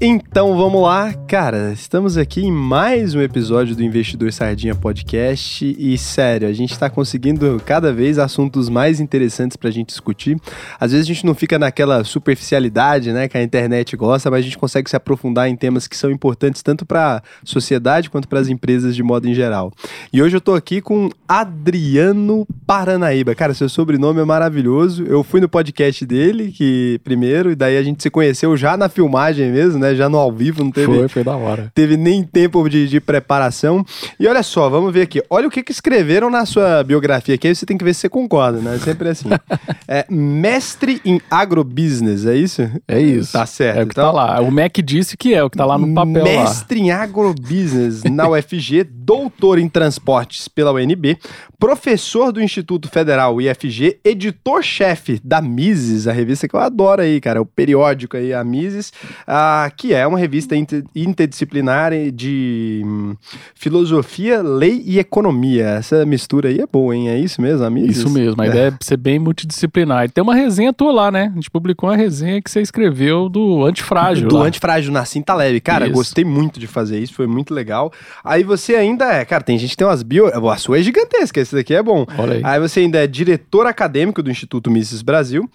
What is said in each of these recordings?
Então vamos lá, cara. Estamos aqui em mais um episódio do Investidor Sardinha Podcast e sério, a gente está conseguindo cada vez assuntos mais interessantes para a gente discutir. Às vezes a gente não fica naquela superficialidade, né, que a internet gosta, mas a gente consegue se aprofundar em temas que são importantes tanto para a sociedade quanto para as empresas de modo em geral. E hoje eu estou aqui com Adriano Paranaíba. Cara, seu sobrenome é maravilhoso. Eu fui no podcast dele, que primeiro, e daí a gente se conheceu já na filmagem mesmo, né? Já no ao vivo, não teve. Foi, foi da hora. Teve nem tempo de, de preparação. E olha só, vamos ver aqui. Olha o que, que escreveram na sua biografia aqui, aí você tem que ver se você concorda, né? Sempre assim. é, mestre em agrobusiness, é isso? É isso. Tá certo. É o que então, tá lá. O MEC disse que é, o que tá lá no papel. Mestre lá. em agrobusiness na UFG, doutor em transportes pela UNB, professor do Instituto Federal IFG, editor-chefe da Mises, a revista que eu adoro aí, cara, o periódico aí, a Mises, uh, que é uma revista interdisciplinar de hum, filosofia, lei e economia. Essa mistura aí é boa, hein? É isso mesmo, a Mises? Isso mesmo, a ideia é ser bem multidisciplinar. E tem uma resenha tua lá, né? A gente publicou uma resenha que você escreveu do Antifrágil. Do lá. Antifrágil, na Cinta Leve. Cara, isso. gostei muito de fazer isso, foi muito legal. Aí você ainda é, cara, tem gente que tem umas bio. A sua é gigantesca, esse daqui é bom. Olha aí. aí você ainda é diretor acadêmico do Instituto Mises Brasil.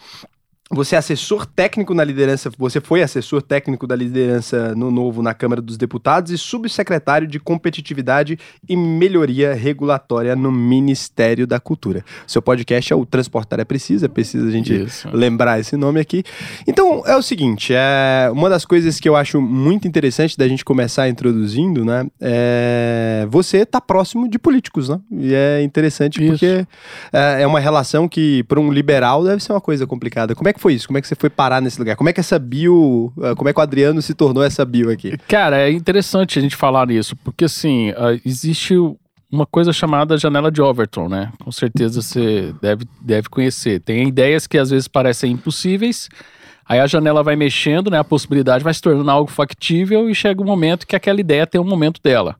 Você é assessor técnico na liderança, você foi assessor técnico da liderança no novo na Câmara dos Deputados e subsecretário de competitividade e melhoria regulatória no Ministério da Cultura. Seu podcast é o Transportar é Precisa, precisa a gente Isso. lembrar esse nome aqui. Então é o seguinte, é uma das coisas que eu acho muito interessante da gente começar introduzindo, né? É você tá próximo de políticos, né? E é interessante Isso. porque é, é uma relação que para um liberal deve ser uma coisa complicada. Como é que que foi isso? Como é que você foi parar nesse lugar? Como é que essa bio, ah, como é que o Adriano se tornou essa bio aqui? Cara, é interessante a gente falar nisso, porque assim, ah, existe uma coisa chamada janela de Overton, né? Com certeza você deve, deve conhecer. Tem ideias que às vezes parecem impossíveis, aí a janela vai mexendo, né? A possibilidade vai se tornando algo factível e chega um momento que aquela ideia tem um momento dela.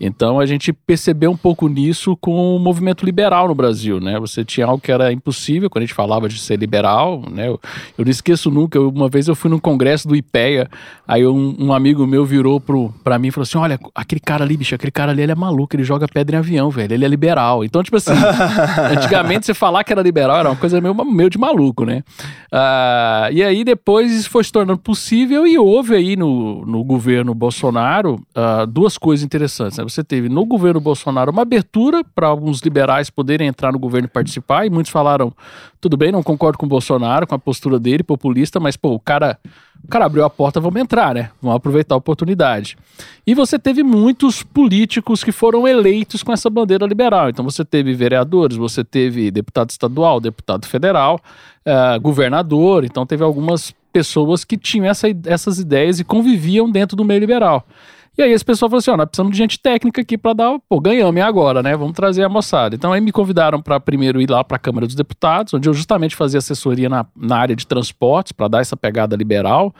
Então a gente percebeu um pouco nisso com o movimento liberal no Brasil, né? Você tinha algo que era impossível quando a gente falava de ser liberal, né? Eu, eu não esqueço nunca, uma vez eu fui num congresso do IPEA, aí um, um amigo meu virou pro, pra mim e falou assim, olha, aquele cara ali, bicho, aquele cara ali, ele é maluco, ele joga pedra em avião, velho, ele é liberal. Então, tipo assim, antigamente você falar que era liberal era uma coisa meio, meio de maluco, né? Uh, e aí depois isso foi se tornando possível e houve aí no, no governo Bolsonaro uh, duas coisas interessantes, né? Você teve no governo Bolsonaro uma abertura para alguns liberais poderem entrar no governo e participar, e muitos falaram: tudo bem, não concordo com o Bolsonaro, com a postura dele, populista, mas, pô, o cara, o cara abriu a porta, vamos entrar, né? Vamos aproveitar a oportunidade. E você teve muitos políticos que foram eleitos com essa bandeira liberal. Então você teve vereadores, você teve deputado estadual, deputado federal, uh, governador, então teve algumas pessoas que tinham essa, essas ideias e conviviam dentro do meio liberal. E aí esse pessoal falou assim: ó, nós precisamos de gente técnica aqui para dar, pô, ganhamos agora, né? Vamos trazer a moçada. Então aí me convidaram para primeiro ir lá para a Câmara dos Deputados, onde eu justamente fazia assessoria na, na área de transportes, para dar essa pegada liberal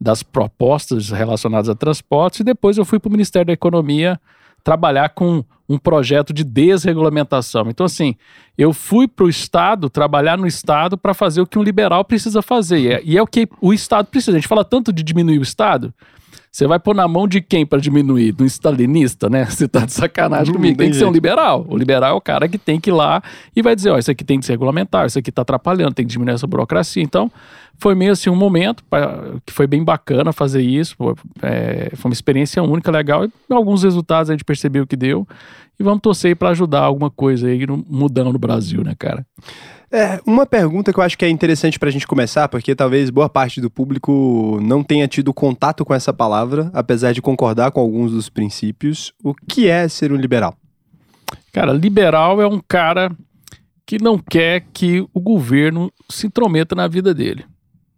das propostas relacionadas a transportes, e depois eu fui para o Ministério da Economia trabalhar com um projeto de desregulamentação. Então, assim, eu fui para o Estado, trabalhar no Estado para fazer o que um liberal precisa fazer. E é, e é o que o Estado precisa. A gente fala tanto de diminuir o Estado, você vai pôr na mão de quem para diminuir? Do stalinista, né? Você tá de sacanagem comigo. Tem que ser um liberal. O liberal é o cara que tem que ir lá e vai dizer: ó, isso aqui tem que ser regulamentar, isso aqui tá atrapalhando, tem que diminuir essa burocracia. Então, foi meio assim um momento pra, que foi bem bacana fazer isso. É, foi uma experiência única, legal. E alguns resultados a gente percebeu que deu. E vamos torcer para ajudar alguma coisa aí mudando no Brasil, né, cara? É, uma pergunta que eu acho que é interessante para a gente começar, porque talvez boa parte do público não tenha tido contato com essa palavra, apesar de concordar com alguns dos princípios. O que é ser um liberal? Cara, liberal é um cara que não quer que o governo se intrometa na vida dele.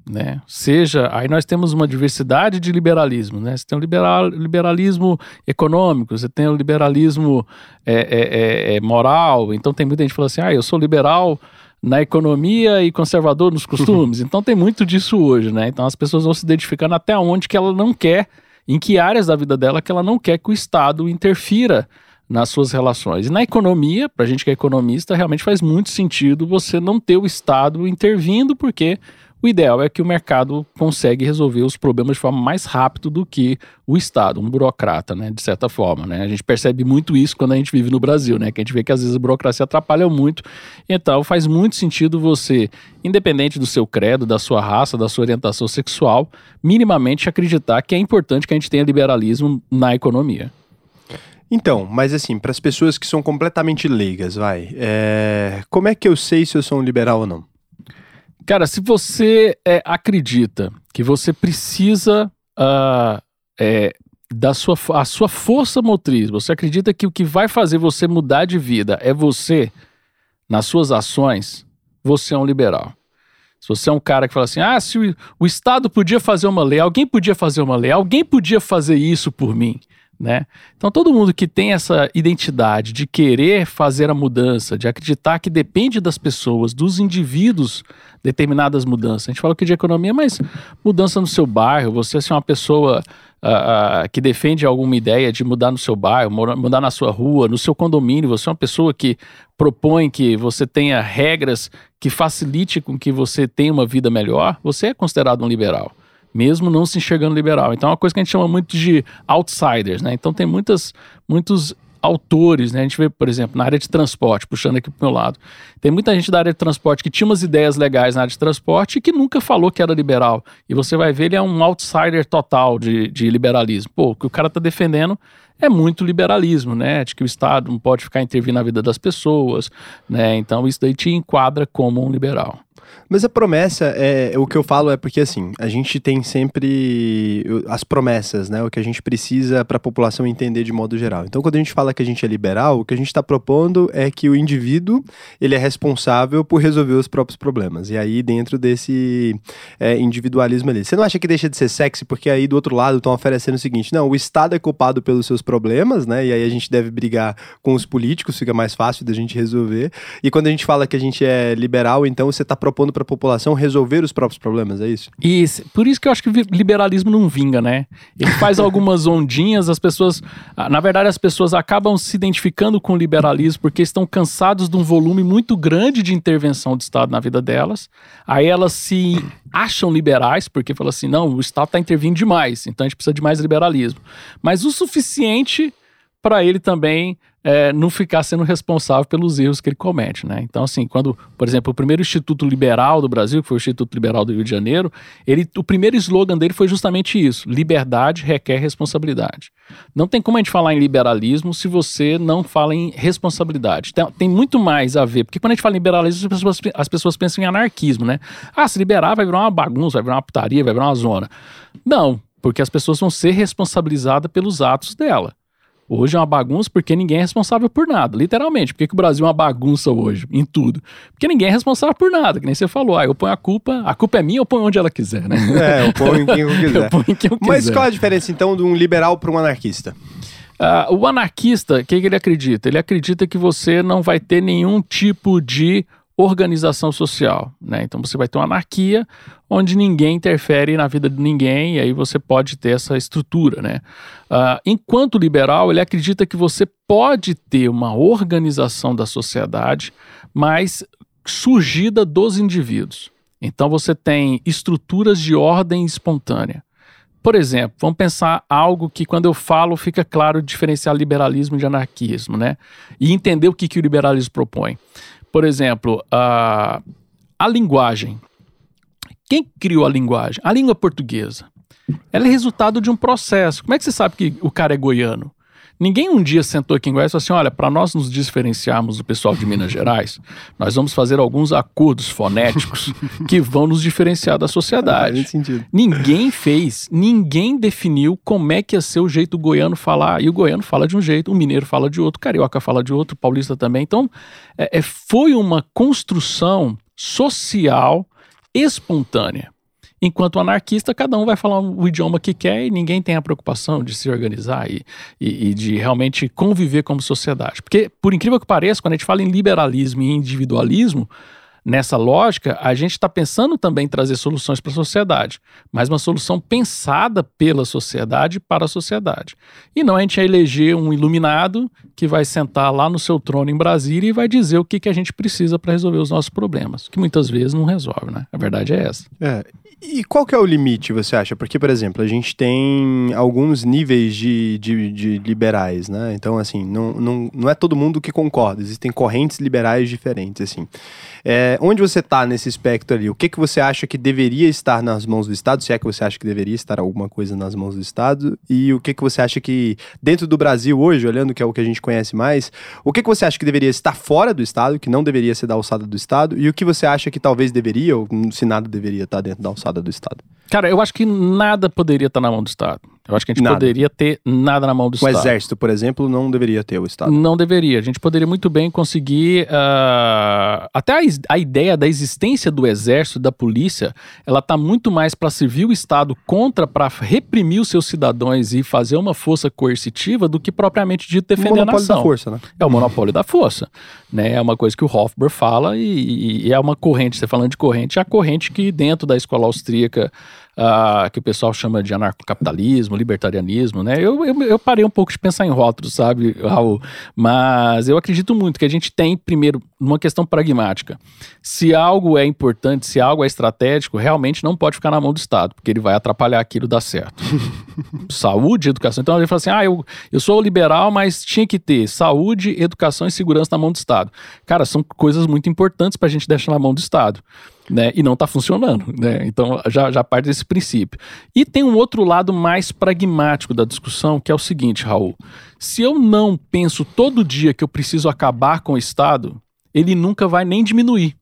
Né? Seja, aí nós temos uma diversidade de liberalismo, né? Você tem o liberal, liberalismo econômico, você tem o liberalismo é, é, é, é moral, então tem muita gente que fala assim, ah, eu sou liberal na economia e conservador nos costumes. então tem muito disso hoje, né? Então as pessoas vão se identificando até onde que ela não quer, em que áreas da vida dela que ela não quer que o Estado interfira nas suas relações. E na economia, para a gente que é economista, realmente faz muito sentido você não ter o Estado intervindo, porque o ideal é que o mercado consegue resolver os problemas de forma mais rápido do que o Estado, um burocrata, né, de certa forma, né? A gente percebe muito isso quando a gente vive no Brasil, né? Que a gente vê que às vezes a burocracia atrapalha muito. Então faz muito sentido você, independente do seu credo, da sua raça, da sua orientação sexual, minimamente acreditar que é importante que a gente tenha liberalismo na economia. Então, mas assim, para as pessoas que são completamente leigas, vai, é... como é que eu sei se eu sou um liberal ou não? Cara, se você é, acredita que você precisa uh, é, da sua, a sua força motriz, você acredita que o que vai fazer você mudar de vida é você, nas suas ações, você é um liberal. Se você é um cara que fala assim, ah, se o, o Estado podia fazer uma lei, alguém podia fazer uma lei, alguém podia fazer isso por mim né? Então todo mundo que tem essa identidade de querer fazer a mudança, de acreditar que depende das pessoas, dos indivíduos, determinadas mudanças. A gente fala aqui de economia, mas mudança no seu bairro, você ser uma pessoa uh, uh, que defende alguma ideia de mudar no seu bairro, mudar na sua rua, no seu condomínio, você é uma pessoa que propõe que você tenha regras que facilite com que você tenha uma vida melhor, você é considerado um liberal mesmo não se enxergando liberal. Então é uma coisa que a gente chama muito de outsiders, né? Então tem muitas, muitos autores, né? A gente vê, por exemplo, na área de transporte, puxando aqui pro meu lado. Tem muita gente da área de transporte que tinha umas ideias legais na área de transporte e que nunca falou que era liberal. E você vai ver, ele é um outsider total de, de liberalismo. Pô, o que o cara tá defendendo é muito liberalismo, né? De que o Estado não pode ficar intervindo na vida das pessoas, né? Então isso daí te enquadra como um liberal. Mas a promessa, é o que eu falo é porque assim, a gente tem sempre as promessas, né? O que a gente precisa para a população entender de modo geral. Então, quando a gente fala que a gente é liberal, o que a gente está propondo é que o indivíduo ele é responsável por resolver os próprios problemas. E aí, dentro desse é, individualismo ali. Você não acha que deixa de ser sexy porque aí do outro lado estão oferecendo o seguinte: não, o Estado é culpado pelos seus problemas, né? E aí a gente deve brigar com os políticos, fica mais fácil da gente resolver. E quando a gente fala que a gente é liberal, então você está propondo propondo para a população resolver os próprios problemas, é isso? Isso. Por isso que eu acho que o liberalismo não vinga, né? Ele faz algumas ondinhas, as pessoas. Ah, na verdade, as pessoas acabam se identificando com o liberalismo porque estão cansados de um volume muito grande de intervenção do Estado na vida delas. Aí elas se acham liberais, porque falam assim: não, o Estado está intervindo demais, então a gente precisa de mais liberalismo. Mas o suficiente para ele também é, não ficar sendo responsável pelos erros que ele comete, né? Então, assim, quando, por exemplo, o primeiro Instituto Liberal do Brasil, que foi o Instituto Liberal do Rio de Janeiro, ele, o primeiro slogan dele foi justamente isso: liberdade requer responsabilidade. Não tem como a gente falar em liberalismo se você não fala em responsabilidade. Tem, tem muito mais a ver, porque quando a gente fala em liberalismo, as pessoas, as pessoas pensam em anarquismo, né? Ah, se liberar vai virar uma bagunça, vai virar uma putaria, vai virar uma zona. Não, porque as pessoas vão ser responsabilizadas pelos atos dela. Hoje é uma bagunça porque ninguém é responsável por nada, literalmente. Por que, que o Brasil é uma bagunça hoje, em tudo? Porque ninguém é responsável por nada, que nem você falou. Ah, eu ponho a culpa, a culpa é minha, eu ponho onde ela quiser, né? É, eu ponho em quem eu quiser. eu ponho em quem eu quiser. Mas qual a diferença, então, de um liberal para um anarquista? Uh, o anarquista, o que, que ele acredita? Ele acredita que você não vai ter nenhum tipo de organização social, né? Então você vai ter uma anarquia onde ninguém interfere na vida de ninguém e aí você pode ter essa estrutura, né? Uh, enquanto liberal, ele acredita que você pode ter uma organização da sociedade, mas surgida dos indivíduos. Então você tem estruturas de ordem espontânea. Por exemplo, vamos pensar algo que quando eu falo fica claro diferenciar liberalismo de anarquismo, né? E entender o que, que o liberalismo propõe. Por exemplo, a, a linguagem. Quem criou a linguagem? A língua portuguesa. Ela é resultado de um processo. Como é que você sabe que o cara é goiano? Ninguém um dia sentou aqui em Goiás e falou assim: olha, para nós nos diferenciarmos do pessoal de Minas Gerais, nós vamos fazer alguns acordos fonéticos que vão nos diferenciar da sociedade. Ninguém fez, ninguém definiu como é que ia ser o jeito goiano falar. E o goiano fala de um jeito, o mineiro fala de outro, o carioca fala de outro, o paulista também. Então, é, é foi uma construção social espontânea. Enquanto o anarquista, cada um vai falar o idioma que quer e ninguém tem a preocupação de se organizar e, e, e, de realmente conviver como sociedade. Porque, por incrível que pareça, quando a gente fala em liberalismo e individualismo, nessa lógica, a gente está pensando também em trazer soluções para a sociedade, mas uma solução pensada pela sociedade para a sociedade. E não a gente eleger um iluminado que vai sentar lá no seu trono em Brasília e vai dizer o que, que a gente precisa para resolver os nossos problemas, que muitas vezes não resolve, né? A verdade é essa. É, e qual que é o limite, você acha? Porque, por exemplo, a gente tem alguns níveis de, de, de, liberais, né? Então, assim, não, não, não é todo mundo que concorda. Existem correntes liberais diferentes, assim. É, onde você está nesse espectro ali? O que, que você acha que deveria estar nas mãos do Estado? Se é que você acha que deveria estar alguma coisa nas mãos do Estado? E o que, que você acha que, dentro do Brasil hoje, olhando que é o que a gente conhece mais, o que, que você acha que deveria estar fora do Estado, que não deveria ser da alçada do Estado? E o que você acha que talvez deveria, ou se nada deveria estar dentro da alçada do Estado? Cara, eu acho que nada poderia estar na mão do Estado. Eu acho que a gente nada. poderia ter nada na mão do o Estado. O Exército, por exemplo, não deveria ter o Estado. Não deveria. A gente poderia muito bem conseguir. Uh, até a, a, ideia da existência do Exército, da polícia, ela está muito mais para servir o Estado contra, para reprimir os seus cidadãos e fazer uma força coercitiva do que propriamente de defender a nação. da força, né? É o monopólio da força. Né? É uma coisa que o Hofbauer fala e, e é uma corrente, você falando de corrente, é a corrente que dentro da escola austríaca uh, que o pessoal chama de anarcocapitalismo, libertarianismo, né? Eu, eu, eu, parei um pouco de pensar em rótulos, sabe, Raul? Mas eu acredito muito que a gente tem, primeiro, uma questão pragmática. Se algo é importante, se algo é estratégico, realmente não pode ficar na mão do Estado, porque ele vai atrapalhar aquilo dar certo. saúde, educação. Então ele fala assim: ah, eu, eu sou liberal, mas tinha que ter saúde, educação e segurança na mão do Estado. Cara, são coisas muito importantes para a gente deixar na mão do Estado né? E não está funcionando, né? Então já, já parte desse princípio. E tem um outro lado mais pragmático da discussão, que é o seguinte, Raul. Se eu não penso todo dia que eu preciso acabar com o Estado, ele nunca vai nem diminuir.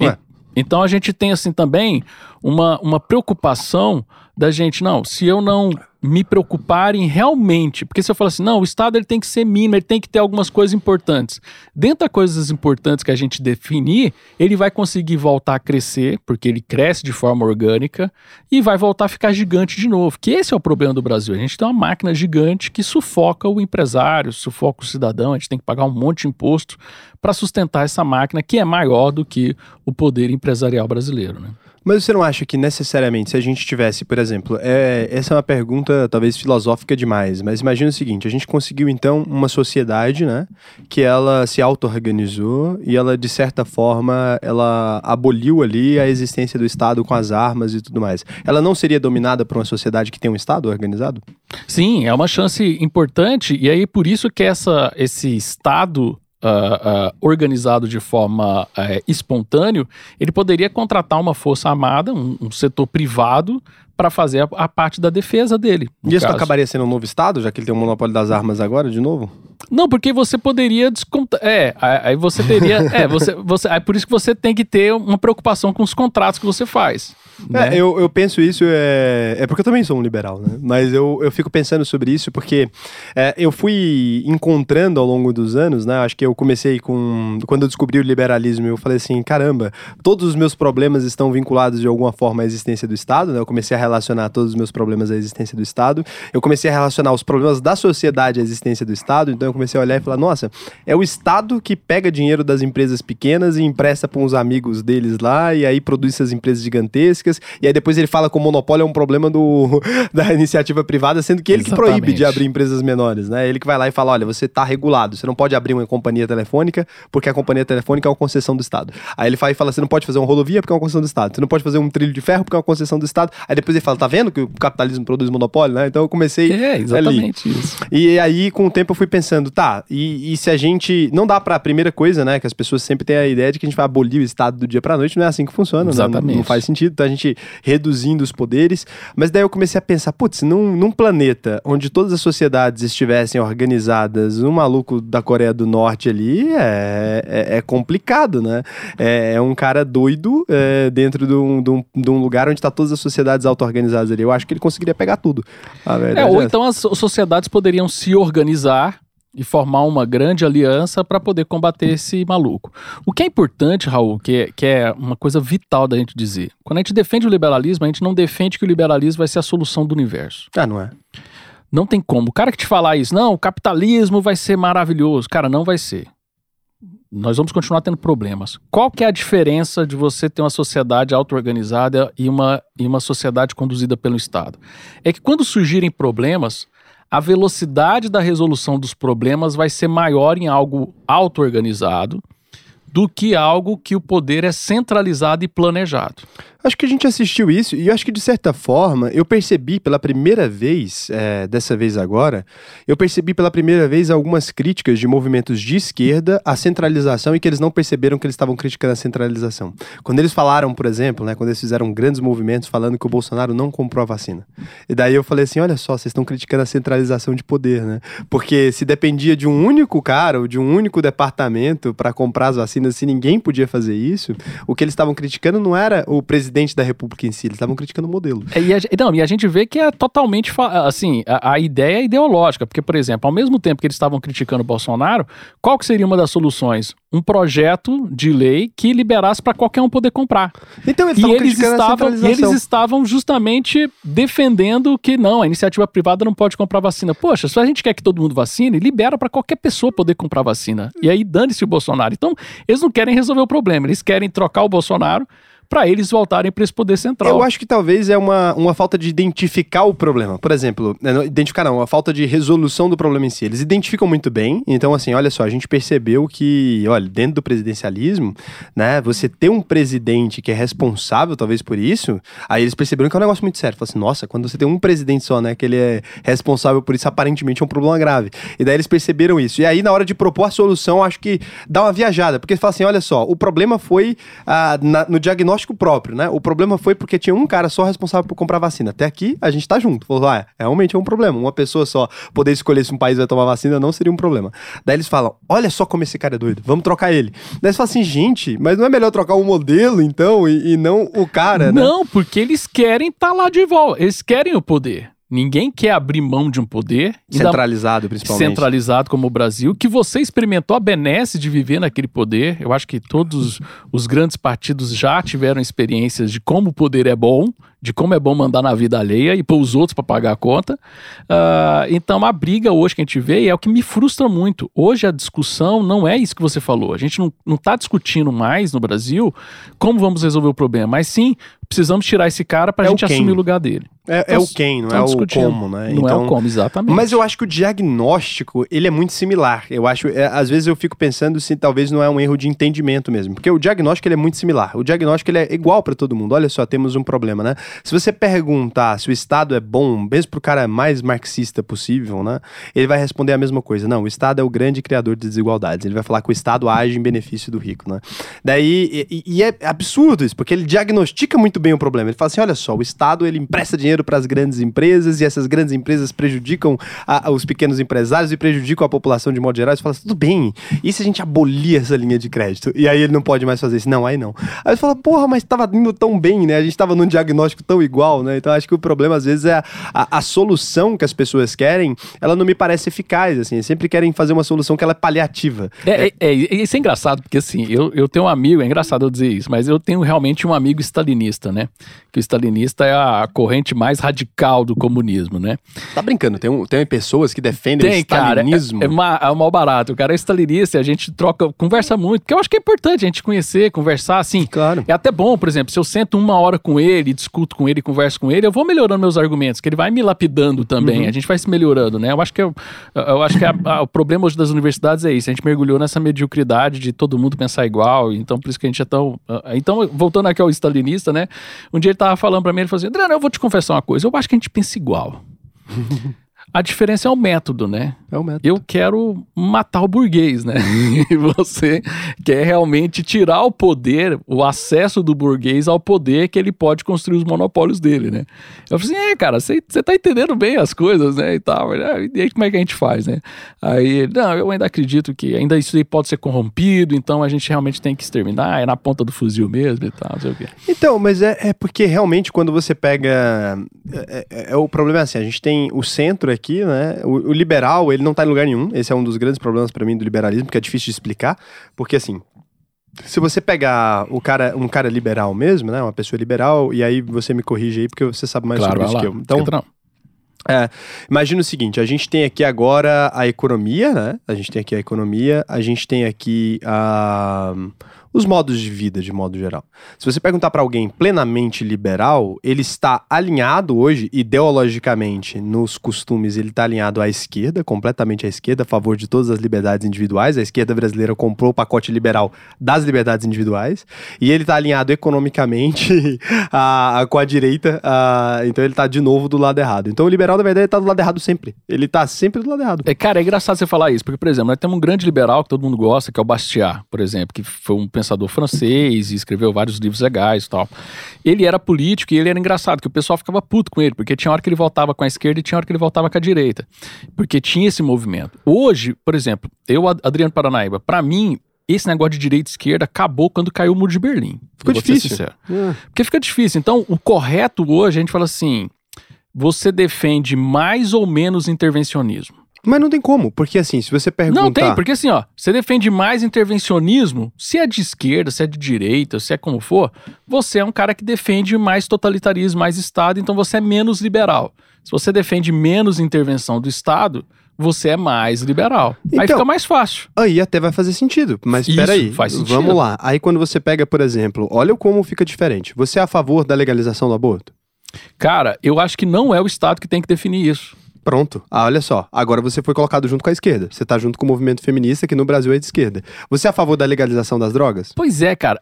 Ué. Então a gente tem assim também uma, uma preocupação da gente, não, se eu não me preocuparem realmente, porque se eu falar assim, não, o Estado ele tem que ser mínimo, ele tem que ter algumas coisas importantes. Dentro das coisas importantes que a gente definir, ele vai conseguir voltar a crescer, porque ele cresce de forma orgânica, e vai voltar a ficar gigante de novo. Que esse é o problema do Brasil. A gente tem uma máquina gigante que sufoca o empresário, sufoca o cidadão, a gente tem que pagar um monte de imposto para sustentar essa máquina que é maior do que o poder empresarial brasileiro, né? Mas você não acha que necessariamente, se a gente tivesse, por exemplo, é, essa é uma pergunta talvez filosófica demais, mas imagina o seguinte: a gente conseguiu então uma sociedade, né, que ela se auto-organizou e ela, de certa forma, ela aboliu ali a existência do Estado com as armas e tudo mais. Ela não seria dominada por uma sociedade que tem um Estado organizado? Sim, é uma chance importante, e aí por isso que essa, esse Estado Uh, uh, organizado de forma uh, espontâneo, ele poderia contratar uma força armada, um, um setor privado, para fazer a, a, parte da defesa dele. E isso acabaria sendo um novo Estado, já que ele tem o monopólio das armas agora, de novo? Não, porque você poderia descontar. É, aí você teria. é, você, você, é por isso que você tem que ter uma preocupação com os contratos que você faz. Né? É, eu, eu penso isso, é, é porque eu também sou um liberal, né? Mas eu, eu fico pensando sobre isso porque é, eu fui encontrando ao longo dos anos, né? Acho que eu comecei com. Quando eu descobri o liberalismo, eu falei assim: caramba, todos os meus problemas estão vinculados de alguma forma à existência do Estado, né? Eu comecei a relacionar todos os meus problemas à existência do Estado. Eu comecei a relacionar os problemas da sociedade à existência do Estado. Então eu comecei a olhar e falar: nossa, é o Estado que pega dinheiro das empresas pequenas e empresta para uns amigos deles lá, e aí produz essas empresas gigantescas e aí depois ele fala que o monopólio é um problema do, da iniciativa privada, sendo que ele Exatamente. que proíbe de abrir empresas menores, né? Ele que vai lá e fala, olha, você está regulado, você não pode abrir uma companhia telefônica porque a companhia telefônica é uma concessão do Estado. Aí ele fala e fala, você não pode fazer uma rodovia porque é uma concessão do Estado, você não pode fazer um trilho de ferro porque é uma concessão do Estado. Aí depois ele fala, tá vendo que o capitalismo produz monopólio, né? Então eu comecei É, exatamente ali. isso. E aí com o tempo eu fui pensando, tá, e, e se a gente, não dá pra primeira coisa, né, que as pessoas sempre têm a ideia de que a gente vai abolir o Estado do dia pra noite, não é assim que funciona, Exatamente. Não, não faz sentido, então a gente reduzindo os poderes. Mas daí eu comecei a pensar, putz, num, num planeta onde todas as sociedades estivessem organizadas, um maluco da Coreia do Norte ali é, é, é complicado, né? É, é, um cara doido é, dentro de um, de, um, de um, lugar onde está todas as sociedades auto-organizadas ali. Eu acho que ele conseguiria pegar tudo. É, ou é então as sociedades poderiam se organizar e formar uma grande aliança para poder combater esse maluco. O que é importante, Raul, que é, que é uma coisa vital da gente dizer. Quando a gente defende o liberalismo, a gente não defende que o liberalismo vai ser a solução do universo. Ah, não é? Não tem como. O cara que te falar isso, não, o capitalismo vai ser maravilhoso. Cara, não vai ser. nós vamos continuar tendo problemas. Qual que é a diferença de você ter uma sociedade auto-organizada e uma, e uma sociedade conduzida pelo Estado? É que quando surgirem problemas, a velocidade da resolução dos problemas vai ser maior em algo auto-organizado do que algo que o poder é centralizado e planejado. Acho que a gente assistiu isso e eu acho que de certa forma eu percebi pela primeira vez, é, dessa vez agora, eu percebi pela primeira vez algumas críticas de movimentos de esquerda à centralização e que eles não perceberam que eles estavam criticando a centralização. Quando eles falaram, por exemplo, né, quando eles fizeram grandes movimentos falando que o Bolsonaro não comprou a vacina. E daí eu falei assim: olha só, vocês estão criticando a centralização de poder, né? Porque se dependia de um único cara ou de um único departamento para comprar as vacinas, se ninguém podia fazer isso, o que eles estavam criticando não era o presidente presidente da República em si, eles estavam criticando o modelo. É, e, a, não, e a gente vê que é totalmente, assim, a, a, ideia é ideológica, porque, por exemplo, ao mesmo tempo que eles estavam criticando o Bolsonaro, qual que seria uma das soluções? Um projeto de lei que liberasse para qualquer um poder comprar. Então eles, e eles estavam, e eles estavam justamente defendendo que não, a iniciativa privada não pode comprar vacina. Poxa, se a gente quer que todo mundo vacine, libera para qualquer pessoa poder comprar vacina. E aí dane-se o Bolsonaro. Então, eles não querem resolver o problema, eles querem trocar o Bolsonaro para eles voltarem para esse poder central. Eu acho que talvez é uma, uma falta de identificar o problema. Por exemplo, né, identificar não, uma falta de resolução do problema em si. Eles identificam muito bem. Então, assim, olha só, a gente percebeu que, olha, dentro do presidencialismo, né, você ter um presidente que é responsável, talvez, por isso, aí eles perceberam que é um negócio muito sério. Falaram assim, nossa, quando você tem um presidente só, né, que ele é responsável por isso, aparentemente é um problema grave. E daí eles perceberam isso. E aí, na hora de propor a solução, acho que dá uma viajada, porque fala assim, olha só, o problema foi ah, na, no diagnóstico diagnóstico próprio, né? O problema foi porque tinha um cara só responsável por comprar vacina. Até aqui, a gente tá junto. Falou, ah, realmente é um problema. Uma pessoa só poder escolher se um país vai tomar vacina não seria um problema. Daí eles falam, olha só como esse cara é doido, vamos trocar ele. Daí eles falam assim, gente, mas não é melhor trocar o modelo, então, e, e não o cara, né? Não, porque eles querem estar tá lá de volta. Eles querem o poder. Ninguém quer abrir mão de um poder centralizado, principalmente. Centralizado como o Brasil, que você experimentou a benesse de viver naquele poder. Eu acho que todos os grandes partidos já tiveram experiências de como o poder é bom, de como é bom mandar na vida alheia e pôr os outros para pagar a conta. Uh, então a briga hoje que a gente vê é o que me frustra muito. Hoje a discussão não é isso que você falou. A gente não está discutindo mais no Brasil como vamos resolver o problema, mas sim precisamos tirar esse cara para a é gente assumir o lugar dele. É, é, o quem, não é o como, né? Não então, é o então, como, exatamente. Mas eu acho que o diagnóstico, ele é muito similar. Eu acho, é, às vezes eu fico pensando se talvez não é um erro de entendimento mesmo, porque o diagnóstico ele é muito similar. O diagnóstico ele é igual para todo mundo. Olha só, temos um problema, né? Se você perguntar se o Estado é bom, mesmo pro cara mais marxista possível, né? Ele vai responder a mesma coisa. Não, o Estado é o grande criador de desigualdades. Ele vai falar que o Estado age em benefício do rico, né? Daí, e, e é absurdo isso, porque ele diagnostica muito bem o problema. Ele fala assim, olha só, o Estado ele empresta dinheiro para as grandes empresas e essas grandes empresas prejudicam a, a, os pequenos empresários e prejudicam a população de modo geral. Você fala assim, tudo bem, e se a gente abolir essa linha de crédito? E aí ele não pode mais fazer isso. Não, aí não. Aí você fala, porra, mas estava indo tão bem, né? A gente estava num diagnóstico tão igual, né? Então acho que o problema às vezes é a, a, a, solução que as pessoas querem, ela não me parece eficaz, assim. Sempre querem fazer uma solução que ela é paliativa. É, é, é, isso é engraçado, porque assim, eu, eu tenho um amigo, é engraçado eu dizer isso, mas eu tenho realmente um amigo stalinista, né? Que o stalinista é a corrente mais radical do comunismo, né? Tá brincando, tem, um, tem pessoas que defendem tem, o stalinismo. Cara, é, é, é mal barato. O cara é stalinista e a gente troca, conversa muito, porque eu acho que é importante a gente conhecer, conversar, assim. Claro. É até bom, por exemplo, se eu sento uma hora com ele, discuto com ele, converso com ele, eu vou melhorando meus argumentos, que ele vai me lapidando também, uhum. a gente vai se melhorando, né? Eu acho que, eu, eu acho que a, a, o problema hoje das universidades é isso, a gente mergulhou nessa mediocridade de todo mundo pensar igual, então por isso que a gente é tão... Então, voltando aqui ao stalinista, né? Um dia ele tava falando para mim, ele falou assim, Adriano, eu vou te confessar uma coisa, eu acho que a gente pensa igual. A diferença é o método, né? É o método. Eu quero matar o burguês, né? e você quer realmente tirar o poder, o acesso do burguês ao poder que ele pode construir os monopólios dele, né? Eu falei assim, é, cara, você tá entendendo bem as coisas, né? E tal. E aí, como é que a gente faz, né? Aí, não, eu ainda acredito que ainda isso aí pode ser corrompido, então a gente realmente tem que exterminar, é na ponta do fuzil mesmo e tal, não sei o quê. Então, mas é, é porque realmente quando você pega. É, é, é o problema é assim, a gente tem o centro aqui, né? O, o, liberal, ele não tá em lugar nenhum. Esse é um dos grandes problemas para mim do liberalismo, que é difícil de explicar, porque assim, se você pegar o cara, um cara liberal mesmo, né, uma pessoa liberal, e aí você me corrige aí porque você sabe mais claro, sobre isso lá. que eu. Então, É, imagina o seguinte, a gente tem aqui agora a economia, né? A gente tem aqui a economia, a gente tem aqui a os modos de vida de modo geral. Se você perguntar para alguém plenamente liberal, ele está alinhado hoje ideologicamente nos costumes, ele está alinhado à esquerda, completamente à esquerda, a favor de todas as liberdades individuais. A esquerda brasileira comprou o pacote liberal das liberdades individuais e ele está alinhado economicamente a, a, com a direita, a, então ele está de novo do lado errado. Então o liberal na verdade está do lado errado sempre. Ele está sempre do lado errado. É, cara, é engraçado você falar isso, porque por exemplo, nós temos um grande liberal que todo mundo gosta, que é o Bastiat, por exemplo, que foi um pensador francês e escreveu vários livros legais e tal. Ele era político e ele era engraçado, que o pessoal ficava puto com ele, porque tinha hora que ele voltava com a esquerda e tinha hora que ele voltava com a direita. Porque tinha esse movimento. Hoje, por exemplo, eu, Adriano Paranaíba, para mim, esse negócio de direita e esquerda acabou quando caiu o muro de Berlim. Ficou difícil. É. Porque fica difícil. Então, o correto hoje, a gente fala assim: você defende mais ou menos intervencionismo. Mas não tem como, porque assim, se você perguntar... Não tem, porque assim, ó, você defende mais intervencionismo, se é de esquerda, se é de direita, se é como for, você é um cara que defende mais totalitarismo, mais Estado, então você é menos liberal. Se você defende menos intervenção do Estado, você é mais liberal. Então, aí fica mais fácil. Aí até vai fazer sentido. Mas espera aí, faz sentido. vamos lá. Aí quando você pega, por exemplo, olha como fica diferente. Você é a favor da legalização do aborto? Cara, eu acho que não é o Estado que tem que definir isso. Pronto. Ah, olha só. Agora você foi colocado junto com a esquerda. Você tá junto com o movimento feminista, que no Brasil é de esquerda. Você é a favor da legalização das drogas? Pois é, cara.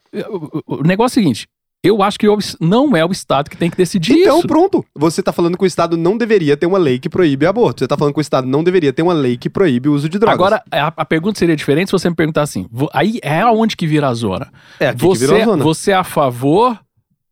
O, negócio é o seguinte. Eu acho que não é o Estado que tem que decidir então, isso. Então, pronto. Você tá falando que o Estado não deveria ter uma lei que proíbe aborto. Você tá falando que o Estado não deveria ter uma lei que proíbe o uso de drogas. Agora, a, a pergunta seria diferente se você me perguntar assim. Aí é aonde que vira a zona. É aqui você, que vira a zona. Você é a favor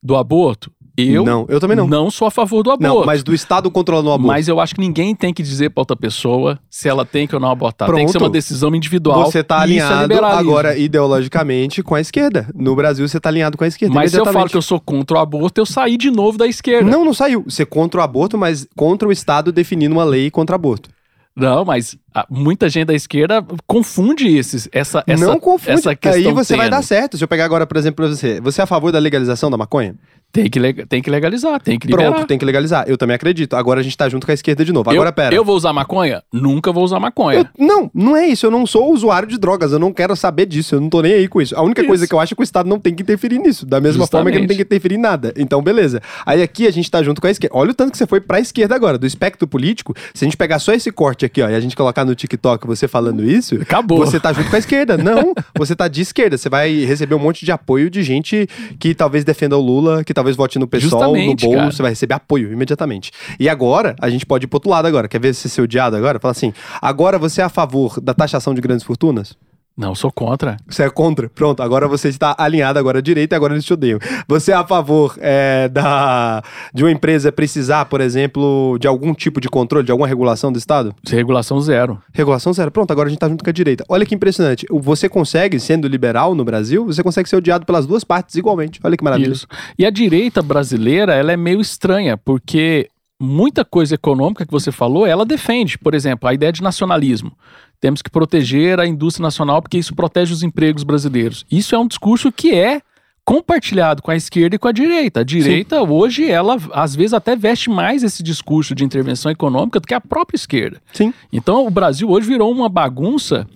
do aborto? Eu não, eu também não. Não sou a favor do aborto. Não, mas do Estado controlando o aborto. Mas eu acho que ninguém tem que dizer para outra pessoa se ela tem que ou não abortar. Pronto. Tem que ser uma decisão individual. Você tá é alinhado é agora ideologicamente com a esquerda. No Brasil você tá alinhado com a esquerda. Mas se eu falo que eu sou contra o aborto, eu saí de novo da esquerda. Não, não saiu. Você é contra o aborto, mas contra o Estado definindo uma lei contra o aborto. Não, mas ah, muita gente da esquerda confunde esses, essa, essa, não confunde. essa questão. Aí você vai dar certo. Se eu pegar agora, por exemplo, pra você, você é a favor da legalização da maconha? Tem que, tem que legalizar, tem que liberar. Pronto, tem que legalizar. Eu também acredito. Agora a gente tá junto com a esquerda de novo. Agora eu, pera. Eu vou usar maconha? Nunca vou usar maconha. Eu, não, não é isso. Eu não sou usuário de drogas. Eu não quero saber disso. Eu não tô nem aí com isso. A única isso. coisa que eu acho é que o Estado não tem que interferir nisso. Da mesma Justamente. forma que ele não tem que interferir em nada. Então, beleza. Aí aqui a gente tá junto com a esquerda. Olha o tanto que você foi pra esquerda agora. Do espectro político, se a gente pegar só esse corte aqui, ó, e a gente colocar no TikTok você falando isso. Acabou. Você tá junto com a esquerda. Não, você tá de esquerda. Você vai receber um monte de apoio de gente que talvez defenda o Lula, que talvez vote no PSOL no bolso, cara. você vai receber apoio imediatamente. E agora, a gente pode ir pro outro lado agora. Quer ver se ser odiado agora? Fala assim: agora você é a favor da taxação de grandes fortunas? Não, sou contra. Você é contra? Pronto, agora você está alinhado agora à direita e agora eles te odeiam. Você é a favor é, da, de uma empresa precisar, por exemplo, de algum tipo de controle, de alguma regulação do Estado? Regulação zero. Regulação zero. Pronto, agora a gente está junto com a direita. Olha que impressionante. Você consegue, sendo liberal no Brasil, você consegue ser odiado pelas duas partes igualmente. Olha que maravilha. Isso. E a direita brasileira, ela é meio estranha, porque muita coisa econômica que você falou, ela defende. Por exemplo, a ideia de nacionalismo. Temos que proteger a indústria nacional porque isso protege os empregos brasileiros. Isso é um discurso que é compartilhado com a esquerda e com a direita. A direita, Sim. hoje, ela às vezes até veste mais esse discurso de intervenção econômica do que a própria esquerda. Sim. Então, o Brasil hoje virou uma bagunça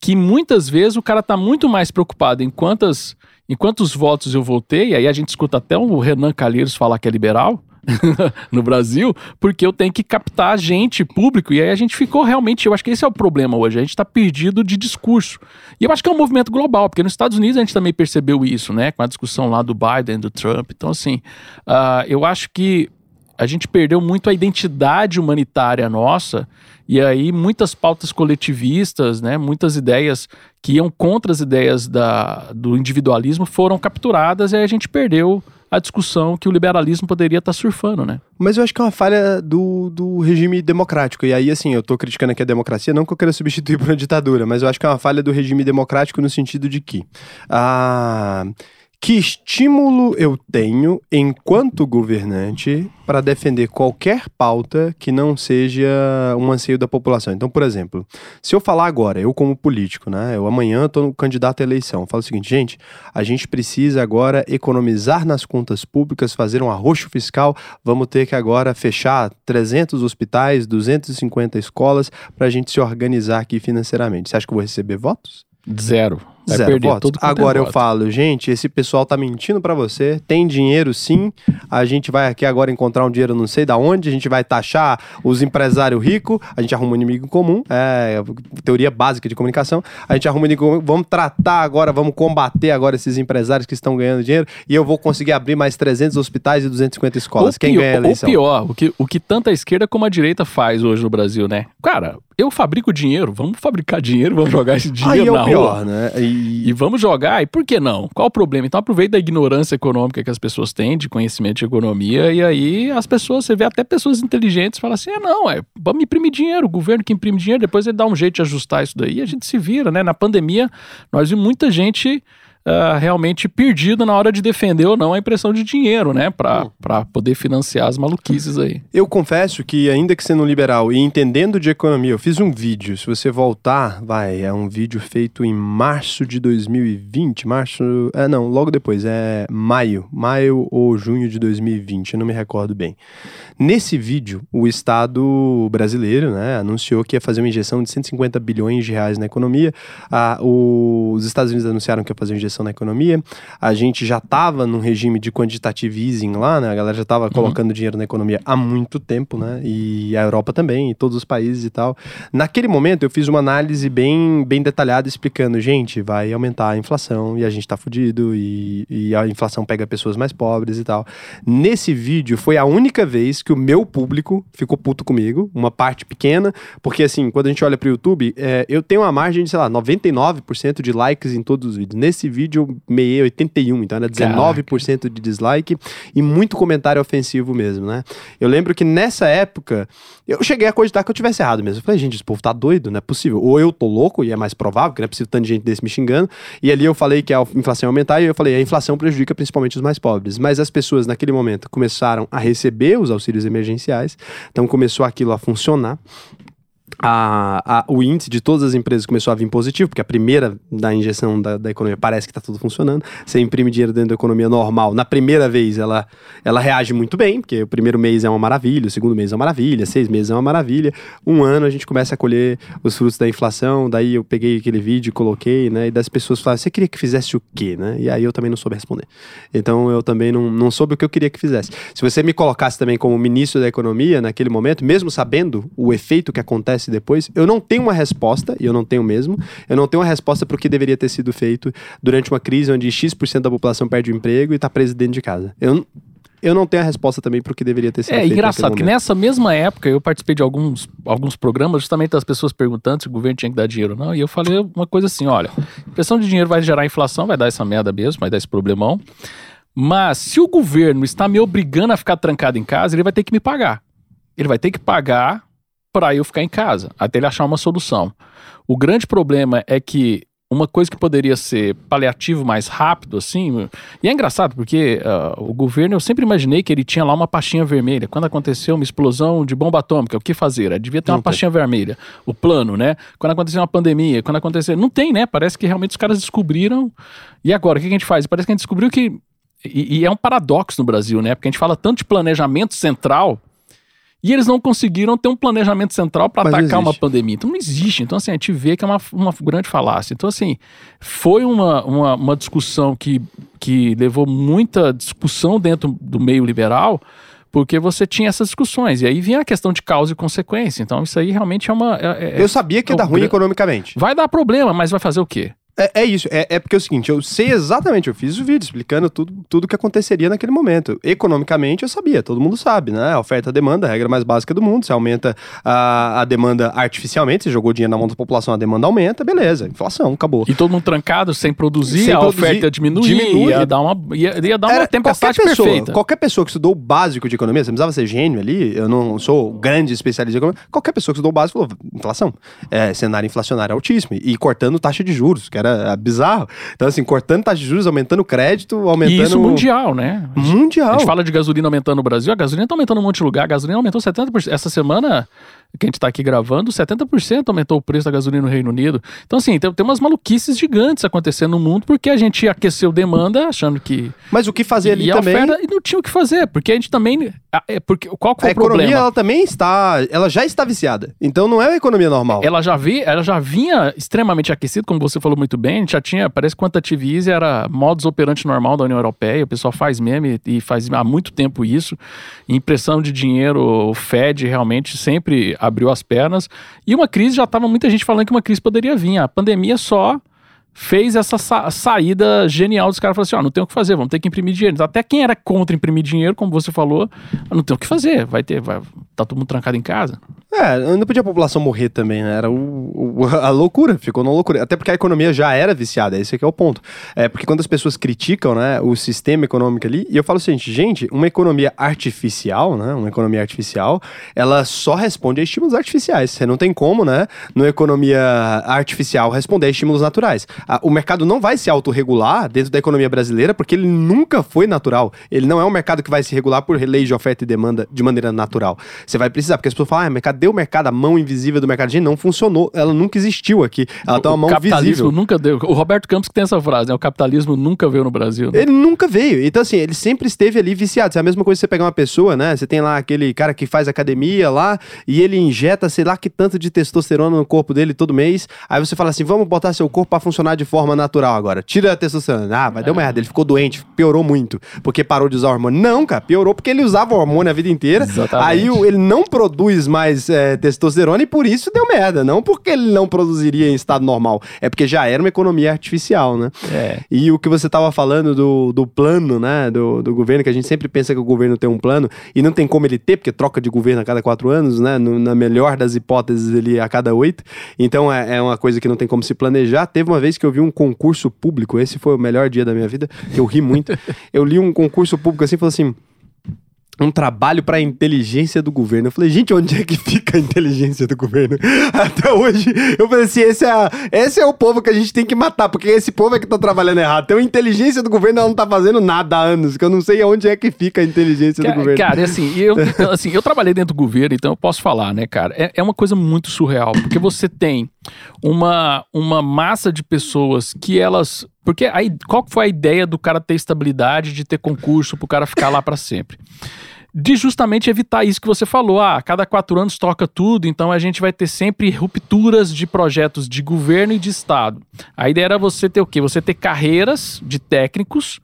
que muitas vezes o cara está muito mais preocupado em quantas, em quantos votos eu votei, aí a gente escuta até o Renan Calheiros falar que é liberal, no Brasil, porque eu tenho que captar gente, público, e aí a gente ficou realmente, eu acho que esse é o problema hoje, a gente está perdido de discurso. E eu acho que é um movimento global, porque nos Estados Unidos a gente também percebeu isso, né, com a discussão lá do Biden, do Trump. Então, assim, uh, eu acho que a gente perdeu muito a identidade humanitária nossa, e aí muitas pautas coletivistas, né, muitas ideias que iam contra as ideias da, do individualismo foram capturadas e aí a gente perdeu a discussão que o liberalismo poderia estar tá surfando, né? Mas eu acho que é uma falha do, do regime democrático. E aí, assim, eu tô criticando aqui a democracia, não que eu queira substituir por uma ditadura, mas eu acho que é uma falha do regime democrático no sentido de que. Ah, Que estímulo eu tenho, enquanto governante, para defender qualquer pauta que não seja um anseio da população? Então, por exemplo, se eu falar agora, eu como político, né? Eu amanhã estou candidato à eleição, eu falo o seguinte, gente, a gente precisa agora economizar nas contas públicas, fazer um arroxo fiscal, vamos ter que agora fechar 300 hospitais, 250 escolas, para a gente se organizar aqui financeiramente. Você acha que eu vou receber votos? Zero. Vai Zero perder votos. é Agora eu voto. falo, gente, esse pessoal tá mentindo pra você. Tem dinheiro sim. A gente vai aqui agora encontrar um dinheiro não sei da onde. A gente vai taxar os empresários ricos. A gente arruma um inimigo comum. É teoria básica de comunicação. A gente arruma um inimigo comum. Vamos tratar agora, vamos combater agora esses empresários que estão ganhando dinheiro. E eu vou conseguir abrir mais 300 hospitais e 250 escolas. Ou Quem pior- ganha a eleição? Ou pior, o que, o que tanto a esquerda como a direita faz hoje no Brasil, né? Cara, eu fabrico dinheiro, vamos fabricar dinheiro, vamos jogar esse Aí dinheiro é na o pior, rua. né? E, E vamos jogar, e por que não? Qual o problema? Então aproveita da ignorância econômica que as pessoas têm, de conhecimento de economia, e aí as pessoas, você vê até pessoas inteligentes falam assim: é não, é, vamos imprimir dinheiro, o governo que imprime dinheiro, depois ele dá um jeito de ajustar isso daí, a gente se vira, né? Na pandemia, nós vimos muita gente ah, realmente perdida na hora de defender ou não a impressão de dinheiro, né? Pra, Hum. pra poder financiar as maluquices aí. Eu confesso que, ainda que sendo liberal e entendendo de economia, eu fiz um vídeo. Se você voltar, vai, é um vídeo feito em março de 2020. Março. É, não, logo depois, é maio. Maio ou junho de 2020, eu não me recordo bem. Nesse vídeo, o Estado brasileiro né, anunciou que ia fazer uma injeção de 150 bilhões de reais na economia. Ah, os Estados Unidos anunciaram que ia fazer uma injeção na economia. A gente já estava num regime de quantitative easing lá, né? A galera já estava colocando dinheiro na economia há muito tempo, né? E a Europa também, e todos os países e tal. Naquele momento, eu fiz uma análise bem, bem detalhada explicando, gente, vai aumentar a inflação e a gente tá fudido e, e a inflação pega pessoas mais pobres e tal. Nesse vídeo, foi a única vez que o meu público ficou puto comigo, uma parte pequena, porque assim, quando a gente olha pro YouTube, é, eu tenho uma margem de, sei lá, 99% de likes em todos os vídeos. Nesse vídeo, eu meiei 81, então era 19% de dislike e muito comentário ofensivo mesmo, né? Eu lembro que nessa época, eu cheguei a cogitar que eu tivesse errado mesmo. Eu falei, gente, esse povo tá doido, não é possível. Ou eu tô louco, e é mais provável, porque não é possível tanto de gente desse me xingando. E ali eu falei que a inflação ia aumentar, e eu falei, a inflação prejudica principalmente os mais pobres. Mas as pessoas, naquele momento, começaram a receber os auxílios emergenciais, então começou aquilo a funcionar. A, a- o índice de todas as empresas começou a vir positivo, porque a primeira da injeção da, da economia parece que está tudo funcionando. Você imprime dinheiro dentro da economia normal. Na primeira vez, ela, ela reage muito bem, porque o primeiro mês é uma maravilha, o segundo mês é uma maravilha, seis meses é uma maravilha. Um ano a gente começa a colher os frutos da inflação. Daí eu peguei aquele vídeo e coloquei, né? E das pessoas falaram: você queria que fizesse o quê, né? E aí eu também não soube responder. Então eu também não, não soube o que eu queria que fizesse. Se você me colocasse também como ministro da economia naquele momento, mesmo sabendo o efeito que acontece depois, eu não tenho uma resposta, e eu não tenho mesmo, eu não tenho uma resposta para o que deveria ter sido feito durante uma crise onde X% da população perde o emprego e está preso dentro de casa. Eu, eu não tenho a resposta também para o que deveria ter sido É feito. engraçado naquele que nessa mesma época eu participei de alguns, alguns programas, justamente das pessoas perguntando se o governo tinha que dar dinheiro ou não. E eu falei uma coisa assim: olha, impressão de dinheiro vai gerar inflação, vai dar essa merda mesmo, vai dar esse problemão. Mas se o governo está me obrigando a ficar trancado em casa, ele vai ter que me pagar. Ele vai ter que pagar para eu ficar em casa, até ele achar uma solução. O grande problema é que uma coisa que poderia ser paliativo mais rápido, assim, e é engraçado porque ah, o governo, eu sempre imaginei que ele tinha lá uma pastinha vermelha. Quando aconteceu uma explosão de bomba atômica, o que fazer? Ah, Devia ter Não uma tem. pastinha vermelha. O plano, né? Quando aconteceu uma pandemia, quando aconteceu. Não tem, né? Parece que realmente os caras descobriram. E agora, o que a gente faz? Parece que a gente descobriu que. E, e é um paradoxo no Brasil, né? Porque a gente fala tanto de planejamento central. E eles não conseguiram ter um planejamento central para atacar uma pandemia. Então não existe. Então, assim, a gente vê que é uma, uma grande falácia. Então, assim, foi uma, uma, uma discussão que, que levou muita discussão dentro do meio liberal, porque você tinha essas discussões. E aí vinha a questão de causa e consequência. Então, isso aí realmente é uma. é- é- Eu sabia que ia é dar ruim economicamente. Vai dar problema, mas vai fazer o quê? É, é isso, é, é porque é o seguinte, eu sei exatamente, eu fiz o vídeo explicando tudo tudo o que aconteceria naquele momento. Economicamente eu sabia, todo mundo sabe, né? A oferta e demanda, a regra mais básica do mundo. Você aumenta a, a demanda artificialmente, você jogou dinheiro na mão da população, a demanda aumenta, beleza, inflação, acabou. E todo mundo trancado, sem produzir, Sem a produzir, oferta diminuir, diminui. ia dar uma, ia, ia dar uma Era tempestade qualquer pessoa, perfeita. Qualquer pessoa que estudou o básico de economia, você não precisava ser gênio ali, eu não sou grande especialista em economia, qualquer pessoa que estudou o básico falou, inflação, é, cenário inflacionário altíssimo, e cortando taxa de juros, que era era bizarro. Então, assim, cortando taxa de juros, aumentando crédito, aumentando. E isso mundial, né? Mundial. A gente fala de gasolina aumentando no Brasil, a gasolina tá aumentando um monte de lugar, a gasolina aumentou 70%. Essa semana que a gente está aqui gravando, 70% aumentou o preço da gasolina no Reino Unido. Então, assim, tem, tem umas maluquices gigantes acontecendo no mundo porque a gente aqueceu demanda achando que. Mas o que fazer ali também. Oferta, e não tinha o que fazer, porque a gente também. É, porque, qual que foi a o problema? economia, ela também está. Ela já está viciada. Então não é uma economia normal. Ela já, vi, ela já vinha extremamente aquecida, como você falou muito bem. A gente já tinha. Parece que quantitative easy era modus operandi normal da União Europeia. O pessoal faz meme e faz há muito tempo isso. Impressão de dinheiro, o Fed realmente sempre abriu as pernas. E uma crise, já estava muita gente falando que uma crise poderia vir. A pandemia só fez essa sa saída genial dos caras. Falaram assim: ó, não tem o que fazer, vamos ter que imprimir dinheiro. Até quem era contra imprimir dinheiro, como você falou, não tem o que fazer, vai ter, vai, tá todo mundo trancado em casa. É, não podia a população morrer também, né? Era o, o, a loucura, ficou na loucura. Até porque a economia já era viciada, esse aqui é o ponto. É porque quando as pessoas criticam, né, o sistema econômico ali, e eu falo o seguinte, gente, uma economia artificial, né, uma economia artificial, ela só responde a estímulos artificiais. Você não tem como, né, numa economia artificial responder a estímulos naturais. O mercado não vai se autorregular dentro da economia brasileira porque ele nunca foi natural. Ele não é um mercado que vai se regular por lei de oferta e demanda de maneira natural. Você vai precisar, porque as pessoas falam, ah, mercado o mercado? A mão invisível do mercado? Gente, não funcionou. Ela nunca existiu aqui. Ela tem uma mão capitalismo visível. nunca deu. O Roberto Campos que tem essa frase, né? O capitalismo nunca veio no Brasil. Né? Ele nunca veio. Então, assim, ele sempre esteve ali viciado. É a mesma coisa que você pegar uma pessoa, né? Você tem lá aquele cara que faz academia lá e ele injeta, sei lá, que tanto de testosterona no corpo dele todo mês. Aí você fala assim: vamos botar seu corpo para funcionar de forma natural agora. Tira a testosterona. Ah, mas deu merda. Ele ficou doente, piorou muito, porque parou de usar hormônio. Não, cara, piorou porque ele usava hormônio a vida inteira. Exatamente. Aí ele não produz mais é, testosterona e por isso deu merda. Não porque ele não produziria em estado normal. É porque já era uma economia artificial, né? É. E o que você estava falando do, do plano, né? Do, do governo, que a gente sempre pensa que o governo tem um plano e não tem como ele ter, porque troca de governo a cada quatro anos, né? No, na melhor das hipóteses, ele a cada oito. Então é, é uma coisa que não tem como se planejar. Teve uma vez que eu vi um concurso público, esse foi o melhor dia da minha vida, que eu ri muito. eu li um concurso público assim e falou assim um trabalho para a inteligência do governo. Eu falei, gente, onde é que fica a inteligência do governo? Até hoje, eu falei assim, esse é, esse é o povo que a gente tem que matar, porque esse povo é que tá trabalhando errado. Então a inteligência do governo ela não tá fazendo nada há anos, que eu não sei onde é que fica a inteligência cara, do governo. Cara, assim eu, assim, eu trabalhei dentro do governo, então eu posso falar, né, cara? É, é uma coisa muito surreal, porque você tem uma, uma massa de pessoas que elas porque aí, qual foi a ideia do cara ter estabilidade, de ter concurso, pro cara ficar lá para sempre? de justamente evitar isso que você falou. Ah, cada quatro anos toca tudo, então a gente vai ter sempre rupturas de projetos de governo e de Estado. A ideia era você ter o quê? Você ter carreiras de técnicos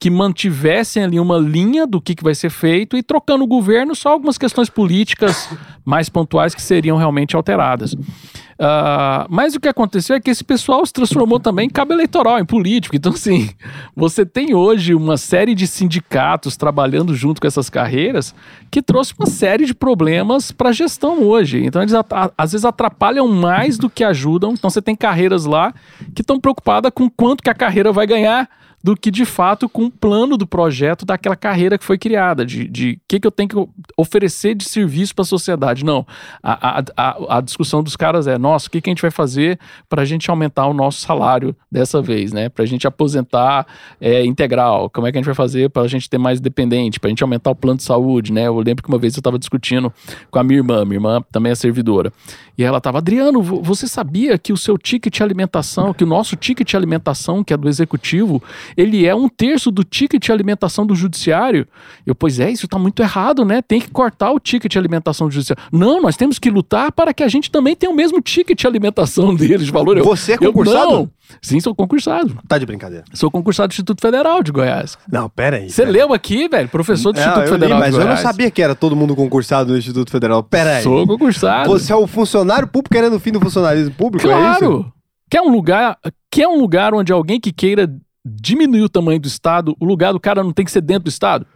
que mantivessem ali uma linha do que, que vai ser feito e trocando o governo só algumas questões políticas mais pontuais que seriam realmente alteradas. Uh, mas o que aconteceu é que esse pessoal se transformou também em cabo eleitoral, em político. Então, assim, você tem hoje uma série de sindicatos trabalhando junto com essas carreiras que trouxe uma série de problemas para a gestão hoje. Então, eles às vezes atrapalham mais do que ajudam. Então, você tem carreiras lá que estão preocupadas com quanto que a carreira vai ganhar do que de fato com o plano do projeto daquela carreira que foi criada, de o de que, que eu tenho que oferecer de serviço para a sociedade. Não, a, a, a, discussão dos caras é, nossa, o que, que a gente vai fazer para a gente aumentar o nosso salário dessa vez, né? Para a gente aposentar é, integral, como é que a gente vai fazer para a gente ter mais dependente, para a gente aumentar o plano de saúde, né? Eu lembro que uma vez eu estava discutindo com a minha irmã, minha irmã também é servidora, e ela estava, Adriano, você sabia que o seu ticket alimentação, que o nosso ticket alimentação, que é do executivo, ele é um terço do ticket de alimentação do judiciário. Eu, pois é, isso está muito errado, né? Tem que cortar o ticket de alimentação do judiciário. Não, nós temos que lutar para que a gente também tenha o mesmo ticket de alimentação deles, de valor. Eu, Você é concursado? Eu, não. Sim, sou concursado. Tá de brincadeira. Sou concursado do Instituto Federal de Goiás. Não, pera aí. Você leu aqui, velho? Professor do não, Instituto Federal li, mas de Goiás. eu não sabia que era todo mundo concursado no Instituto Federal. Pera aí. Sou concursado. Você é o funcionário público querendo o fim do funcionalismo público, claro. é isso? Quer um lugar, quer um lugar onde alguém que queira diminuir o tamanho do Estado, o lugar do cara não tem que ser dentro do Estado?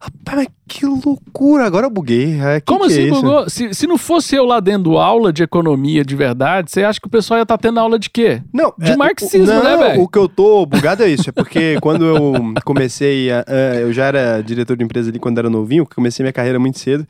Rapaz, mas que loucura, agora eu buguei. É, Como é assim isso? bugou? Se, se não fosse eu lá dando aula de economia de verdade, você acha que o pessoal ia estar tendo aula de quê? Não, De é, marxismo, né, não, velho? O que eu tô bugado é isso. É porque quando eu comecei, a- a- eu já era diretor de empresa ali quando era novinho, comecei minha carreira muito cedo.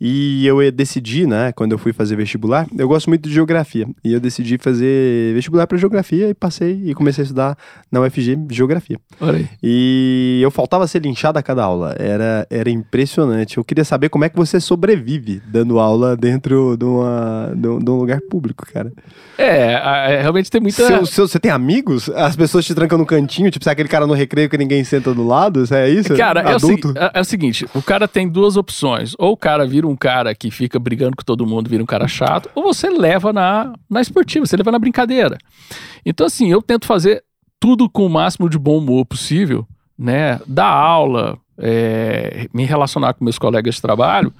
E eu decidi, né, quando eu fui fazer vestibular, eu gosto muito de geografia. E eu decidi fazer vestibular para geografia e passei e comecei a estudar na UFG geografia. Olha aí. E eu faltava ser linchado a cada aula. Era, era impressionante. Eu queria saber como é que você sobrevive dando aula dentro de, uma, de, um, de um lugar público, cara. É, é, realmente tem muita. Seu- seu- você tem amigos? As pessoas te trancam no cantinho, tipo, você é aquele cara no recreio que ninguém senta do lado? É isso? Cara, é o, Adulto? é- é o seguinte: o cara tem duas opções. Ou o cara vira um cara que fica brigando com todo mundo, vira um cara chato, ou você leva na, na esportiva, você leva na brincadeira. Então, assim, eu tento fazer tudo com o máximo de bom humor possível, né? Dar aula, é, me relacionar com meus colegas de trabalho,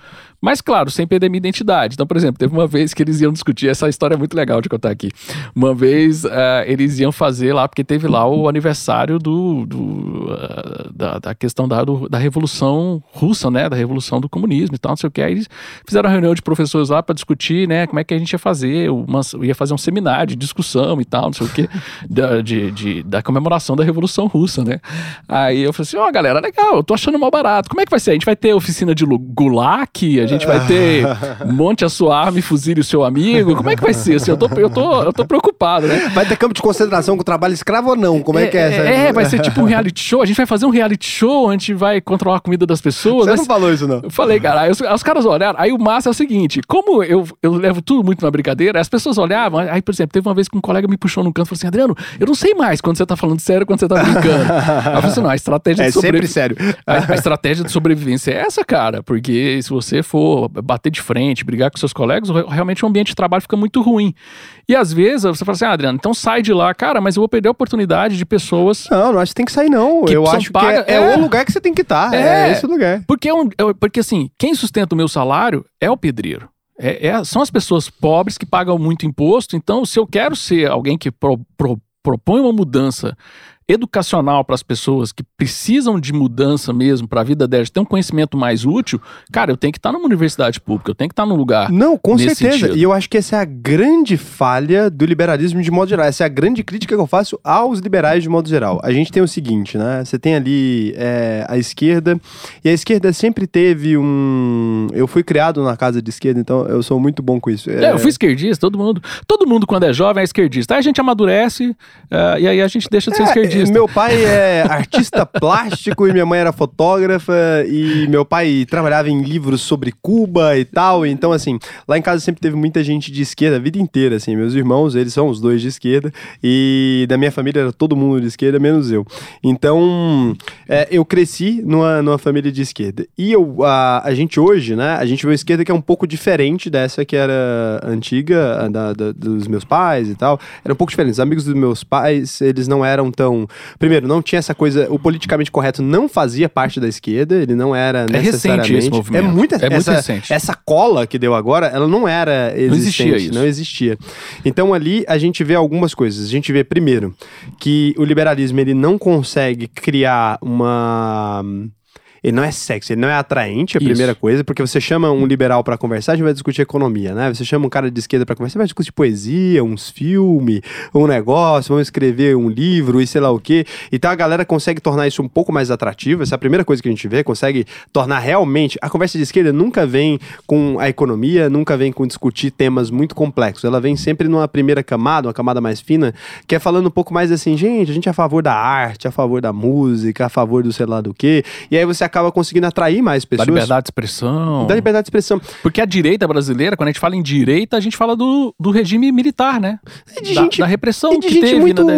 mas, claro, sem perder minha identidade. Então, por exemplo, teve uma vez que eles iam discutir, essa história é muito legal de contar aqui. Uma vez ah, eles iam fazer lá, porque teve lá o aniversário do, do, ah, da, da questão da, do- da Revolução Russa, né? Da Revolução do Comunismo e tal, não sei o que. Aí eles fizeram uma reunião de professores lá para discutir, né? Como é que a gente ia fazer, uma, ia fazer um seminário de discussão e tal, não sei o que, da, de, de- da comemoração da Revolução Russa, né? Aí eu falei assim, ó, galera, legal, eu tô achando mal barato. Como é que vai ser? A gente vai ter oficina de gulag, a gente vai ter monte a sua arma e fuzile o seu amigo. Como é que vai ser? Assim, eu, tô, eu, tô, eu tô preocupado, né? Vai ter campo de concentração com trabalho escravo ou não? Como é, que é essa? É, vai ser tipo um reality show. A gente vai fazer um reality show, a gente vai controlar a comida das pessoas. Você vai não falou isso, não. eu falei, cara, aí os, os caras olharam. Aí o massa é o seguinte: como eu, eu levo tudo muito na brincadeira, as pessoas olhavam. Aí, por exemplo, teve uma vez que um colega me puxou num canto e falou assim: Adriano, eu não sei mais quando você tá falando sério quando você tá brincando. aí eu falei assim: não, a estratégia É de sempre sobrevivência. sério. A, a estratégia de sobrevivência é essa, cara, porque se você for bater de frente, brigar com seus colegas, realmente o ambiente de trabalho fica muito ruim. E às vezes você fala assim, ah, Adriano, então sai de lá, cara, mas eu vou perder a oportunidade de pessoas Não, não acho que tem que sair, não. Que eu acho paga- que é, é é. o lugar que você tem que estar. É, É. esse lugar. Porque, é um- é- porque assim, quem sustenta o meu salário é o pedreiro. É- é- são as pessoas pobres que pagam muito imposto. Então, se eu quero ser alguém que pro- pro- propõe uma mudança educacional para as pessoas que precisam de mudança mesmo para a vida delas, ter um conhecimento mais útil, cara, eu tenho que estar numa universidade pública, eu tenho que estar num lugar. Não, com certeza. sentido. E eu acho que essa é a grande falha do liberalismo de modo geral. Essa é a grande crítica que eu faço aos liberais de modo geral. A gente tem o seguinte, né? Você tem ali é, a esquerda, e a esquerda sempre teve um. Eu fui criado na casa de esquerda, então eu sou muito bom com isso. É, eu fui esquerdista, todo mundo, todo mundo quando é jovem é esquerdista. Aí a gente amadurece eh, e aí a gente deixa de ser esquerdista. Meu pai é artista plástico e minha mãe era fotógrafa e meu pai trabalhava em livros sobre Cuba e tal. Então, assim, lá em casa sempre teve muita gente de esquerda a vida inteira, assim. Meus irmãos, eles são os dois de esquerda e da minha família era todo mundo de esquerda, menos eu. Então, é, eu cresci numa, numa família de esquerda. E eu, a, a gente hoje, né, a gente vê uma esquerda que é um pouco diferente dessa que era antiga, da, da- dos meus pais e tal. Era um pouco diferente. Os amigos dos meus pais, eles não eram tão... Primeiro, não tinha essa coisa... O politicamente correto não fazia parte da esquerda, ele não era É recente necessariamente... esse movimento. É muito, É muito essa, recente. Essa cola que deu agora, ela não era existente. existia isso. Não existia. Então ali a gente vê algumas coisas. A gente vê, primeiro, que o liberalismo ele não consegue criar uma. Ele não é sexy, ele não é atraente, a Isso. primeira coisa, porque você chama um liberal pra conversar, a gente vai discutir economia, né? Você chama um cara de esquerda pra conversar, vai discutir poesia, uns filmes, um negócio, vamos escrever um livro e sei lá o quê. Então a galera consegue tornar isso um pouco mais atrativo, essa é a primeira coisa que a gente vê, consegue tornar realmente. A conversa de esquerda nunca vem com a economia, nunca vem com discutir temas muito complexos. Ela vem sempre numa primeira camada, uma camada mais fina, que é falando um pouco mais assim, gente, a gente é a favor da arte, a favor da música, a favor do sei lá do quê. E aí você acaba conseguindo atrair mais Da pessoas. liberdade de expressão. Da liberdade de expressão. Porque a direita brasileira, quando a gente fala em direita, a gente fala do, do regime militar, né? De da, gente- da repressão E de que gente teve muito. na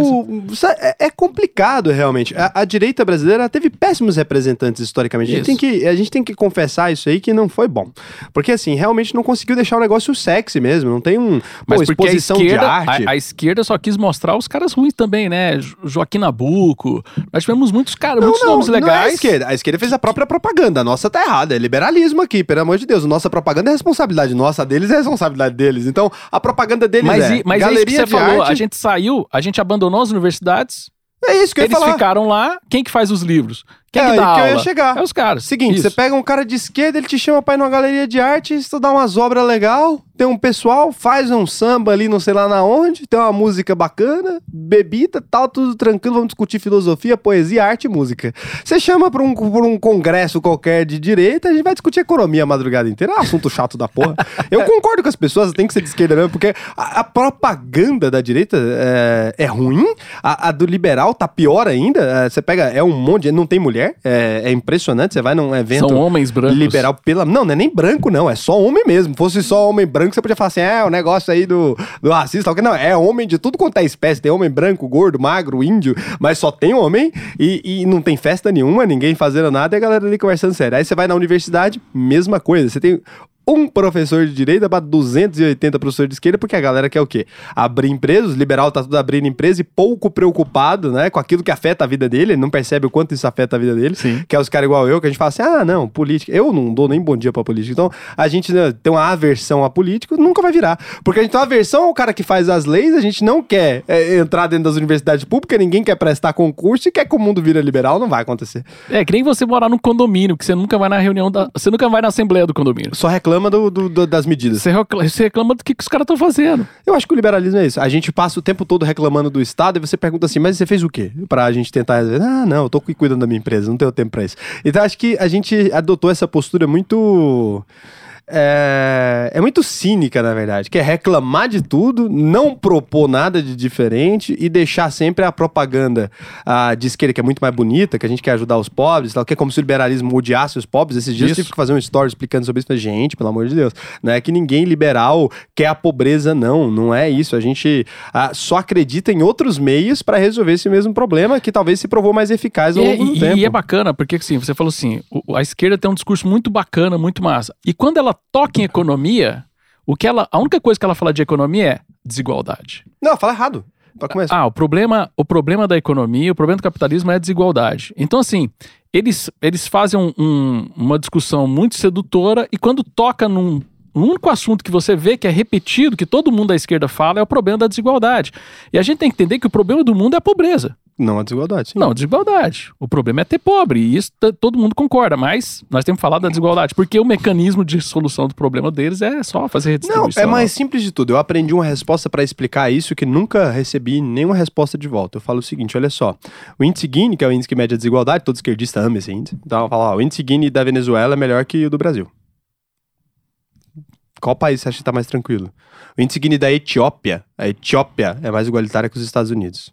É, é complicado, realmente. A, a direita brasileira teve péssimos representantes historicamente. A gente, tem que, a gente tem que confessar isso aí que não foi bom. Porque, assim, realmente não conseguiu deixar o negócio sexy mesmo. Não tem um. Mas pô, porque a exposição esquerda, de arte. a, a esquerda só quis mostrar os caras ruins também, né? Jo- Joaquim Nabuco. Nós tivemos muitos caras, muitos nomes Não é a legais. esquerda. A esquerda fez a própria propaganda. A nossa tá errada. É liberalismo aqui, pelo amor de Deus. Nossa propaganda é responsabilidade nossa, a deles é responsabilidade deles. Então, a propaganda deles mas é e- mas é isso que galeria você falou. arte. A gente saiu, a gente abandonou as universidades. É isso que eu ia Eles falar. ficaram lá. Quem que faz os livros? Quem É que dá que eu ia chegar. É os caras. Seguinte, Isso. você pega um cara de esquerda, ele te chama pra ir numa galeria de arte, estudar umas obras legal, tem um pessoal, faz um samba ali, não sei lá na onde, tem uma música bacana, bebida, tal, tudo tranquilo, vamos discutir filosofia, poesia, arte e música. Você chama pra um, pra um congresso qualquer de direita, a gente vai discutir economia a madrugada inteira, é um assunto chato da porra. Eu concordo com as pessoas, tem que ser de esquerda mesmo, porque a, a propaganda da direita é, é ruim, a, a do liberal tá pior ainda, é, você pega, é um monte, não tem mulher, é, é impressionante, você vai num evento... São homens brancos. Liberal pela. Não, não é nem branco, não. É só homem mesmo. Fosse só homem branco, você podia falar assim: é, o negócio aí do, do racista. Não, é homem de tudo quanto é espécie. Tem homem branco, gordo, magro, índio, mas só tem homem e, e não tem festa nenhuma, ninguém fazendo nada e a galera ali conversando sério. Aí você vai na universidade, mesma coisa. Você tem. Um professor de direita para 280 professores de esquerda, porque a galera quer o quê? Abrir empresas, liberal tá tudo abrindo empresa e pouco preocupado, né, com aquilo que afeta a vida dele, ele não percebe o quanto isso afeta a vida dele Sim. que é os caras igual eu, que a gente fala assim, ah, não, política. Eu não dou nem bom dia pra política. Então, a gente né, tem uma aversão a político, nunca vai virar. Porque a gente tem uma aversão ao cara que faz as leis, a gente não quer é, entrar dentro das universidades públicas, ninguém quer prestar concurso e quer que o mundo vira liberal, não vai acontecer. É que nem você morar num condomínio, que você nunca vai na reunião da. Você nunca vai na assembleia do condomínio. Só reclama do, do- do- das medidas. Você reclama, você reclama do que, que os caras estão fazendo. Eu acho que o liberalismo é isso. A gente passa o tempo todo reclamando do Estado e você pergunta assim, mas você fez o quê? Pra gente tentar. Ah, não, eu tô cu- cuidando da minha empresa, não tenho tempo pra isso. Então acho que a gente adotou essa postura muito. É, é muito cínica, na verdade, que é reclamar de tudo, não propor nada de diferente e deixar sempre a propaganda ah, de esquerda, que é muito mais bonita, que a gente quer ajudar os pobres, tal, que é como se o liberalismo odiasse os pobres. Esses dias eu Isso. tive que fazer um story explicando sobre isso. Falei, Gente, pelo amor de Deus, não é que ninguém liberal quer a pobreza, não. Não é isso. A gente ah, só acredita em outros meios para resolver esse mesmo problema, que talvez se provou mais eficaz ao E, longo do e- tempo. e é bacana, porque assim, você falou assim: a esquerda tem um discurso muito bacana, muito massa. E quando ela toca em economia, o que ela. A única coisa que ela fala de economia é desigualdade. Não, fala errado. Ah, o problema, o problema da economia, o problema do capitalismo é a desigualdade. Então, assim, eles, eles fazem um- um- uma discussão muito sedutora e quando toca num. O único assunto que você vê que é repetido, que todo mundo da esquerda fala, é o problema da desigualdade. E a gente tem que entender que o problema do mundo é a pobreza. Não a desigualdade, sim. Não, a desigualdade. O problema é ter pobre, e isso todo mundo concorda, mas nós temos falar da desigualdade, porque o mecanismo de solução do problema deles é só fazer Não, redistribuição. é mais simples de tudo. Eu aprendi uma resposta para explicar isso que nunca recebi nenhuma resposta de volta. Eu falo o seguinte, olha só. O índice Gini, que é o índice que mede a desigualdade, todo esquerdista ama esse índice. Então eu falo, ó, o índice Gini da Venezuela é melhor que o do Brasil. Qual país você acha que tá mais tranquilo? O índice Gini da Etiópia, a Etiópia é mais igualitária que os Estados Unidos.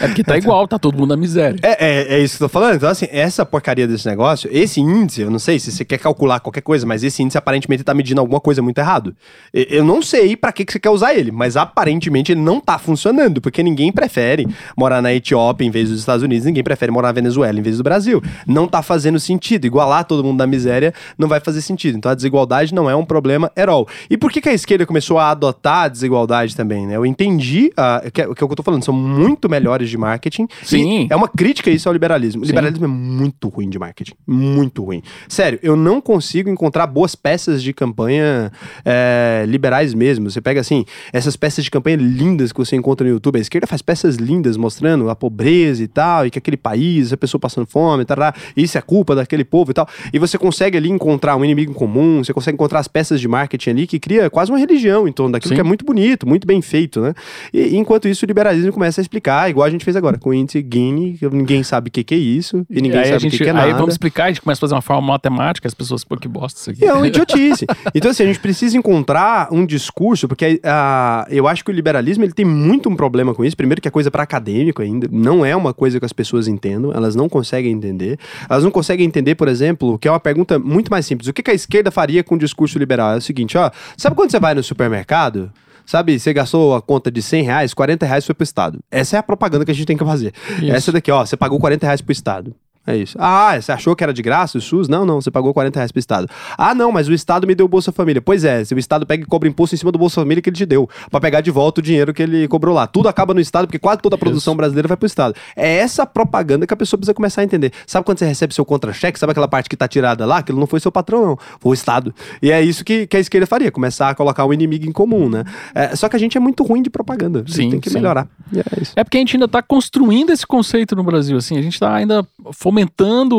É porque tá igual, tá todo mundo na miséria. É, é, é isso que eu tô falando. Então, assim, essa porcaria desse negócio, esse índice, eu não sei se você quer calcular qualquer coisa, mas esse índice aparentemente tá medindo alguma coisa muito errado. Eu não sei pra que, que você quer usar ele, mas aparentemente ele não tá funcionando, porque ninguém prefere morar na Etiópia em vez dos Estados Unidos, ninguém prefere morar na Venezuela em vez do Brasil. Não tá fazendo sentido. Igualar todo mundo da miséria não vai fazer sentido. Então a desigualdade não é um problema at all. E por que, que a esquerda começou a adotar a desigualdade também, né? Eu entendi ah, que, é- é o que eu tô falando, são muito melhores de marketing. Sim. É uma crítica isso ao liberalismo. O Sim. liberalismo é muito ruim de marketing. Muito ruim. Sério, eu não consigo encontrar boas peças de campanha é, liberais mesmo. Você pega assim, essas peças de campanha lindas que você encontra no YouTube. A esquerda faz peças lindas mostrando a pobreza e tal, e que aquele país, a pessoa passando fome, tará, isso é culpa daquele povo e tal. E você consegue ali encontrar um inimigo em comum, você consegue encontrar as peças de marketing ali que cria quase uma religião em torno daquilo Sim. que é muito bonito, muito bem feito, né? E enquanto isso, o liberalismo começa a explicar, igual a gente fez agora, com o índice que ninguém sabe o que, que é isso, e ninguém aí sabe o que, que é aí nada. vamos explicar, a gente começa a fazer uma forma matemática, as pessoas, pô, que bosta isso aqui. E é uma idiotice. Então, assim, a gente precisa encontrar um discurso, porque ah, eu acho que o liberalismo ele tem muito um problema com isso. Primeiro, que é coisa para acadêmico ainda. Não é uma coisa que as pessoas entendam, elas não conseguem entender. Elas não conseguem entender, por exemplo, que é uma pergunta muito mais simples. O que, que a esquerda faria com o discurso liberal? É o seguinte, ó, sabe quando você vai no supermercado? Sabe, você gastou a conta de 100 reais, 40 reais foi pro Estado. Essa é a propaganda que a gente tem que fazer. Isso. Essa daqui, ó, você pagou 40 reais pro Estado. É isso. Ah, você achou que era de graça o SUS? Não, não, você pagou 40 reais pro Estado. Ah, não, mas o Estado me deu o Bolsa Família. Pois é, se o Estado pega e cobra imposto em cima do Bolsa Família que ele te deu, pra pegar de volta o dinheiro que ele cobrou lá. Tudo acaba no Estado, porque quase toda a produção Isso. brasileira vai pro Estado. É essa propaganda que a pessoa precisa começar a entender. Sabe quando você recebe seu contra-cheque? Sabe aquela parte que tá tirada lá? Aquilo não foi seu patrão, não. Foi o Estado. E é isso que, que a esquerda faria, começar a colocar um inimigo em comum, né? É, só que a gente é muito ruim de propaganda. Sim, tem que sim. melhorar. É isso. É porque a gente ainda está construindo esse conceito no Brasil, assim, a gente está ainda fomentando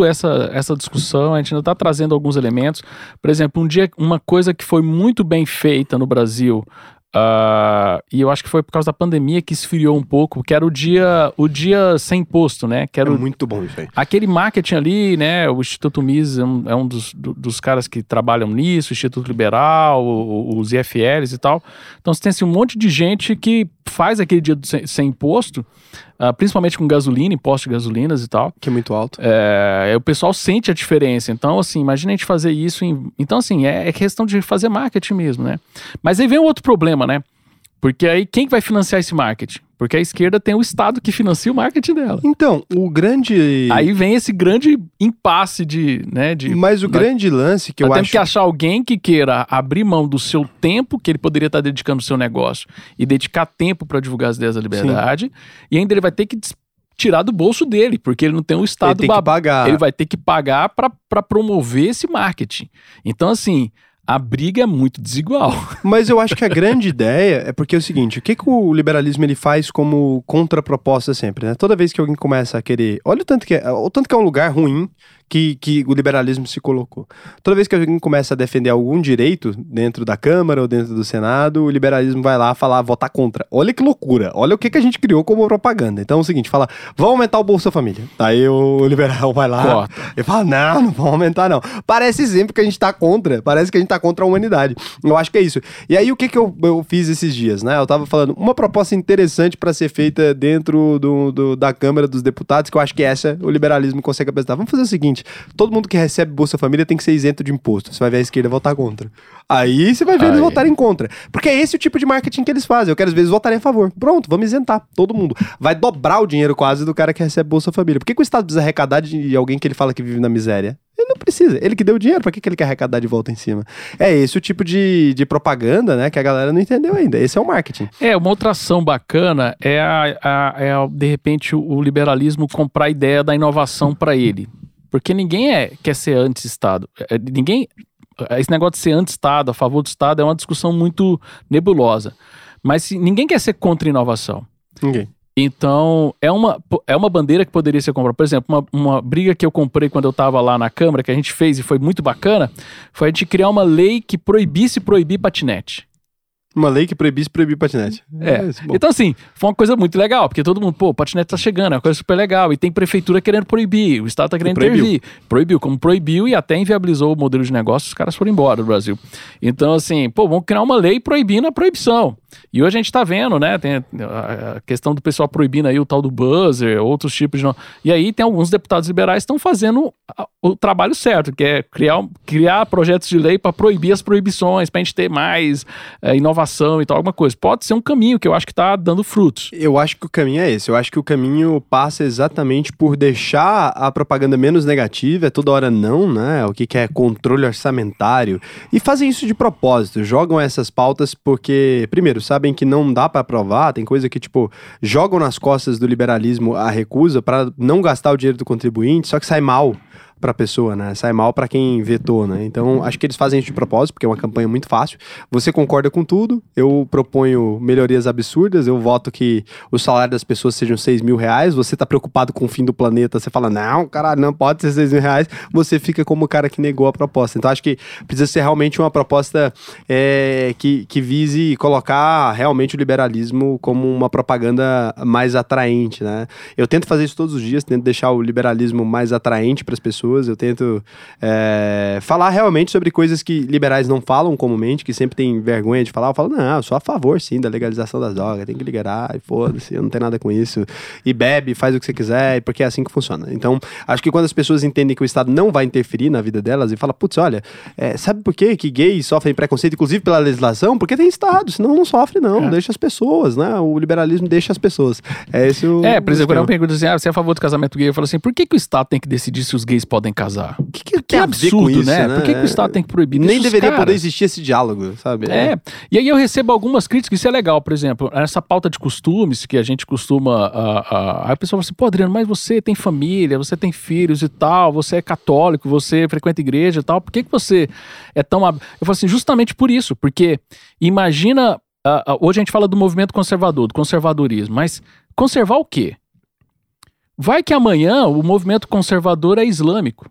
essa, essa discussão, a gente ainda está trazendo alguns elementos. Por exemplo, um dia, uma coisa que foi muito bem feita no Brasil, ah, e eu acho que foi por causa da pandemia que esfriou um pouco, que era o dia, o dia sem imposto, né? Que É era o- muito bom isso aí. Aquele marketing ali, né? O Instituto Mises é um, é um dos, do- dos caras que trabalham nisso, o Instituto Liberal, o- os IFLs e tal. Então você tem assim, um monte de gente que faz aquele dia sem, sem imposto, ah, principalmente com gasolina, imposto de gasolinas e tal. Que é muito alto. É, o pessoal sente a diferença. Então, assim, imagina a gente fazer isso. Em, então, assim, é, é questão de fazer marketing mesmo, né? Mas aí vem um outro problema, né? Porque aí quem que vai financiar esse marketing? Porque a esquerda tem o Estado que financia o marketing dela. Então, o grande. Aí vem esse grande impasse de, né, de Mas o grande lance que eu acho. temos que achar alguém que queira abrir mão do seu tempo que ele poderia estar dedicando ao seu negócio e dedicar tempo para divulgar as ideias da liberdade, e ainda ele vai ter que tirar do bolso dele, porque ele não tem o Ele estado tem que bab- pagar. ele vai ter que pagar para promover esse marketing. Então assim, a briga é muito desigual. Mas eu acho que a grande ideia é porque é o seguinte: o que, que o liberalismo ele faz como contraproposta sempre, né? Toda vez que alguém começa a querer. Olha o tanto que é, o tanto que é um lugar ruim que, que o liberalismo se colocou. Toda vez que alguém começa a defender algum direito dentro da Câmara ou dentro do Senado, o liberalismo vai lá falar, votar contra. Olha que loucura. Olha o que, que a gente criou como propaganda. Então é o seguinte: fala, vamos aumentar o Bolsa Família. Daí o liberal vai lá. Corta. Ele fala, não, não vamos aumentar, não. Parece sempre que a gente tá contra. Parece que a gente tá contra a humanidade. Eu acho que é isso. E aí, o que que eu, eu fiz esses dias, né? Eu tava falando, uma proposta interessante para ser feita dentro do, do- da Câmara dos Deputados, que eu acho que essa o liberalismo consegue apresentar. Vamos fazer o seguinte: todo mundo que recebe Bolsa Família tem que ser isento de imposto. Você vai ver a esquerda votar contra. Aí você vai ver eles Aí. votarem contra. Porque é esse o tipo de marketing que eles fazem. Eu quero, às vezes, votarem a favor. Pronto, vamos isentar todo mundo. Vai dobrar o dinheiro quase do cara que recebe Bolsa Família. Por que, que o Estado precisa arrecadar de alguém que ele fala que vive na miséria? Ele não precisa. Ele que deu o dinheiro, pra que, que ele quer arrecadar de volta em cima? É esse o tipo de, de propaganda, né, que a galera não entendeu ainda. Esse é o marketing. É, uma outra ação bacana é, a, a- é a, de repente, o, o liberalismo comprar a ideia da inovação para ele. Porque ninguém é, quer ser anti-Estado. É, ninguém. Esse negócio de ser anti-Estado, a favor do Estado, é uma discussão muito nebulosa. Mas se, ninguém quer ser contra a inovação. Ninguém. Então, é uma, é uma bandeira que poderia ser comprada. Por exemplo, uma, uma briga que eu comprei quando eu estava lá na Câmara, que a gente fez e foi muito bacana, foi a gente criar uma lei que proibisse proibir patinete. Uma lei que proibisse proibir patinete. É. bom. Então, assim, foi uma coisa muito legal, porque todo mundo, pô, patinete tá chegando, é uma coisa super legal. E tem prefeitura querendo proibir, o Estado tá querendo proibiu. intervir. Proibiu, como proibiu e até inviabilizou o modelo de negócio, os caras foram embora do Brasil. Então, assim, pô, vamos criar uma lei proibindo a proibição. E hoje a gente tá vendo, né? Tem a questão do pessoal proibindo aí o tal do buzzer, outros tipos de. E aí tem alguns deputados liberais que estão fazendo o trabalho certo, que é criar, criar projetos de lei para proibir as proibições, para a gente ter mais é, inovação e tal, alguma coisa. Pode ser um caminho que eu acho que tá dando frutos. Eu acho que o caminho é esse. Eu acho que o caminho passa exatamente por deixar a propaganda menos negativa, é toda hora não, né? O que, que é controle orçamentário. E fazem isso de propósito. Jogam essas pautas porque, primeiro, sabem que não dá pra aprovar, tem coisa que, tipo, jogam nas costas do liberalismo a recusa pra não gastar o dinheiro do contribuinte, só que sai mal pra pessoa, né? Sai mal pra quem vetou, né? Então, acho que eles fazem isso de propósito, porque é uma campanha muito fácil. Você concorda com tudo, eu proponho melhorias absurdas, eu voto que o salário das pessoas sejam 6 mil reais, você tá preocupado com o fim do planeta, você fala, não, caralho, não pode ser 6 mil reais, você fica como o cara que negou a proposta. Então, acho que precisa ser realmente uma proposta é, que, que vise colocar realmente o liberalismo como uma propaganda mais atraente, né? Eu tento fazer isso todos os dias, tento deixar o liberalismo mais atraente para as pessoas pessoas, eu tento é, falar realmente sobre coisas que liberais não falam comumente, que sempre tem vergonha de falar. Eu falo, não, eu sou a favor, sim, da legalização das drogas, tem que liberar, e foda-se, eu não tenho nada com isso. E bebe, faz o que você quiser, porque é assim que funciona. Então, acho que quando as pessoas entendem que o Estado não vai interferir na vida delas e fala, putz, olha, é, sabe por quê que gays sofrem preconceito, inclusive pela legislação? Porque tem Estado, senão não sofre, não. É. Deixa as pessoas, né? O liberalismo deixa as pessoas. É esse o. É, por exemplo, quando eu pergunto assim, ah, você é a favor do casamento gay? Eu falo assim, por que, que o Estado tem que decidir se os gays podem casar? Que, que, que absurdo, isso, né? né? Por que, que o Estado tem que proibir Nem deveria poder existir esse diálogo, sabe? É. é. E aí eu recebo algumas críticas, isso é legal, por exemplo, essa pauta de costumes que a gente costuma. Uh, uh, aí a pessoa fala assim, pô, Adriano, mas você tem família, você tem filhos e tal, você é católico, você frequenta igreja e tal, por que, que você é tão. Eu falo assim, justamente por isso, porque imagina. Uh, hoje a gente fala do movimento conservador, do conservadorismo, mas conservar o quê? Vai que amanhã o movimento conservador é islâmico.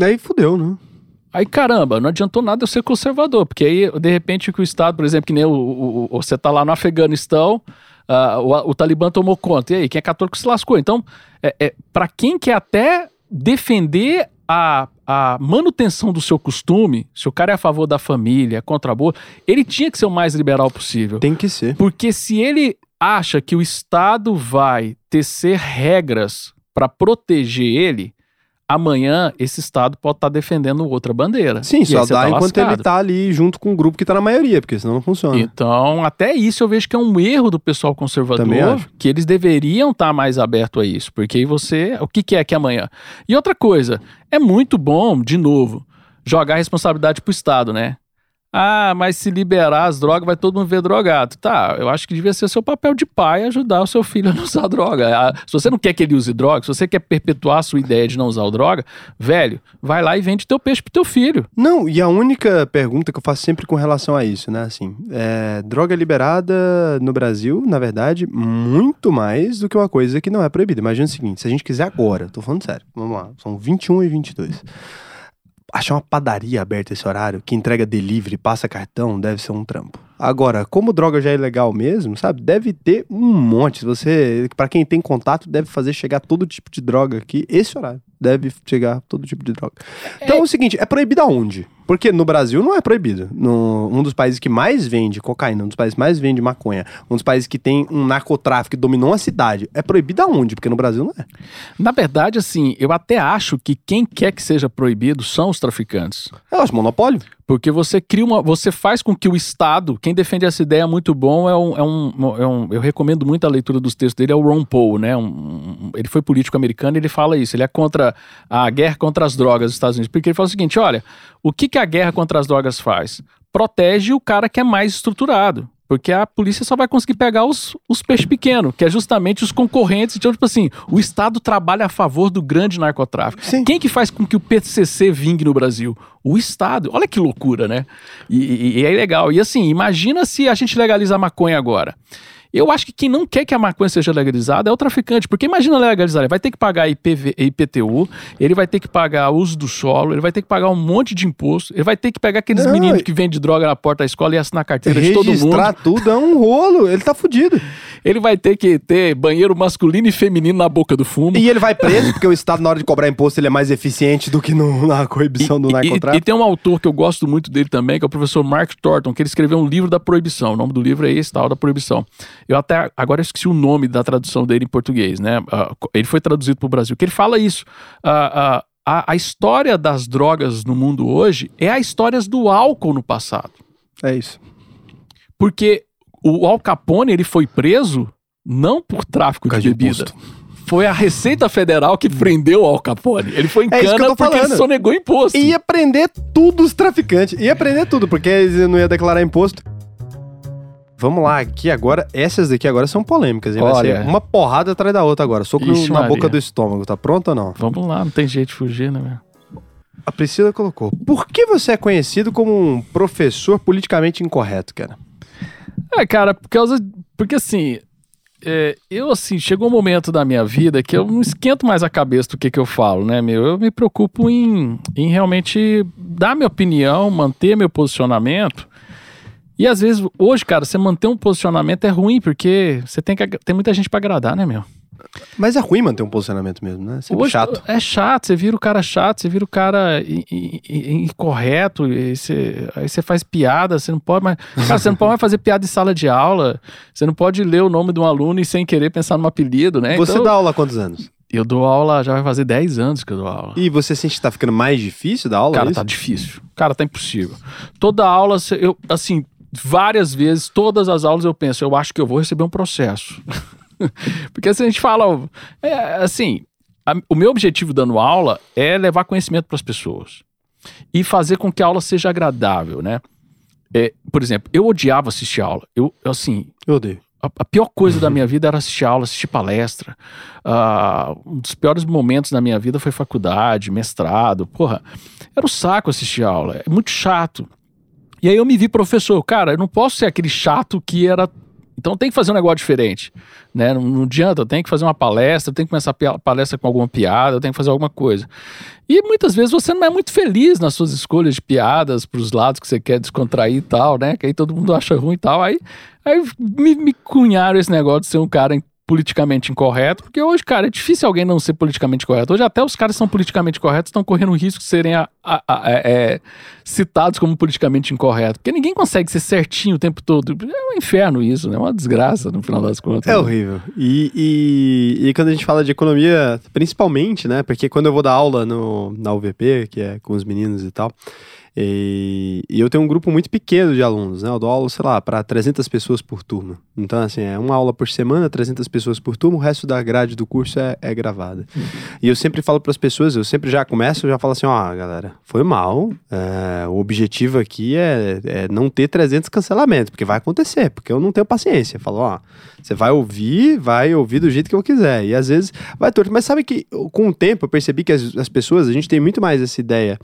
Aí fudeu, né? Aí, caramba, não adiantou nada eu ser conservador, porque aí, de repente, que o Estado, por exemplo, que nem o, o, o você tá lá no Afeganistão, uh, o, o, Talibã tomou conta, e aí, quem é católico se lascou. Então, é, é para quem quer até defender a, a manutenção do seu costume, se o cara é a favor da família, é contra a boa, ele tinha que ser o mais liberal possível. Tem que ser. Porque se ele acha que o Estado vai tecer regras para proteger ele, amanhã esse Estado pode estar tá defendendo outra bandeira. Sim, só dá tá enquanto lascado. ele está ali junto com o grupo que está na maioria, porque senão não funciona. Então, até isso eu vejo que é um erro do pessoal conservador, que eles deveriam estar tá mais abertos a isso, porque aí você, o que, que é que amanhã? E outra coisa, é muito bom, de novo, jogar a responsabilidade para o Estado, né? Ah, mas se liberar as drogas, vai todo mundo ver drogado. Tá, eu acho que devia ser seu papel de pai ajudar o seu filho a não usar droga. Ah, se você não quer que ele use droga, se você quer perpetuar a sua ideia de não usar droga, velho, vai lá e vende teu peixe pro teu filho. Não, e a única pergunta que eu faço sempre com relação a isso, né, assim, é, droga liberada no Brasil, na verdade, muito mais do que uma coisa que não é proibida. Imagina o seguinte, se a gente quiser agora, tô falando sério, vamos lá, são 21 e 22 achar uma padaria aberta esse horário, que entrega delivery, passa cartão, deve ser um trampo. Agora, como droga já é legal mesmo, sabe? Deve ter um monte. Você, para quem tem contato, deve fazer chegar todo tipo de droga aqui esse horário deve chegar todo tipo de droga. Então é, é o seguinte, é proibido aonde? Porque no Brasil não é proibido. No, um dos países que mais vende cocaína, um dos países que mais vende maconha, um dos países que tem um narcotráfico que dominou a cidade, é proibido aonde? Porque no Brasil não é. Na verdade, assim, eu até acho que quem quer que seja proibido são os traficantes. É, os monopólio. Porque você cria uma. Você faz com que o Estado, quem defende essa ideia muito bom, é um, é um, é um eu recomendo muito a leitura dos textos dele, é o Ron Paul, né? Um, ele foi político americano e ele fala isso. Ele é contra a guerra contra as drogas dos Estados Unidos. Porque ele fala o seguinte: olha, o que, que a guerra contra as drogas faz? Protege o cara que é mais estruturado. Porque a polícia só vai conseguir pegar os, os peixes pequenos, que é justamente os concorrentes. Então, tipo assim, o Estado trabalha a favor do grande narcotráfico. Sim. Quem que faz com que o PCC vingue no Brasil? O Estado. Olha que loucura, né? E, e, e é legal. E assim, imagina se a gente legaliza a maconha agora. Eu acho que quem não quer que a maconha seja legalizada é o traficante, porque imagina legalizar, ele vai ter que pagar IPV, IPTU, ele vai ter que pagar uso do solo, ele vai ter que pagar um monte de imposto, ele vai ter que pegar aqueles não, meninos que vendem droga na porta da escola e assinar carteira de todo mundo. Registrar tudo é um rolo, ele tá fudido. Ele vai ter que ter banheiro masculino e feminino na boca do fumo. E ele vai preso, porque o Estado, na hora de cobrar imposto, ele é mais eficiente do que no, na coibição e, do narcotráfico. E, e, tem um autor que eu gosto muito dele também, que é o professor Mark Thornton, que ele escreveu um livro da proibição. O nome do livro é esse, tal, da proibição. Eu até agora esqueci o nome da tradução dele em português, né? Uh, ele foi traduzido para o Brasil, que ele fala isso. Uh, uh, a, a história das drogas no mundo hoje é a história do álcool no passado. É isso. Porque o Al Capone ele foi preso não por tráfico de bebida. Foi a Receita Federal que prendeu o Al Capone. Ele foi em é cana porque falando. ele sonegou imposto. Ia prender tudo os traficantes. Ia prender tudo, porque eles não ia declarar imposto. Vamos lá, aqui agora, essas daqui agora são polêmicas, hein? Vai Olha, ser uma porrada atrás da outra agora. Soco Ixi, na Maria. boca do estômago, tá pronto ou não? Vamos lá, não tem jeito de fugir, né, meu? A Priscila colocou: Por que você é conhecido como um professor politicamente incorreto, cara? É, cara, por causa. Porque assim. É, eu, assim, chegou um momento da minha vida que eu não esquento mais a cabeça do que, que eu falo, né, meu? Eu me preocupo em, em realmente dar minha opinião, manter meu posicionamento e às vezes, hoje, cara, você manter um posicionamento é ruim, porque você tem que tem muita gente para agradar, né, meu? Mas é ruim manter um posicionamento mesmo, né? Sempre Hoje, chato. É chato, você vira o cara chato, você vira o cara incorreto, e você- aí você faz piada, você não pode mais. Cara, você não pode mais fazer piada em sala de aula, você não pode ler o nome de um aluno e sem querer pensar num apelido, né? Você Então, dá aula há quantos anos? Eu dou aula, já vai fazer 10 anos que eu dou aula. E você sente que tá ficando mais difícil dar aula? Cara, é tá difícil. Cara, tá impossível. Toda aula, eu, assim, várias vezes, todas as aulas eu penso, eu acho que eu vou receber um processo. Porque se a gente fala, é, assim, a- o meu objetivo dando aula é levar conhecimento para as pessoas e fazer com que a aula seja agradável, né? É, por exemplo, eu odiava assistir aula. Eu, assim, Eu odeio. a, a pior coisa da minha vida era assistir aula, assistir palestra. Ah, um dos piores momentos da minha vida foi faculdade, mestrado. Porra, era um saco assistir aula. É muito chato. E aí eu me vi professor. Cara, eu não posso ser aquele chato que era. Então tem que fazer um negócio diferente. Né? Não, não adianta, eu tenho que fazer uma palestra, eu tenho que começar a palestra com alguma piada, eu tenho que fazer alguma coisa. E muitas vezes você não é muito feliz nas suas escolhas de piadas para os lados que você quer descontrair e tal, né? Que aí todo mundo acha ruim e tal. Aí, aí me, me cunharam esse negócio de ser um cara politicamente incorreto, porque hoje, cara, é difícil alguém não ser politicamente correto. Hoje até os caras que são politicamente corretos estão correndo o risco de serem a- a- a- é, é, citados como politicamente incorreto, porque ninguém consegue ser certinho o tempo todo. É um inferno isso, né? É uma desgraça no final das contas. É horrível. E, e, e quando a gente fala de economia, principalmente, né? Porque quando eu vou dar aula no, na UVP, que é com os meninos e tal, e, e eu tenho um grupo muito pequeno de alunos, né? Eu dou aula, sei lá, para 300 pessoas por turma. Então, assim, é uma aula por semana, 300 pessoas por turma, o resto da grade do curso é, é gravada. E eu sempre falo para as pessoas, eu sempre já começo, eu já falo assim, ó, galera, foi mal, é, o objetivo aqui é, é não ter 300 cancelamentos, porque vai acontecer, porque eu não tenho paciência. Eu falo, ó, você vai ouvir, vai ouvir do jeito que eu quiser. E às vezes vai torto. Mas sabe que com o tempo eu percebi que as, as pessoas, a gente tem muito mais essa ideia.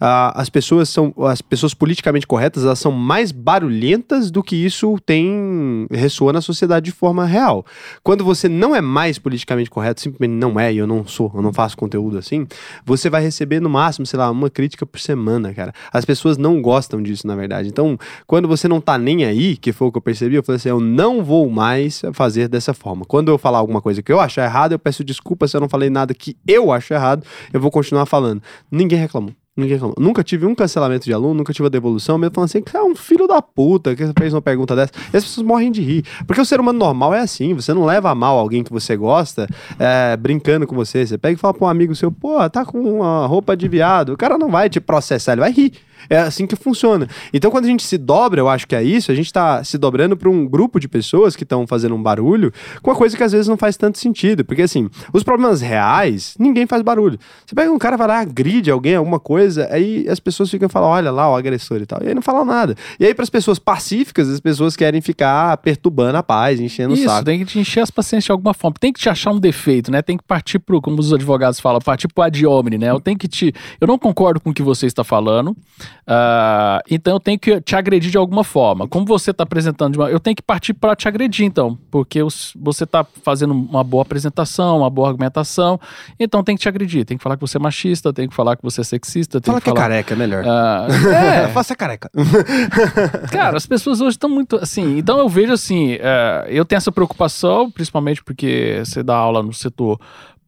Ah, as pessoas são, as pessoas politicamente corretas, elas são mais barulhentas do que isso tem, ressoa na sociedade de forma real. Quando você não é mais politicamente correto, simplesmente não é, e eu não sou, eu não faço conteúdo assim, você vai receber no máximo, sei lá, uma crítica por semana, cara. As pessoas não gostam disso, na verdade. Então, quando você não tá nem aí, que foi o que eu percebi, eu falei assim, eu não vou mais fazer dessa forma. Quando eu falar alguma coisa que eu achar errado, eu peço desculpa se eu não falei nada que eu acho errado, eu vou continuar falando. Ninguém reclamou. Ninguém reclamou. Nunca tive um cancelamento de aluno, nunca tive uma devolução, mesmo falando assim, que é um filho da puta que fez uma pergunta dessa. E as pessoas morrem de rir. Porque o ser humano normal é assim, você não leva a mal alguém que você gosta é, brincando com você. Você pega e fala pra um amigo seu, pô, tá com uma roupa de viado. O cara não vai te processar, ele vai rir. É assim que funciona. Então, quando a gente se dobra, eu acho que é isso, a gente tá se dobrando para um grupo de pessoas que estão fazendo um barulho com uma coisa que às vezes não faz tanto sentido. Porque, assim, os problemas reais, ninguém faz barulho. Você pega um cara, vai lá, agride alguém, alguma coisa, aí as pessoas ficam falando, olha lá, o agressor e tal. E aí não fala nada. E aí, para as pessoas pacíficas, as pessoas querem ficar perturbando a paz, enchendo o Isso, saco. tem que te encher as paciências de alguma forma. Tem que te achar um defeito, né? Tem que partir pro, como os advogados falam, partir pro ad hominem, né? Eu tenho que te. Eu não concordo com o que você está falando. Ah, então eu tenho que te agredir de alguma forma. Como você está apresentando, de uma- eu tenho que partir para te agredir, então. Porque os- você está fazendo uma boa apresentação, uma boa argumentação. Então tem que te agredir. Tem que falar que você é machista, tem que falar que você é sexista, tem Fala que que é falar. careca, é melhor. Ah, é, faça careca. Cara, as pessoas hoje estão muito assim. Então eu vejo assim, é, eu tenho essa preocupação, principalmente porque você dá aula no setor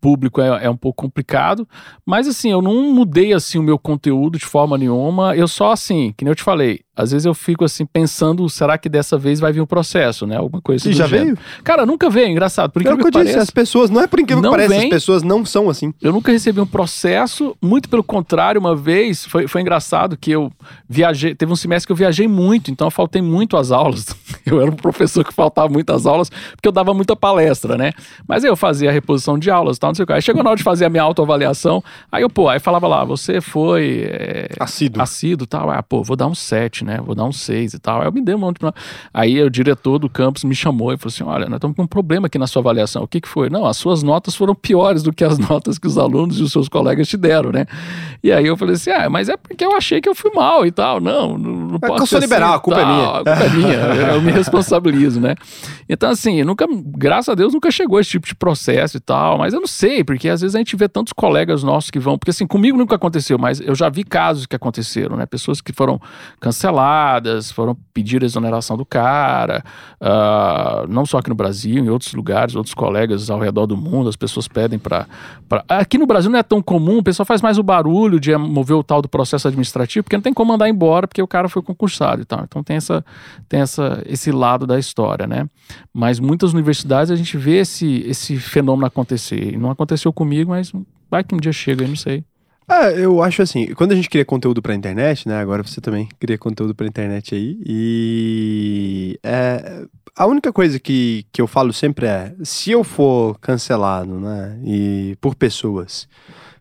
público é, é um pouco complicado, mas assim, eu não mudei assim o meu conteúdo de forma nenhuma, eu só assim, que nem eu te falei, às vezes eu fico assim pensando, será que dessa vez vai vir um processo, né? Alguma coisa assim. E já gênero. veio? Cara, nunca veio, engraçado, por É incrível que eu que disse, pareça. as pessoas, não é por incrível Não que pareça, vem. as pessoas não são assim. Eu nunca recebi um processo, muito pelo contrário, uma vez foi, foi engraçado que eu viajei, teve um semestre que eu viajei muito, então eu faltei muito às aulas. Eu era um professor que faltava muito às aulas, porque eu dava muita palestra, né? Mas aí eu fazia a reposição de aulas e tal, não sei o que. Aí chegou na hora de fazer a minha autoavaliação, aí eu, pô, aí falava lá, você foi é, Assíduo. assíduo e tal. Ah, pô, vou dar um 7, né? Vou dar um 6 e tal. Aí eu me dei um monte de... Aí o diretor do campus me chamou e falou assim: olha, nós estamos com um problema aqui na sua avaliação. O que, que foi? Não, as suas notas foram piores do que as notas que os alunos e os seus colegas te deram, né? E aí eu falei assim: ah, mas é porque eu achei que eu fui mal e tal. Não, não, não posso. eu sou ser liberal, assim, a culpa é tal, minha. A culpa é minha, eu me responsabilizo, né? Então, assim, nunca, graças a Deus, nunca chegou esse tipo de processo e tal, mas eu não sei, porque às vezes a gente vê tantos colegas nossos que vão, porque assim, comigo nunca aconteceu, mas eu já vi casos que aconteceram, né? Pessoas que foram canceladas, foram pedir a exoneração do cara, ah, não só aqui no Brasil, em outros lugares, outros colegas ao redor do mundo, as pessoas pedem para. Aqui no Brasil não é tão comum, o pessoal faz mais o barulho de mover o tal do processo administrativo, porque não tem como mandar embora, porque o cara foi concursado e tal. Então tem, essa, tem essa, esse lado da história, né? Mas muitas universidades a gente vê esse, esse fenômeno acontecer. Não aconteceu comigo, mas vai que um dia chega, eu não sei. Ah, eu acho assim, quando a gente cria conteúdo pra internet, né? Agora você também cria conteúdo pra internet aí. E é, a única coisa que, que eu falo sempre é: se eu for cancelado, né? E por pessoas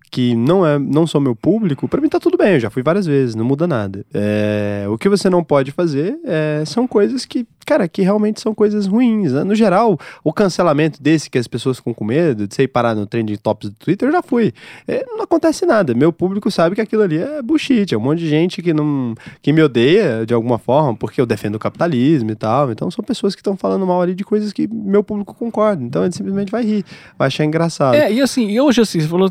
que não, é, não são meu público, pra mim tá tudo bem, eu já fui várias vezes, não muda nada. É, o que você não pode fazer é, são coisas que, cara, que realmente são coisas ruins. Né? No geral, o cancelamento desse que as pessoas ficam com medo de você ir parar no trending tops do Twitter, já fui. É, não acontece nada. Meu público sabe que aquilo ali é bullshit, é um monte de gente que não que me odeia de alguma forma, porque eu defendo o capitalismo e tal. Então são pessoas que estão falando mal ali de coisas que meu público concorda. Então ele simplesmente vai rir, vai achar engraçado. É, e assim, e hoje assim, você falou,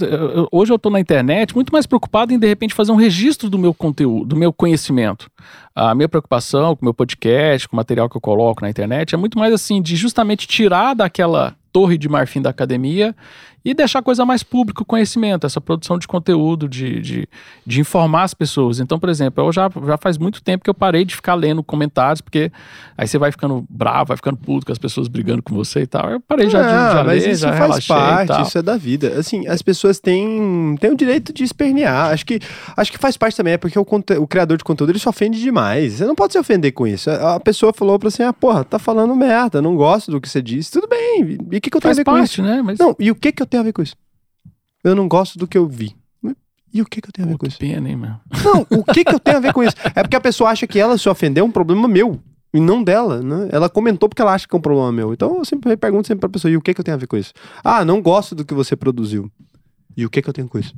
hoje eu tô na internet muito mais preocupado em de repente fazer um registro do meu conteúdo, do meu conhecimento. A minha preocupação com o meu podcast, com o material que eu coloco na internet, é muito mais assim, de justamente tirar daquela torre de marfim da academia e deixar a coisa mais pública, o conhecimento, essa produção de conteúdo, de, de, de informar as pessoas. Então, por exemplo, eu já, já faz muito tempo que eu parei de ficar lendo comentários, porque aí você vai ficando bravo, vai ficando puto com as pessoas brigando com você e tal. Eu parei já de Ah, já mas ler, isso já faz relaxei parte, isso é da vida. Assim, as pessoas têm, têm o direito de espernear. Acho que, acho que faz parte também, é porque o, o criador de conteúdo ele se ofende demais. Você não pode se ofender com isso. A a pessoa falou pra assim: ah, porra, tá falando merda, não gosto do que você disse. Tudo bem. E o que, que eu tenho a Faz ver com isso? parte, né? Mas Não, e o que, que eu tenho a ver com isso? Eu não gosto do que eu vi. E o que, que eu tenho a ver Pô, com isso? pena, hein, meu? Não, o que, que eu tenho a ver com isso? É porque a pessoa acha que ela se ofender é um problema meu. E não dela, né? Ela comentou porque ela acha que é um problema meu. Então eu sempre pergunto sempre pra pessoa: e o que, que eu tenho a ver com isso? Ah, não gosto do que você produziu. E o que, que eu tenho com isso?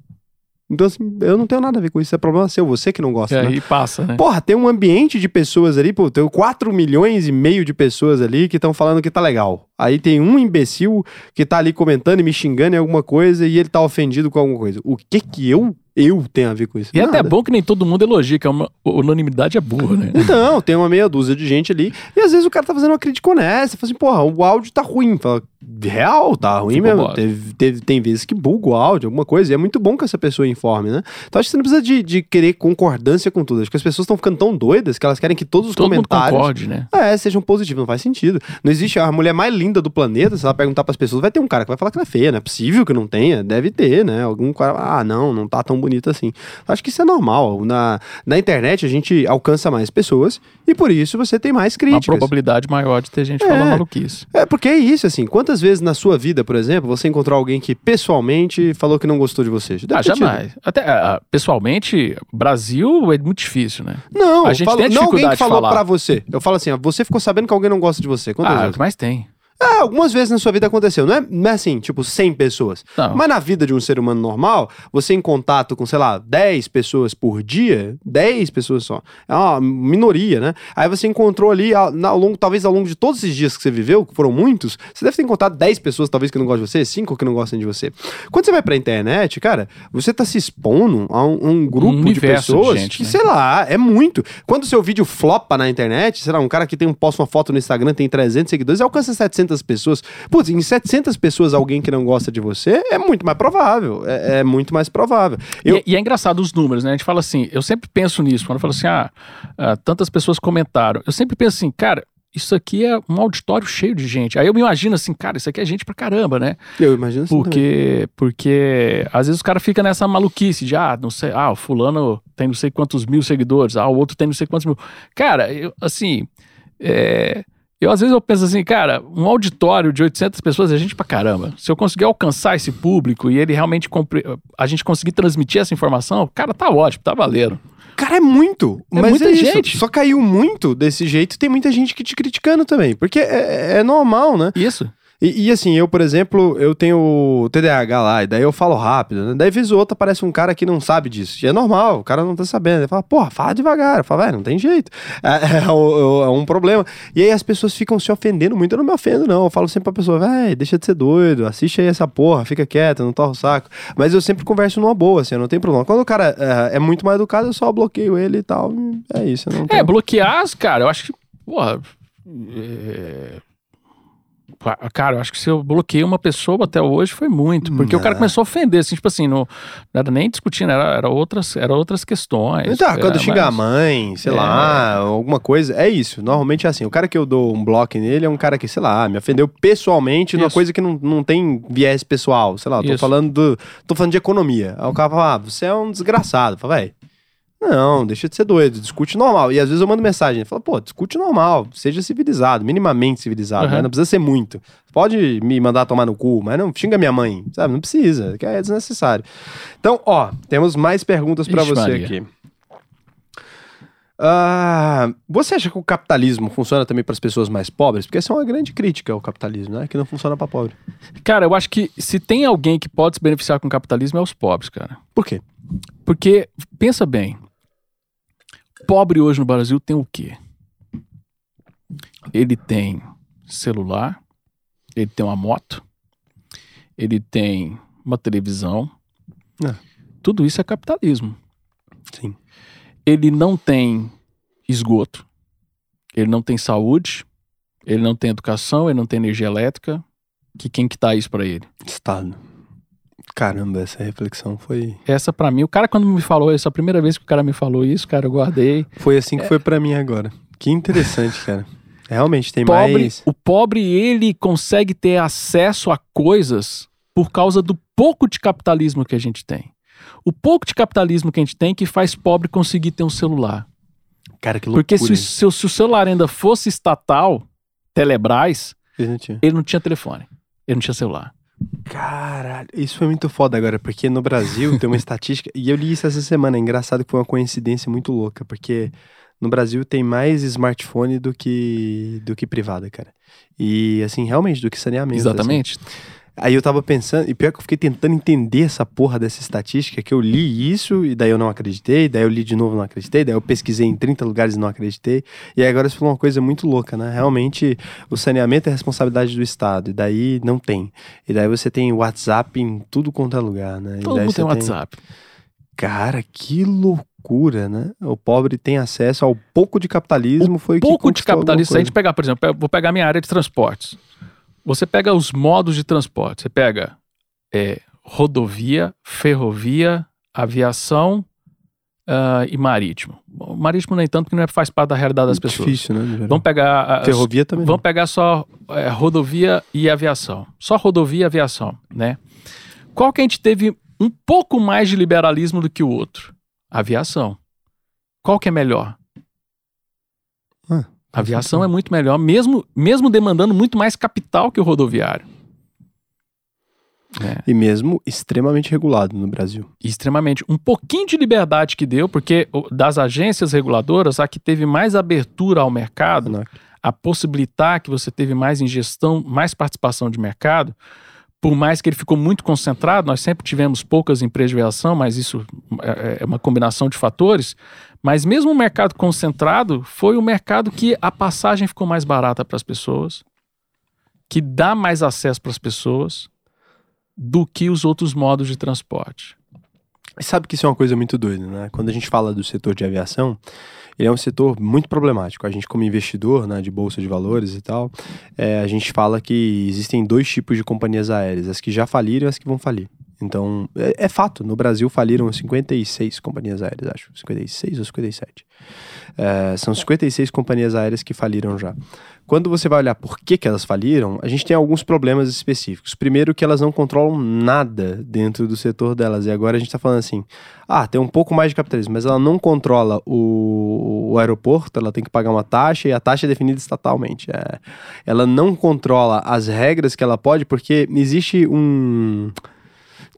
Então, assim, eu não tenho nada a ver com isso. É problema seu, você que não E gosta, né? aí passa, né? Porra, tem um ambiente de pessoas ali, pô, tem 4 milhões e meio de pessoas ali que estão falando que tá legal. Aí tem um imbecil que tá ali comentando e me xingando em alguma coisa e ele tá ofendido com alguma coisa. O que que eu, eu tenho a ver com isso? E é até Nada. bom que nem todo mundo elogia, que é uma unanimidade é burra, né? Então, tem uma meia dúzia de gente ali, e às vezes o cara tá fazendo uma crítica honesta, fala assim, porra, o áudio tá ruim. Fala, real, tá ruim Ficou mesmo. Teve, teve- tem vezes que buga o áudio, alguma coisa, e é muito bom que essa pessoa informe, né? Então acho que você não precisa de, de querer concordância com tudo. Acho que as pessoas estão ficando tão doidas que elas querem que todos os Todo comentários. concorde, né? É, sejam positivos, não faz sentido. Não existe a mulher mais linda do planeta, se ela perguntar pras pessoas, vai ter um cara que vai falar que ela é feia, não é possível que não tenha, deve ter, né? Algum cara, ah, não, não tá tão bonita assim. Acho que isso é normal. Na, na internet a gente alcança mais pessoas e por isso você tem mais Uma críticas. probabilidade maior de ter gente É. falando maluquice. É, porque é isso, assim, quantas vezes na sua vida, por exemplo, você encontrou alguém que pessoalmente falou que não gostou de você? Deve Ah, tido. jamais. Até, ah, pessoalmente, Brasil é muito difícil, né? Não, A gente falo- tem não alguém dificuldade que falou falar. pra você. Eu falo assim, ó, você ficou sabendo que alguém não gosta de você. Quantas Ah, vezes? mas tem. É, algumas vezes na sua vida aconteceu. Não é, não é assim, tipo, 100 pessoas. Não. Mas na vida de um ser humano normal, você em contato com, sei lá, 10 pessoas por dia, 10 pessoas só. É uma minoria, né? Aí você encontrou ali, ao, ao longo, talvez ao longo de todos esses dias que você viveu, que foram muitos, você deve ter encontrado 10 pessoas, talvez, que não gostam de você, 5 que não gostam de você. Quando você vai pra internet, cara, você tá se expondo a um, um grupo de universo de pessoas gente, que, né? sei lá, é muito. Quando seu vídeo flopa na internet, sei lá, um cara que tem um posta uma foto no Instagram, tem 300 seguidores, alcança 700 pessoas. Putz, em 700 pessoas alguém que não gosta de você é muito mais provável. É, é muito mais provável. Eu, E, e é engraçado os números, né? A gente fala assim, eu sempre penso nisso, quando eu falo assim, ah, ah, tantas pessoas comentaram. Eu sempre penso assim, cara, isso aqui é um auditório cheio de gente. Aí eu me imagino assim, cara, isso aqui é gente pra caramba, né? eu imagino assim. também. Porque, porque às vezes o cara fica nessa maluquice de, ah, não sei, ah, o fulano tem não sei quantos mil seguidores, ah, o outro tem não sei quantos mil. Cara, eu, assim, é, eu às vezes eu penso assim, cara, um auditório de 800 pessoas é gente pra caramba. Se eu conseguir alcançar esse público e ele realmente, compre- a gente conseguir transmitir essa informação, cara, tá ótimo, tá valendo. Cara, é muito. É mas muita é isso. gente. Só caiu muito desse jeito. Tem muita gente que te criticando também. Porque é, é normal, né? Isso. E, e, assim, eu, por exemplo, eu tenho TDAH lá, e daí eu falo rápido, né? Daí, vez ou outra, aparece um cara que não sabe disso. E é normal, o cara não tá sabendo. Ele fala, porra, fala devagar. Eu falo, velho, não tem jeito. É, é, é, é, um problema. E aí as pessoas ficam se ofendendo muito. Eu não me ofendo, não. Eu falo sempre pra pessoa, velho, deixa de ser doido, assiste aí essa porra, fica quieto, não torra o saco. Mas eu sempre converso numa boa, assim, não tem problema. Quando o cara é, é muito mal educado, eu só bloqueio ele e tal. É isso. é, tenho... bloquear, cara, eu acho que, porra. É Cara, eu acho que se eu bloqueei uma pessoa até hoje foi muito. Porque não. o cara começou a ofender, assim, tipo assim, não, não era nem discutindo, era, era, outras, era outras questões. Então, quando é, xinga a mãe, sei é. lá, alguma coisa, é isso. Normalmente é assim. O cara que eu dou um bloco nele é um cara que, sei lá, me ofendeu pessoalmente isso. numa coisa que não, não tem viés pessoal. Sei lá, tô isso. falando do. tô falando de economia. Aí o cara fala, ah, você é um desgraçado. Fala, velho não, deixa de ser doido, discute normal. E às vezes eu mando mensagem, fala, pô, discute normal, seja civilizado, minimamente civilizado, uhum. né? Não precisa ser muito. Pode me mandar tomar no cu, mas não xinga minha mãe, sabe? Não precisa, que é desnecessário. Então, ó, temos mais perguntas para você Maria. aqui. Uh, você acha que o capitalismo funciona também para as pessoas mais pobres? Porque essa é uma grande crítica ao capitalismo, né? Que não funciona para pobre. Cara, eu acho que se tem alguém que pode se beneficiar com o capitalismo é os pobres, cara. Por quê? Porque, pensa bem, pobre hoje no Brasil tem o quê? Ele tem celular, ele tem uma moto, ele tem uma televisão. É. Tudo isso é capitalismo. Sim. Ele não tem esgoto, ele não tem saúde, ele não tem educação, ele não tem energia elétrica. Que quem que tá isso para ele? Estado. Caramba, essa reflexão foi. Essa para mim, o cara quando me falou isso, a primeira vez que o cara me falou isso, cara, eu guardei. Foi assim que é... foi para mim agora. Que interessante, cara. Realmente tem pobre, mais. O pobre ele consegue ter acesso a coisas por causa do pouco de capitalismo que a gente tem. O pouco de capitalismo que a gente tem que faz pobre conseguir ter um celular. Cara, que loucura. Porque se, se, se o celular ainda fosse estatal, Telebrás, ele não, ele não tinha telefone. Ele não tinha celular. Caralho, isso foi muito foda agora, porque no Brasil tem uma estatística, e eu li isso essa semana, é engraçado que foi uma coincidência muito louca, porque no Brasil tem mais smartphone do que do que privada, cara. E assim, realmente, do que saneamento. Assim. Exatamente. Assim. Aí eu tava pensando, e pior que eu fiquei tentando entender essa porra dessa estatística, que eu li isso e daí eu não acreditei, daí eu li de novo e não acreditei, daí eu pesquisei em 30 lugares e não acreditei. E aí agora você falou uma coisa muito louca, né? Realmente o saneamento é responsabilidade do Estado, e daí não tem. E daí você tem WhatsApp em tudo quanto é lugar, né? Todo mundo tem WhatsApp. Cara, que loucura, né? O pobre tem acesso ao pouco de capitalismo, o foi pouco de capitalismo. Se a gente pegar, por exemplo, vou pegar minha área de transportes. Você pega os modos de transporte, você pega é, rodovia, ferrovia, aviação uh, e marítimo. O marítimo nem tanto, porque não é, faz parte da realidade das pessoas. Difícil, né? Vamos pegar. Ferrovia também. Vamos não. pegar só uh, rodovia e aviação. Só rodovia e aviação, né? Qual que a gente teve um pouco mais de liberalismo do que o outro? Aviação. Qual que é melhor? A aviação é muito melhor, mesmo, mesmo demandando muito mais capital que o rodoviário. É. E mesmo extremamente regulado no Brasil. Extremamente. Um pouquinho de liberdade que deu, porque das agências reguladoras, a que teve mais abertura ao mercado, Não. a possibilitar que você teve mais ingestão, mais participação de mercado, por mais que ele ficou muito concentrado, nós sempre tivemos poucas empresas de aviação, mas isso é, é uma combinação de fatores. Mas mesmo o mercado concentrado foi o mercado que a passagem ficou mais barata para as pessoas, que dá mais acesso para as pessoas do que os outros modos de transporte. Sabe que isso é uma coisa muito doida, né? Quando a gente fala do setor de aviação, ele é um setor muito problemático. A gente, como investidor né, de bolsa de valores e tal, é, a gente fala que existem dois tipos de companhias aéreas: as que já faliram e as que vão falir. Então, é, é, fato, no Brasil faliram 56 companhias aéreas, acho. 56 ou 57. É, são 56 companhias aéreas que faliram já. Quando você vai olhar por que, que elas faliram, a gente tem alguns problemas específicos. Primeiro, que elas não controlam nada dentro do setor delas. E agora a gente está falando assim: ah, tem um pouco mais de capitalismo, mas ela não controla o, o aeroporto, ela tem que pagar uma taxa e a taxa é definida estatalmente. É, ela não controla as regras que ela pode, porque existe um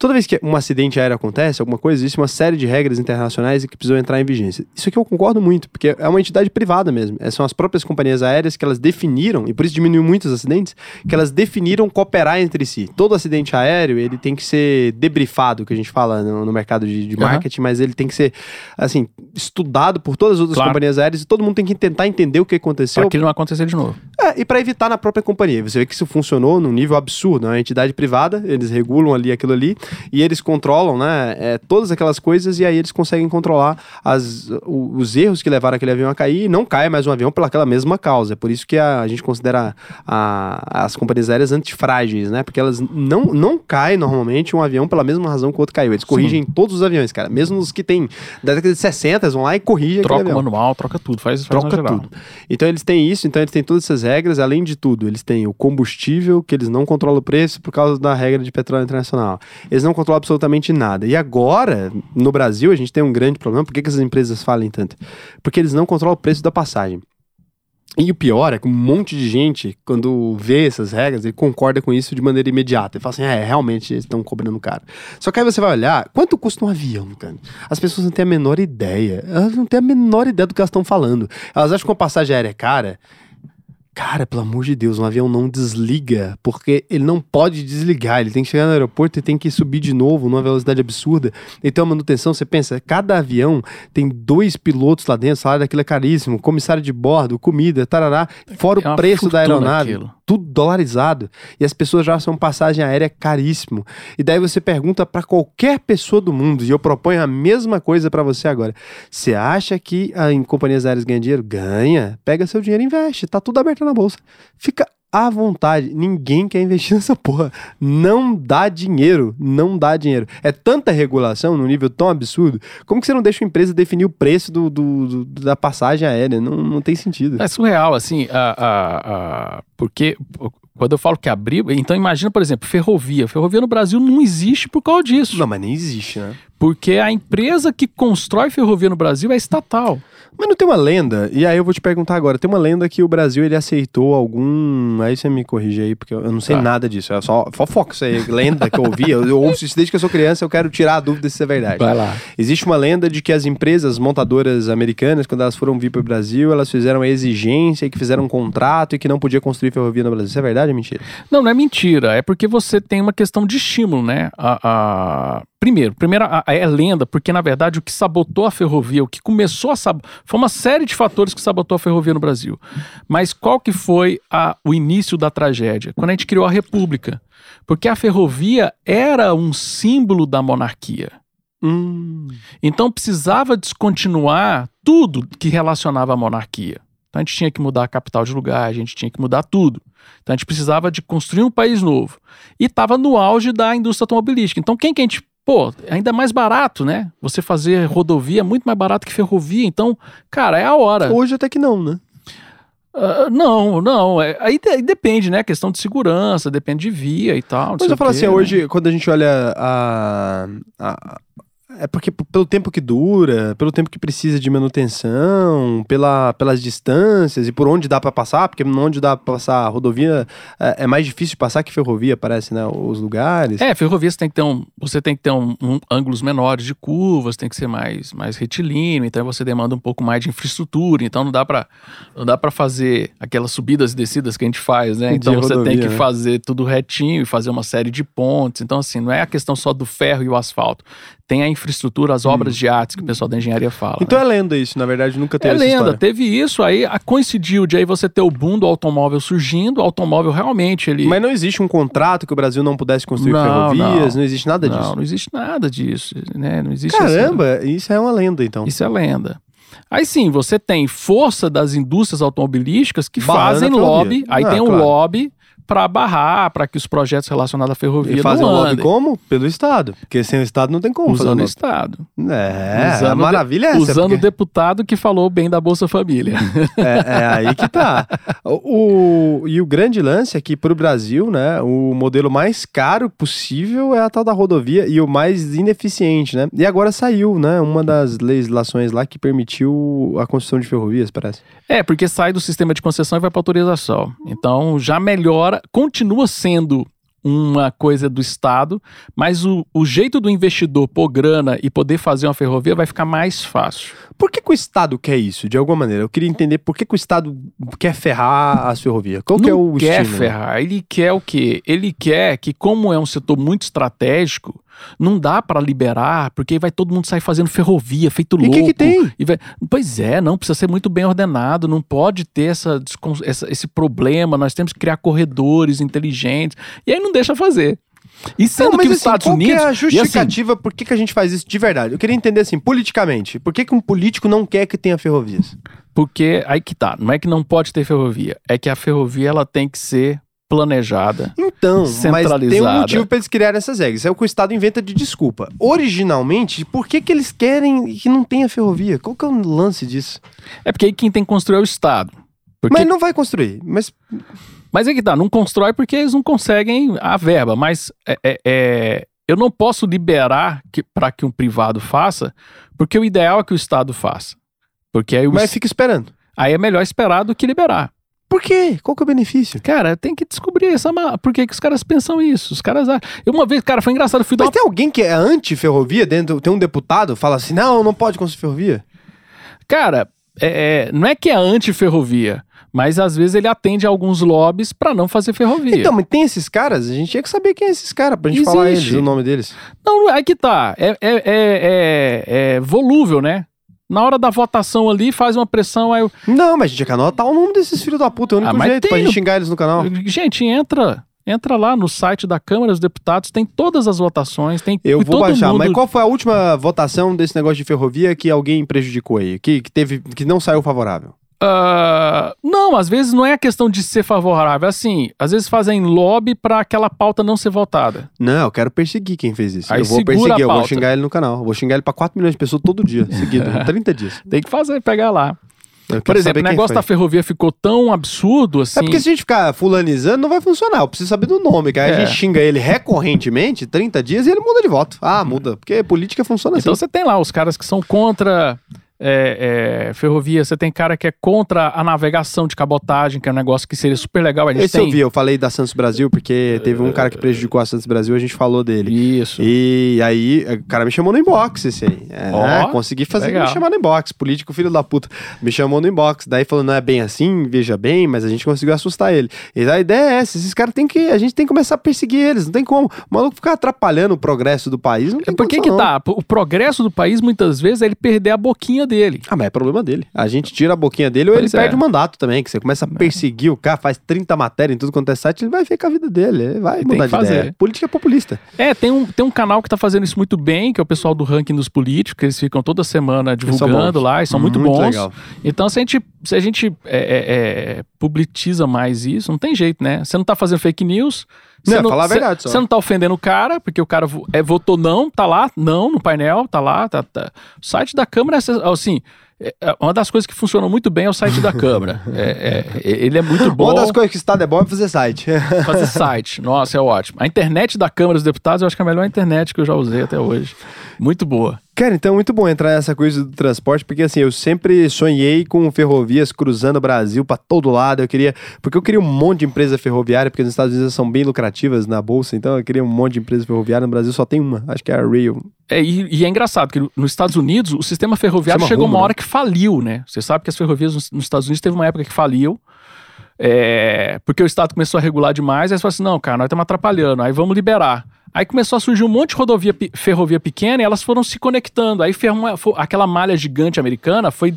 Toda vez que um acidente aéreo acontece, alguma coisa, existe uma série de regras internacionais que precisam entrar em vigência. Isso aqui eu concordo muito, porque é uma entidade privada mesmo. É, são as próprias companhias aéreas que elas definiram, e por isso diminuiu muitos acidentes, que elas definiram cooperar entre si. Todo acidente aéreo, ele tem que ser debriefado, que a gente fala no, no mercado de, de marketing, uhum. mas ele tem que ser, assim, estudado por todas as outras claro. companhias aéreas e todo mundo tem que tentar entender o que aconteceu. Para que não acontecer de novo. É, e para evitar na própria companhia. Você vê que isso funcionou num nível absurdo. É uma entidade privada, eles regulam ali aquilo ali e eles controlam, né, é, todas aquelas coisas e aí eles conseguem controlar as, os erros que levaram aquele avião a cair e não cai mais um avião pelaquela mesma causa. É por isso que a, a gente considera a, as companhias aéreas antifrágeis, né? Porque elas não, não caem normalmente um avião pela mesma razão que o outro caiu. Eles corrigem Sim. todos os aviões, cara. Mesmo os que tem da década de 60, eles vão lá e corrigem Troca o manual, troca tudo, faz, faz troca tudo. Então eles têm isso, então eles têm todas essas regras. Além de tudo, eles têm o combustível, que eles não controlam o preço por causa da regra de petróleo internacional. Eles não controlam absolutamente nada. E agora, no Brasil, a gente tem um grande problema. Por que, que essas empresas falem tanto? Porque eles não controlam o preço da passagem. E o pior é que um monte de gente, quando vê essas regras, ele concorda com isso de maneira imediata. Ele fala assim: é, realmente eles estão cobrando caro. Só que aí você vai olhar, quanto custa um avião, cara? As pessoas não têm a menor ideia. Elas não têm a menor ideia do que elas estão falando. Elas acham que uma passagem aérea é cara Cara, pelo amor de Deus, um avião não desliga, porque ele não pode desligar, ele tem que chegar no aeroporto e tem que subir de novo numa velocidade absurda. Então a manutenção, você pensa, cada avião tem dois pilotos lá dentro, o salário daquilo é caríssimo, comissário de bordo, comida, tarará, fora é o preço da aeronave. Aquilo tudo dolarizado e as pessoas já acham passagem aérea caríssimo. E daí você pergunta para qualquer pessoa do mundo, e eu proponho a mesma coisa para você agora. Você acha que a, em companhias aéreas ganha dinheiro? Ganha. Pega seu dinheiro e investe. Tá tudo aberto na bolsa. Fica à vontade. Ninguém quer investir nessa porra. Não dá dinheiro. Não dá dinheiro. É tanta regulação num nível tão absurdo. Como que você não deixa a empresa definir o preço do, do, do da passagem aérea? Não, não tem sentido. É surreal, assim, a, a, a, porque quando eu falo que abriu, então imagina, por exemplo, ferrovia. Ferrovia no Brasil não existe por causa disso. Não, mas nem existe, né? Porque a empresa que constrói ferrovia no Brasil é estatal. Mas não tem uma lenda, e aí eu vou te perguntar agora, tem uma lenda que o Brasil ele aceitou algum. Aí você me corrige aí, porque eu não sei tá. nada disso. É só fofoca isso aí, lenda que eu ouvi. Eu, eu, ouço isso desde que eu sou criança, eu quero tirar a dúvida se isso é verdade. Vai lá. Existe uma lenda de que as empresas montadoras americanas, quando elas foram vir para o Brasil, elas fizeram a exigência e que fizeram um contrato e que não podia construir ferrovia no Brasil. Isso é verdade ou é mentira? Não, não é mentira. É porque você tem uma questão de estímulo, né? A, a... Primeiro, primeiro é lenda, porque na verdade o que sabotou a ferrovia, o que começou a sabotar, foi uma série de fatores que sabotou a ferrovia no Brasil. Mas qual que foi a, o início da tragédia? Quando a gente criou a República. Porque a ferrovia era um símbolo da monarquia. Hum. Então precisava descontinuar tudo que relacionava a monarquia. Então a gente tinha que mudar a capital de lugar, a gente tinha que mudar tudo. Então a gente precisava de construir um país novo. E estava no auge da indústria automobilística. Então quem que a gente pô, ainda mais barato, né? Você fazer rodovia é muito mais barato que ferrovia. Então, cara, é a hora. Hoje até que não, né? Uh, não, não. É, aí, aí, depende, né? Questão de segurança, depende de via e tal. Mas eu falo assim, né? hoje, quando a gente olha a, a é porque pelo tempo que dura, pelo tempo que precisa de manutenção, pela, pelas distâncias e por onde dá para passar, porque onde dá para passar a rodovia é, é, mais difícil de passar que ferrovia, parece, né? Os lugares. É, ferrovia você tem que ter um, você tem que ter um, um, ângulos menores de curvas, tem que ser mais, mais retilíneo, então você demanda um pouco mais de infraestrutura, então não dá para não dá para fazer aquelas subidas e descidas que a gente faz, né? Então de você rodovia, tem que né? fazer tudo retinho e fazer uma série de pontes. Então assim, não é a questão só do ferro e o asfalto tem a infraestrutura, as obras hum. de arte que o pessoal da engenharia fala. Então né? é lenda isso, na verdade, nunca teve É lenda, história. teve isso, aí a, coincidiu de aí você ter o boom do automóvel surgindo, o automóvel realmente ele... Mas não existe um contrato que o Brasil não pudesse construir não, ferrovias, não, não, existe nada disso? Não, não existe nada disso, né? Não existe Caramba, essa... isso é uma lenda então. Isso é lenda. Aí sim, você tem força das indústrias automobilísticas que fazem lobby, aí ah, tem um claro. lobby para barrar, para que os projetos relacionados à ferrovia e fazem não lobby como? Pelo Estado. Porque sem o Estado não tem como Usando o Estado. É, usando a maravilha é essa. Usando porque... o deputado que falou bem da Bolsa Família. É, é aí que tá. O, e o grande lance é que para o Brasil, né, o modelo mais caro possível é a tal da rodovia e o mais ineficiente, né? E agora saiu, né, uma das legislações lá que permitiu a construção de ferrovias, parece. É, porque sai do sistema de concessão e vai para autorização. Então já melhora continua sendo uma coisa do Estado, mas o, o jeito do investidor pôr grana e poder fazer uma ferrovia vai ficar mais fácil. Por que, que o Estado quer isso, de alguma maneira? Eu queria entender por que, que o Estado quer ferrar as ferrovias. Qual Não que é o quer estímulo? ferrar, ele quer o quê? Ele quer que, como é um setor muito estratégico, não dá para liberar, porque vai todo mundo sair fazendo ferrovia, feito E o louco. que, que tem? Vai- Pois é, não, precisa ser muito bem ordenado, não pode ter essa, essa- esse problema, nós temos que criar corredores inteligentes, e aí não deixa fazer. E sendo Não, que os assim, Estados qual Unidos. que é a assim, justificativa por que, que a gente faz isso de verdade? Eu queria entender assim, politicamente. Por que, que um político não quer que tenha ferrovias? porque aí que tá, não é que não pode ter ferrovia, é que a ferrovia ela tem que ser planejada. Então, mas tem um Centralizada. motivo para eles criarem essas regras. É o que o Estado inventa de desculpa. Originalmente, por que, que eles querem que não tenha ferrovia? Qual que é o lance disso? É porque aí quem tem que construir é o Estado. Porque Mas não vai construir. Mas Mas é que tá, não constrói porque eles não conseguem a verba. Mas é, é- é- eu não posso liberar que, para que um privado faça, porque o ideal é que o Estado faça. Porque aí, o mas fica esperando. aí é melhor esperar do que liberar. Por quê? Qual que é o benefício? Cara, tem que descobrir essa ma- por que, que os caras pensam isso. Os caras. Eu uma vez, cara, foi engraçado, fui Mas uma... tem alguém que é anti-ferrovia dentro? Tem um deputado fala assim: não, não pode construir ferrovia. Cara, é- é, não é que é anti-ferrovia, mas às vezes ele atende a alguns lobbies para não fazer ferrovia. Então, mas tem esses caras? A gente tinha que saber quem é esses caras pra gente falar Existe. eles, o nome deles. Não, aí que tá. É, é, é, é- é volúvel, né? Na hora da votação ali, faz uma pressão, aí. eu- Não, mas a gente tinha que anotar o nome desses filhos da puta. É o único Ah, jeito pra gente no- xingar eles no canal. Gente, entra. Entra lá no site da Câmara dos Deputados, tem todas as votações, tem Eu vou baixar, mundo... mas qual foi a última votação desse negócio de ferrovia que alguém prejudicou aí? Que, que teve, que não saiu favorável? Ah, não, às vezes não é a questão de ser favorável, é assim, às vezes fazem lobby pra aquela pauta não ser votada. Não, eu quero perseguir quem fez isso. Aí eu vou perseguir, eu vou xingar ele no canal. Eu vou xingar ele pra 4 milhões de pessoas todo dia, seguido, 30 dias. Tem que fazer, pegar lá. Por exemplo, o negócio da ferrovia ficou tão absurdo assim. É porque se a gente ficar fulanizando, não vai funcionar. Eu preciso saber do nome, que aí a É. gente xinga ele recorrentemente, 30 dias, e ele muda de voto. Ah, muda. Porque política funciona Então assim. você tem lá os caras que são contra é, é, ferrovia, você tem cara que é contra a navegação de cabotagem, que é um negócio que seria super legal. Gente Esse tem... eu vi, eu falei da Santos Brasil, porque teve um cara que prejudicou a Santos Brasil, a gente falou dele. Isso. E aí, o cara me chamou no inbox, esse aí. É, Ó, consegui fazer legal. me chamar no inbox. Político filho da puta. Me chamou no inbox. Daí falou, não é bem assim, veja bem, mas a gente conseguiu assustar ele. E a ideia é essa: esses caras tem que. A gente tem que começar a perseguir eles. Não tem como. O maluco ficar atrapalhando o progresso do país. Não tem Por que que não. tá? O progresso do país, muitas vezes, é ele perder a boquinha dele. Ah, mas é problema dele. A gente tira a boquinha dele ou Pois ele é. perde o mandato também. Que você começa a perseguir o cara, faz 30 matérias em tudo quanto é site, ele vai ficar a vida dele. Ele vai mudar de fazer. ideia. Política é populista. É, tem um, tem um canal que tá fazendo isso muito bem, que é o pessoal do ranking dos políticos, eles ficam toda semana divulgando lá, e são muito, Muito bons. legal. Então, se a gente, se a gente é, é, é, publiciza mais isso, não tem jeito, né? Você não tá fazendo fake news. Você Não, falar a verdade. Você não tá ofendendo o cara, porque o cara é, votou não, tá lá, não, no painel, tá lá, tá, tá. O site da Câmara, é, assim, é- é uma das coisas que funcionam muito bem é o site da Câmara. É- é- ele é muito bom. Uma das coisas que o Estado é bom é fazer site. Fazer site. Nossa, é ótimo. A internet da Câmara dos Deputados, eu acho que é a melhor internet que eu já usei até hoje. Muito boa. Cara, então é muito bom entrar nessa coisa do transporte, porque assim, eu sempre sonhei com ferrovias cruzando o Brasil pra todo lado. Eu queria. Porque eu queria um monte de empresa ferroviária, porque nos Estados Unidos são bem lucrativas na bolsa, então eu queria um monte de empresa ferroviária. No Brasil só tem uma, acho que é a Rail. É, e, e é engraçado que nos Estados Unidos o sistema ferroviário chegou rumo, uma né? hora que faliu, né? Você sabe que as ferrovias nos, nos Estados Unidos teve uma época que faliu. é, porque o Estado começou a regular demais, aí eles falaram assim: não, cara, nós estamos atrapalhando, aí vamos liberar. Aí começou a surgir um monte de rodovia, ferrovia pequena e elas foram se conectando. Aí foi- aquela malha gigante americana foi,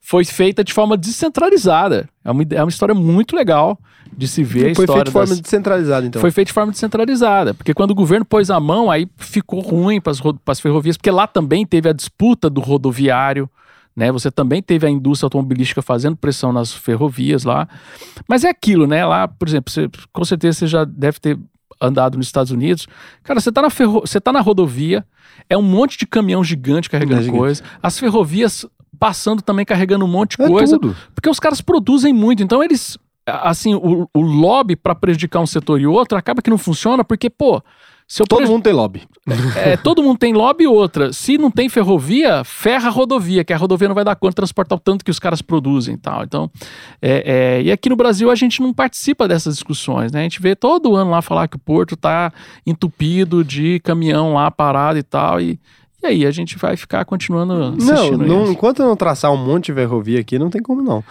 foi feita de forma descentralizada. É uma, é uma história muito legal de se ver Foi feito de forma das- descentralizada, então. foi feito de forma descentralizada, porque quando o governo pôs a mão, aí ficou ruim para as ferrovias, porque lá também teve a disputa do rodoviário, né? Você também teve a indústria automobilística fazendo pressão nas ferrovias lá. Mas é aquilo, né? Lá, por exemplo, você- com certeza você já deve ter andado nos Estados Unidos. Cara, você tá na, ferro, você tá na rodovia, é um monte de caminhão gigante carregando É gigante. coisa, as ferrovias passando também carregando um monte de É coisa. tudo. Porque os caras produzem muito, então eles. Assim, o, o lobby para prejudicar um setor e outro acaba que não funciona, porque, pô, Todo preju- mundo tem lobby. é, todo mundo tem lobby e outra. Se não tem ferrovia, ferra a rodovia, que a rodovia não vai dar conta de transportar o tanto que os caras produzem e tal. Então, é, é, e aqui no Brasil a gente não participa dessas discussões, né? A gente vê todo ano lá falar que o porto tá entupido de caminhão lá parado e tal. E, e aí a gente vai ficar continuando Não, assistindo não, isso. enquanto não traçar um monte de ferrovia aqui, não tem como não.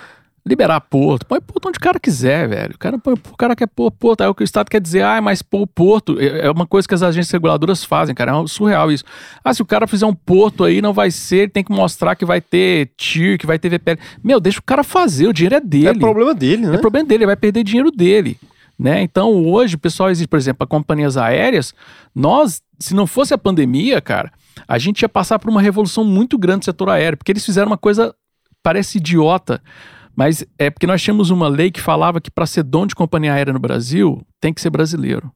Liberar porto. Põe porto onde o cara quiser, velho. O cara, põe- o cara quer pôr porto. Aí o que o Estado quer dizer, ah, mas pôr o porto é é uma coisa que as agências reguladoras fazem, cara. É surreal isso. Ah, se o cara fizer um porto aí, não vai ser, tem que mostrar que vai ter TIR, que vai ter VPL. Meu, deixa o cara fazer, o dinheiro é dele. É problema dele, né? É problema dele, ele vai perder dinheiro dele. Né? Então, hoje, o pessoal existe, por exemplo, para companhias aéreas, nós, se não fosse a pandemia, cara, a gente ia passar por uma revolução muito grande no setor aéreo, porque eles fizeram uma coisa, parece idiota, mas é porque nós tínhamos uma lei que falava que para ser dono de companhia aérea no Brasil, tem que ser brasileiro.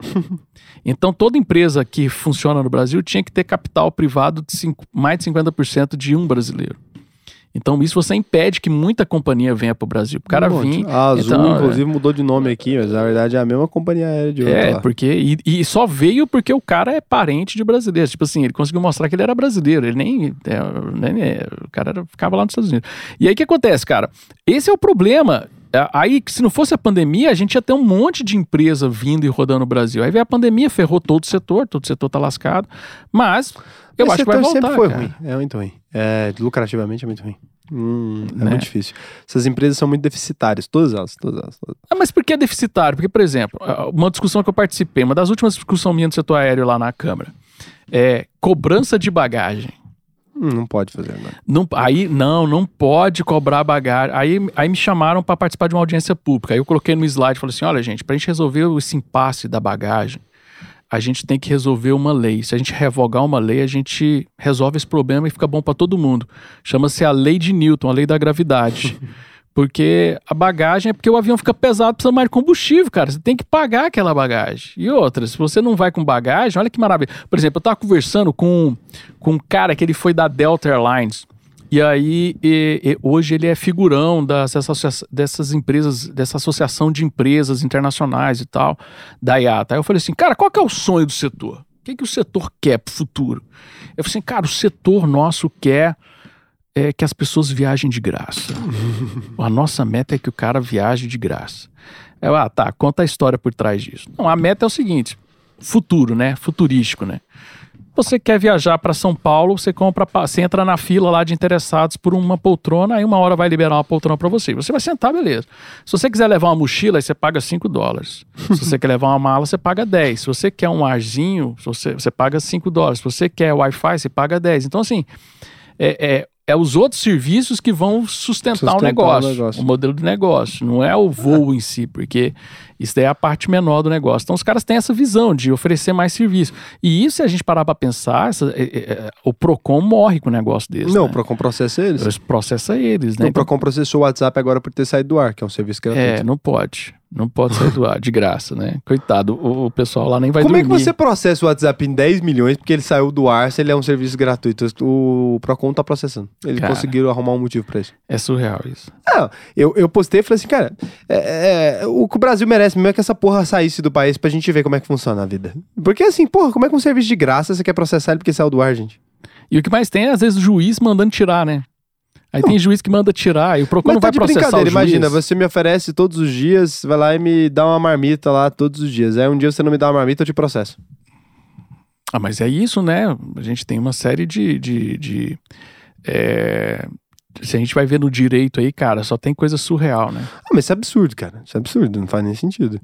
então, toda empresa que funciona no Brasil tinha que ter capital privado de cinco- mais de 50% de um brasileiro. Então, isso você impede que muita companhia venha para o Brasil. O cara Um vir. A Azul, então, inclusive, mudou de nome aqui, mas na verdade é a mesma companhia aérea de outra É, lá. porque. E, e só veio porque o cara é parente de brasileiro. Tipo assim, ele conseguiu mostrar que ele era brasileiro. Ele nem. é, nem é, o cara era- ficava lá nos Estados Unidos. E aí o que acontece, cara? Esse é o problema. É, Aí, se não fosse a pandemia, a gente ia ter um monte de empresa vindo e rodando no Brasil. Aí veio a pandemia, ferrou todo o setor, todo o setor tá lascado. Mas eu Esse acho que vai voltar. sempre foi cara. ruim. É muito ruim. É, lucrativamente é muito ruim. Hum, é Né? muito difícil. Essas empresas são muito deficitárias, todas elas, todas elas. todas. Ah, mas por que é deficitário? Porque, por exemplo, ah, uma discussão que eu participei, uma das últimas discussões minhas do setor aéreo lá na Câmara, é cobrança de bagagem. Não pode fazer agora. Não, aí, não, não pode cobrar bagagem. Aí, aí me chamaram para participar de uma audiência pública. Aí eu coloquei no slide e falei assim: olha, gente, para a gente resolver esse impasse da bagagem, a gente tem que resolver uma lei. Se a gente revogar uma lei, a gente resolve esse problema e fica bom para todo mundo. Chama-se a lei de Newton, a lei da gravidade. Porque a bagagem é porque o avião fica pesado, precisa mais de combustível, cara. Você tem que pagar aquela bagagem. E outra, se você não vai com bagagem, olha que maravilha. Por exemplo, eu tava conversando com, com um cara que ele foi da Delta Airlines. E aí, e- e hoje ele é figurão das dessas empresas, dessa associação de empresas internacionais e tal, da IATA. Aí eu falei assim, cara, qual que é o sonho do setor? O que, que o setor quer pro futuro? Eu falei assim, cara, o setor nosso quer é, que as pessoas viajem de graça. a nossa meta é que o cara viaje de graça. Eu, ah, tá, conta a história por trás disso. Não, a meta é o seguinte, futuro, né? Futurístico, né? Você quer viajar para São Paulo, você compra, você entra na fila lá de interessados por uma poltrona, aí uma hora vai liberar uma poltrona para você. Você vai sentar, beleza. Se você quiser levar uma mochila, aí você paga 5 dólares. Se você quer levar uma mala, você paga 10. Se você quer um arzinho, você, você paga 5 dólares. Se você quer Wi-Fi, você paga 10. Então, assim, é, é, é os outros serviços que vão sustentar, Sustentar o, o negócio, negócio. o modelo de negócio. Não é o voo em si, porque isso daí é a parte menor do negócio. Então, os caras têm essa visão de oferecer mais serviço. E isso, se a gente parar para pensar, essa- é- é- é- o PROCON morre com um negócio desse. não, né? o Procon processa eles. Eles processa eles, né? O Então, Procon processou o WhatsApp agora por ter saído do ar, que é um serviço gratuito. é, não pode. Não pode sair do ar, de graça, né? Coitado, o, o pessoal lá nem vai Como é dormir. que você processa o WhatsApp em 10 milhões porque ele saiu do ar se ele é um serviço gratuito? O Procon tá processando. Eles Cara. conseguiram arrumar um motivo pra isso. É surreal isso. Não, eu, eu postei e falei assim, cara, é- é, o que o Brasil merece mesmo é que essa porra saísse do país pra gente ver como é que funciona a vida. Porque assim, porra, como é que um serviço de graça você quer processar ele porque saiu do ar, gente? E o que mais tem é, às vezes, o juiz mandando tirar, né? Aí tem juiz que manda tirar, e o PROCON Mas não tá vai de processar o brincadeira, juiz. imagina, você me oferece todos os dias, vai lá e me dá uma marmita lá todos os dias. Aí um dia você não me dá uma marmita, eu te processo. Ah, mas é isso, né? A gente tem uma série de. de, de, é, Se a gente vai ver no direito aí, cara, só tem coisa surreal, né? Ah, mas isso é absurdo, cara. Isso é absurdo, não faz nem sentido.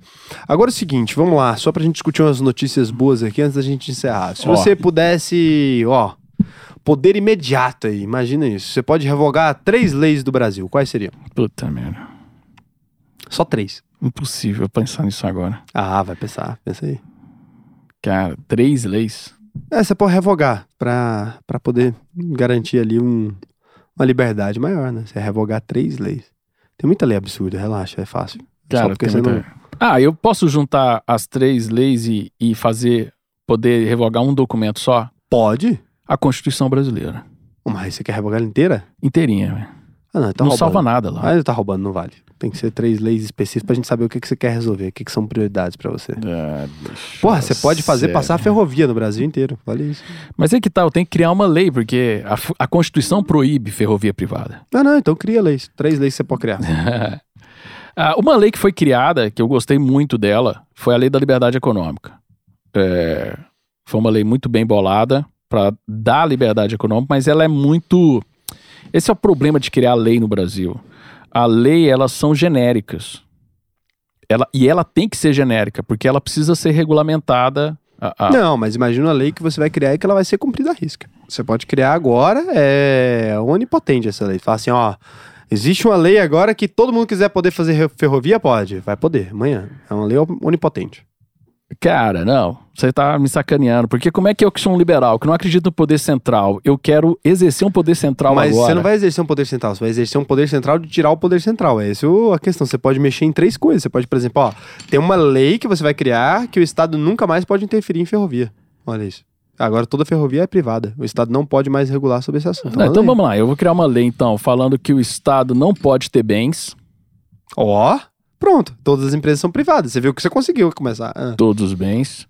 Agora é o seguinte, vamos lá, só pra gente discutir umas notícias boas aqui antes da gente encerrar. Se Ó. você pudesse, ó, poder imediato aí, imagina isso. Você pode revogar três leis do Brasil. Quais seriam? Puta merda. Só três. Impossível pensar nisso agora. Ah, vai pensar, pensa aí. Cara, três leis. É, você pode revogar pra, pra poder garantir ali um, uma liberdade maior, né? Você revogar três leis. Tem muita lei absurda, relaxa, é fácil. Só Cara, porque tem você muita- não... Ah, eu posso juntar as três leis e, e fazer. poder revogar um documento só? Pode? A Constituição Brasileira. Mas você quer revogar ela inteira? Inteirinha, velho. Ah, não, tá não roubando. salva nada lá. Ah, tá roubando, não vale. Tem que ser três leis específicas pra gente saber o que, que você quer resolver, o que, que são prioridades pra você. Ah, Porra, você pode fazer sério. passar a ferrovia no Brasil inteiro. Olha isso. Mas é que tal, tem que criar uma lei, porque a, a Constituição proíbe ferrovia privada. Não, não, então cria leis. Três leis que você pode criar. Ah, uma lei que foi criada, que eu gostei muito dela, foi a Lei da Liberdade Econômica. É, foi uma lei muito bem bolada para dar liberdade econômica, mas ela é muito. Esse é o problema de criar lei no Brasil. A lei, elas são genéricas. Ela, e ela tem que ser genérica, porque ela precisa ser regulamentada. a- a- Não, mas imagina a lei que você vai criar e que ela vai ser cumprida à risca. Você pode criar agora, é onipotente essa lei. Fala assim, ó, existe uma lei agora que todo mundo quiser poder fazer ferrovia, pode. Vai poder, amanhã. É uma lei onipotente. Cara, não, você tá me sacaneando. Porque como é que eu que sou um liberal, que não acredito no poder central, eu quero exercer um poder central mas agora. você não vai exercer um poder central, você vai exercer um poder central de tirar o poder central. É essa a questão. Você pode mexer em três coisas. Você pode, por exemplo, ó, tem uma lei que você vai criar que o Estado nunca mais pode interferir em ferrovia. Olha isso. Agora toda ferrovia é privada. O Estado não pode mais regular sobre esse assunto. Não, Uma então lei. vamos lá, eu vou criar uma lei então, falando que o Estado não pode ter bens, Ó, pronto. Todas as empresas são privadas. Você viu que você conseguiu começar. Ah. todos os bens.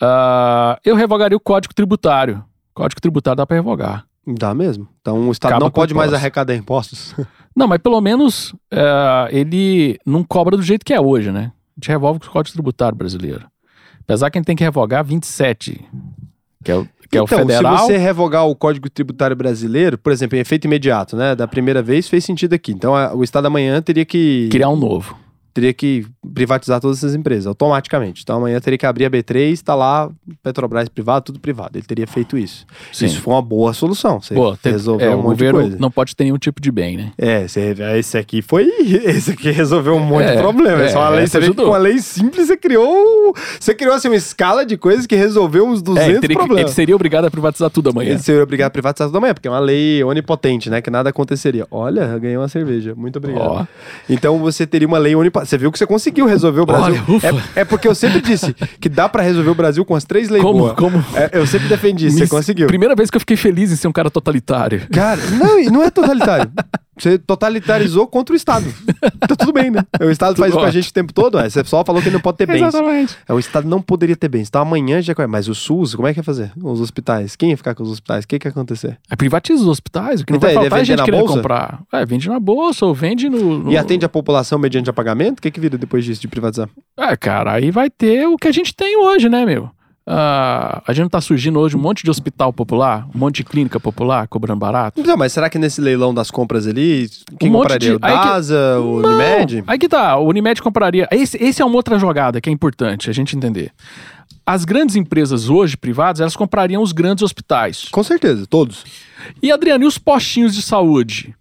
Ah, eu revogaria o Código Tributário. Código Tributário dá pra revogar. Dá mesmo. Então o Estado Acaba não pode mais arrecadar impostos. Não, mas pelo menos ah, ele não cobra do jeito que é hoje, né? A gente revolve com o Código Tributário brasileiro. Apesar que a gente tem que revogar 27, que é o, que é o então, federal. se você revogar o Código Tributário Brasileiro, por exemplo, em efeito imediato, né? Da primeira vez fez sentido aqui. Então a- o Estado amanhã teria que Criar um novo. Teria que privatizar todas essas empresas automaticamente. Então amanhã teria que abrir a B3, tá lá Petrobras privado, tudo privado. Ele teria feito isso. Sim. Isso foi uma boa solução. Você te- resolveu é, um monte de governo coisa. não pode ter nenhum tipo de bem, né? É, você- esse aqui foi. Esse aqui resolveu um monte É, de problema. É, é, só uma lei, essa você vê que ajudou. com uma lei simples você criou. Você criou assim, uma escala de coisas que resolveu uns 200 É, teria que- ele problemas. seria obrigado a privatizar tudo amanhã. Ele seria obrigado a privatizar tudo amanhã, porque é uma lei onipotente, né? Que nada aconteceria. Olha, eu ganhei uma cerveja. Muito obrigado. Ó. Então você teria uma lei onipotente. Você viu que você conseguiu resolver o Brasil. Olha, ufa. é, é porque eu sempre disse que dá pra resolver o Brasil com as três leis Como- boas. como- É, eu sempre defendi isso, você conseguiu. Primeira vez que eu fiquei feliz em ser um cara totalitário. Cara, não, não é totalitário. Você totalitarizou contra o Estado. Tá tudo bem, né? O Estado faz isso com a gente o tempo todo. Ué. Você só falou que ele não pode ter bens. Exatamente. É, o Estado não poderia ter bens. Então amanhã já. Mas o SUS, como é que ia fazer? Os hospitais. Quem ia ficar com os hospitais? O que, que ia acontecer? Aí privatiza os hospitais, o que não Então, vai faltar é gente querendo bolsa? comprar. É, vende na bolsa ou vende no... no- E atende a população mediante apagamento? O que, que vira depois disso, de privatizar? É, cara, aí vai ter o que a gente tem hoje, né, meu? Ah, a gente tá surgindo hoje um monte de hospital popular, um monte de clínica popular cobrando barato. Não, mas será que nesse leilão das compras ali, quem Um compraria? de- O aí que- DASA, o Não, Unimed? Aí que tá, o Unimed compraria. Esse, esse é uma outra jogada que é importante a gente entender. As grandes empresas hoje, privadas, elas comprariam os grandes hospitais. Com certeza, todos. E, Adriano, e os postinhos de saúde?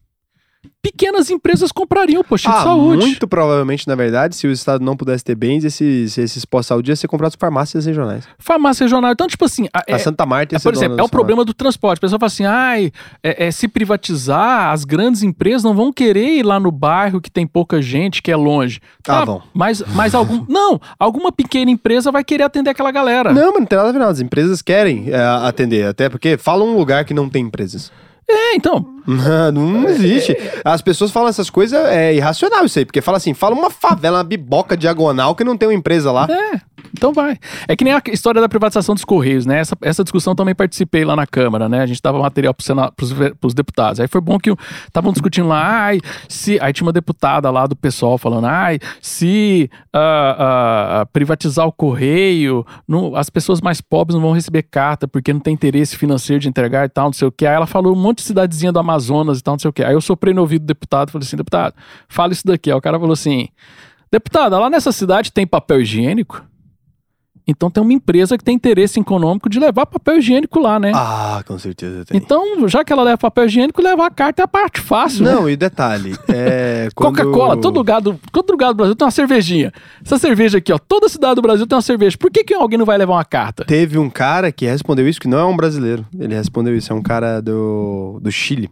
Pequenas empresas comprariam o postinho de Ah, saúde. muito provavelmente, na verdade, se o Estado não pudesse ter bens, esses, esses pós-saúde iam ser comprados por farmácias regionais. Farmácia regional. Então, tipo assim. a- a é- Santa Marta ia É, por exemplo, é o problema do transporte. A pessoa fala assim: ai, é- é, se privatizar, as grandes empresas não vão querer ir lá no bairro que tem pouca gente, que é longe. Ah, vão. Mas, mas algum. não, alguma pequena empresa vai querer atender aquela galera. Não, mas não tem nada a ver, não. As empresas querem é, atender, até porque fala um lugar que não tem empresas. É, então. Não, não existe. As pessoas falam essas coisas, é irracional isso aí, porque fala assim, fala uma favela, uma biboca diagonal que não tem uma empresa lá. É, então vai. É que nem a história da privatização dos Correios, né? Essa, essa discussão também participei lá na Câmara, né? A gente dava material ve- pros deputados. Aí foi bom que estavam discutindo lá, ai, se. Aí tinha uma deputada lá do pessoal falando, ai, se ah, ah, privatizar o Correio, não- as pessoas mais pobres não vão receber carta porque não tem interesse financeiro de entregar e tal, não sei o que. Aí ela falou um monte de cidadezinha do Amazonas e tal, não sei o que. Aí eu soprei no ouvido do deputado e falei assim, deputado, fala isso daqui. Aí o cara falou assim, deputada, lá nessa cidade tem papel higiênico? Então tem uma empresa que tem interesse econômico de levar papel higiênico lá, né? Ah, com certeza tem. Então, já que ela leva papel higiênico, levar a carta é a parte fácil. né? Não, e detalhe, é, quando- Coca-Cola, todo lugar, do, todo lugar do Brasil tem uma cervejinha. Essa cerveja aqui, ó, toda cidade do Brasil tem uma cerveja. Por que, que alguém não vai levar uma carta? Teve um cara que respondeu isso, que não é um brasileiro. Ele respondeu isso, é um cara do, do Chile.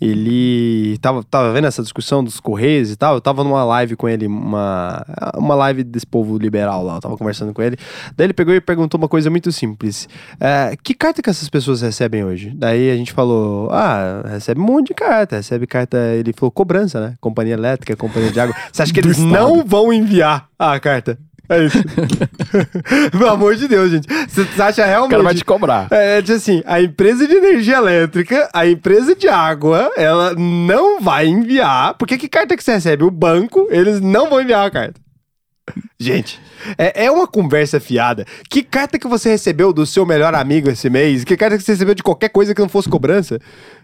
Ele tava, tava vendo essa discussão dos Correios e tal. Eu tava numa live com ele, uma, uma live desse povo liberal lá. Eu tava conversando com ele. Daí ele pegou e perguntou uma coisa muito simples. É, que carta que essas pessoas recebem hoje? Daí a gente falou, ah, recebe um monte de carta. Recebe carta, ele falou cobrança, né? Companhia elétrica, companhia de água. Você acha que eles não vão enviar a carta? É isso. Pelo amor de Deus, gente. Você acha realmente. O cara vai te cobrar. É, é assim, a empresa de energia elétrica, a empresa de água, ela não vai enviar. Porque que carta que você recebe? O banco, eles não vão enviar a carta. Gente, é, é uma conversa fiada. Que carta que você recebeu do seu melhor amigo esse mês? Que carta que você recebeu de qualquer coisa que não fosse cobrança?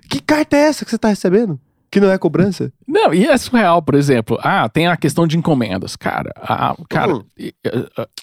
Que carta é essa que você tá recebendo? Que não é cobrança? Não, e é surreal, por exemplo. Ah, tem a questão de encomendas. Cara, ah, cara. Uhum.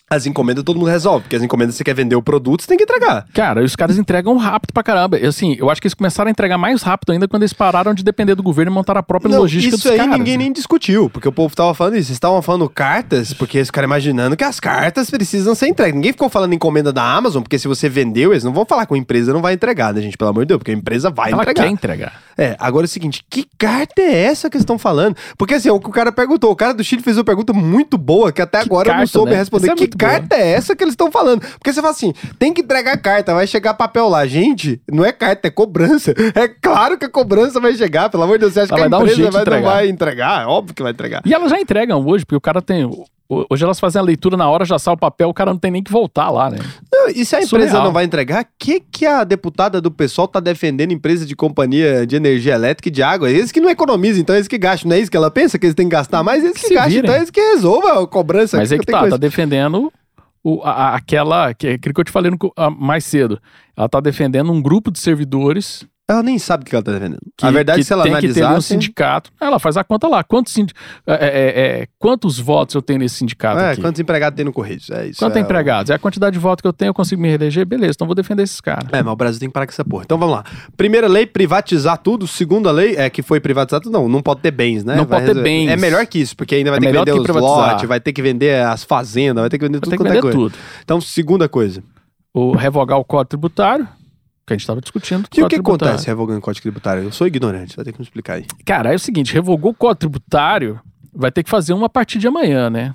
As encomendas todo mundo resolve, porque as encomendas você quer vender o produto, você tem que entregar. Cara, e os caras entregam rápido pra caramba. E, assim, eu acho que eles começaram a entregar mais rápido ainda quando eles pararam de depender do governo e montaram a própria Não, logística isso aí caras. ninguém né? nem discutiu, porque o povo tava falando isso. Vocês estavam falando cartas, porque eles ficaram imaginando que as cartas precisam ser entregues. Ninguém ficou falando encomenda da Amazon, porque se você vendeu, eles não vão falar que a empresa não vai entregar, né, gente? Pelo amor de Deus, porque a empresa vai Ela entregar. quer entregar. É, agora é o seguinte, que carta é essa que eles estão falando? Porque assim, é o que o cara perguntou, o cara do Chile fez uma pergunta muito boa, que até Que agora eu não carta, soube né? responder. É que muito boa. carta é essa que eles estão falando? Porque você fala assim, tem que entregar carta, vai chegar papel lá. Gente, não é carta, é cobrança. É claro que a cobrança vai chegar, pelo amor de Deus, você acha Ela que a um empresa de vai, não entregar. vai entregar? É óbvio que vai entregar. E elas já entregam hoje, porque o cara tem. Hoje elas fazem a leitura na hora, já sai o papel, o cara não tem nem que voltar lá, né? Não, e se a empresa Surreal. não vai entregar, o que, que a deputada do PSOL tá defendendo empresa de companhia de energia elétrica e de água? Eles que não economizam, então eles que gastam. Não é isso que ela pensa? Que eles têm que gastar mais? Eles que Se gastam, virem. então eles que resolvam a cobrança. Mas é que tá, coisa. tá defendendo o, a- a- aquela. Que, aquilo que eu te falei no ah, mais cedo. Ela tá defendendo um grupo de servidores. Ela nem sabe o que ela tá defendendo. Que, a verdade, que se ela tem que ter um analisasse... sindicato. Ela faz a conta lá. Quantos, sindi- é, é, é, quantos votos eu tenho nesse sindicato É, aqui? quantos empregados tem no Correio? É isso. Quantos é... empregados? É a quantidade de votos que eu tenho, eu consigo me reeleger? Beleza, então vou defender esses caras. É, mas o Brasil tem que parar com essa porra. Então vamos lá. Primeira lei, privatizar tudo. Segunda lei, é que foi privatizar tudo. Não, não pode ter bens, né? Não pode ter resolver. bens. É melhor que isso, porque ainda vai É ter que vender que os lotes, vai ter que vender as fazendas, vai ter que vender tudo Tem que é vender coisa. tudo. Então, segunda coisa. O revogar o código tributário, que a gente estava discutindo. E o que tributário. acontece revogando o Código Tributário? Eu sou ignorante, vai ter que me explicar aí. Cara, é o seguinte, revogou o código tributário, vai ter que fazer uma a partir de amanhã, né?